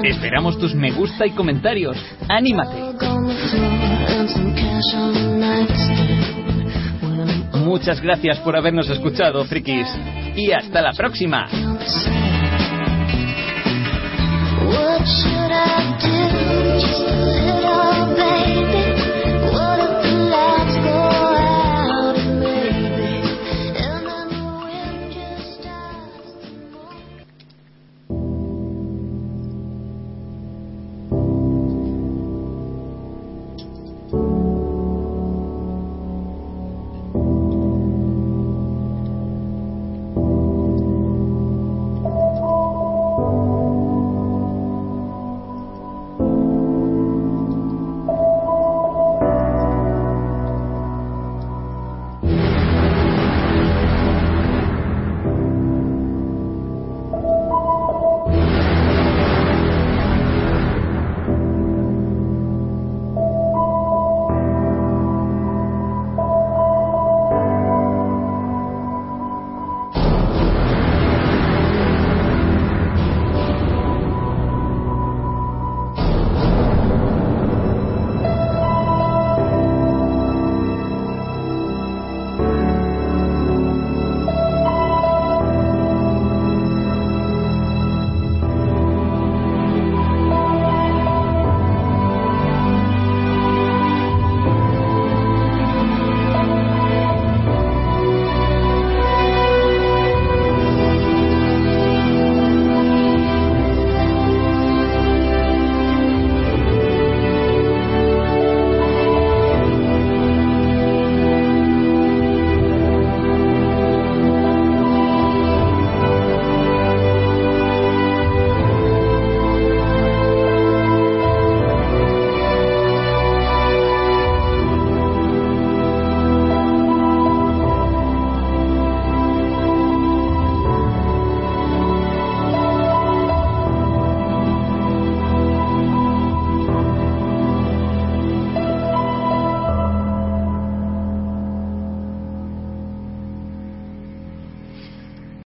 Esperamos tus me gusta y comentarios. ¡Anímate! Muchas gracias por habernos escuchado, frikis. Y hasta la próxima.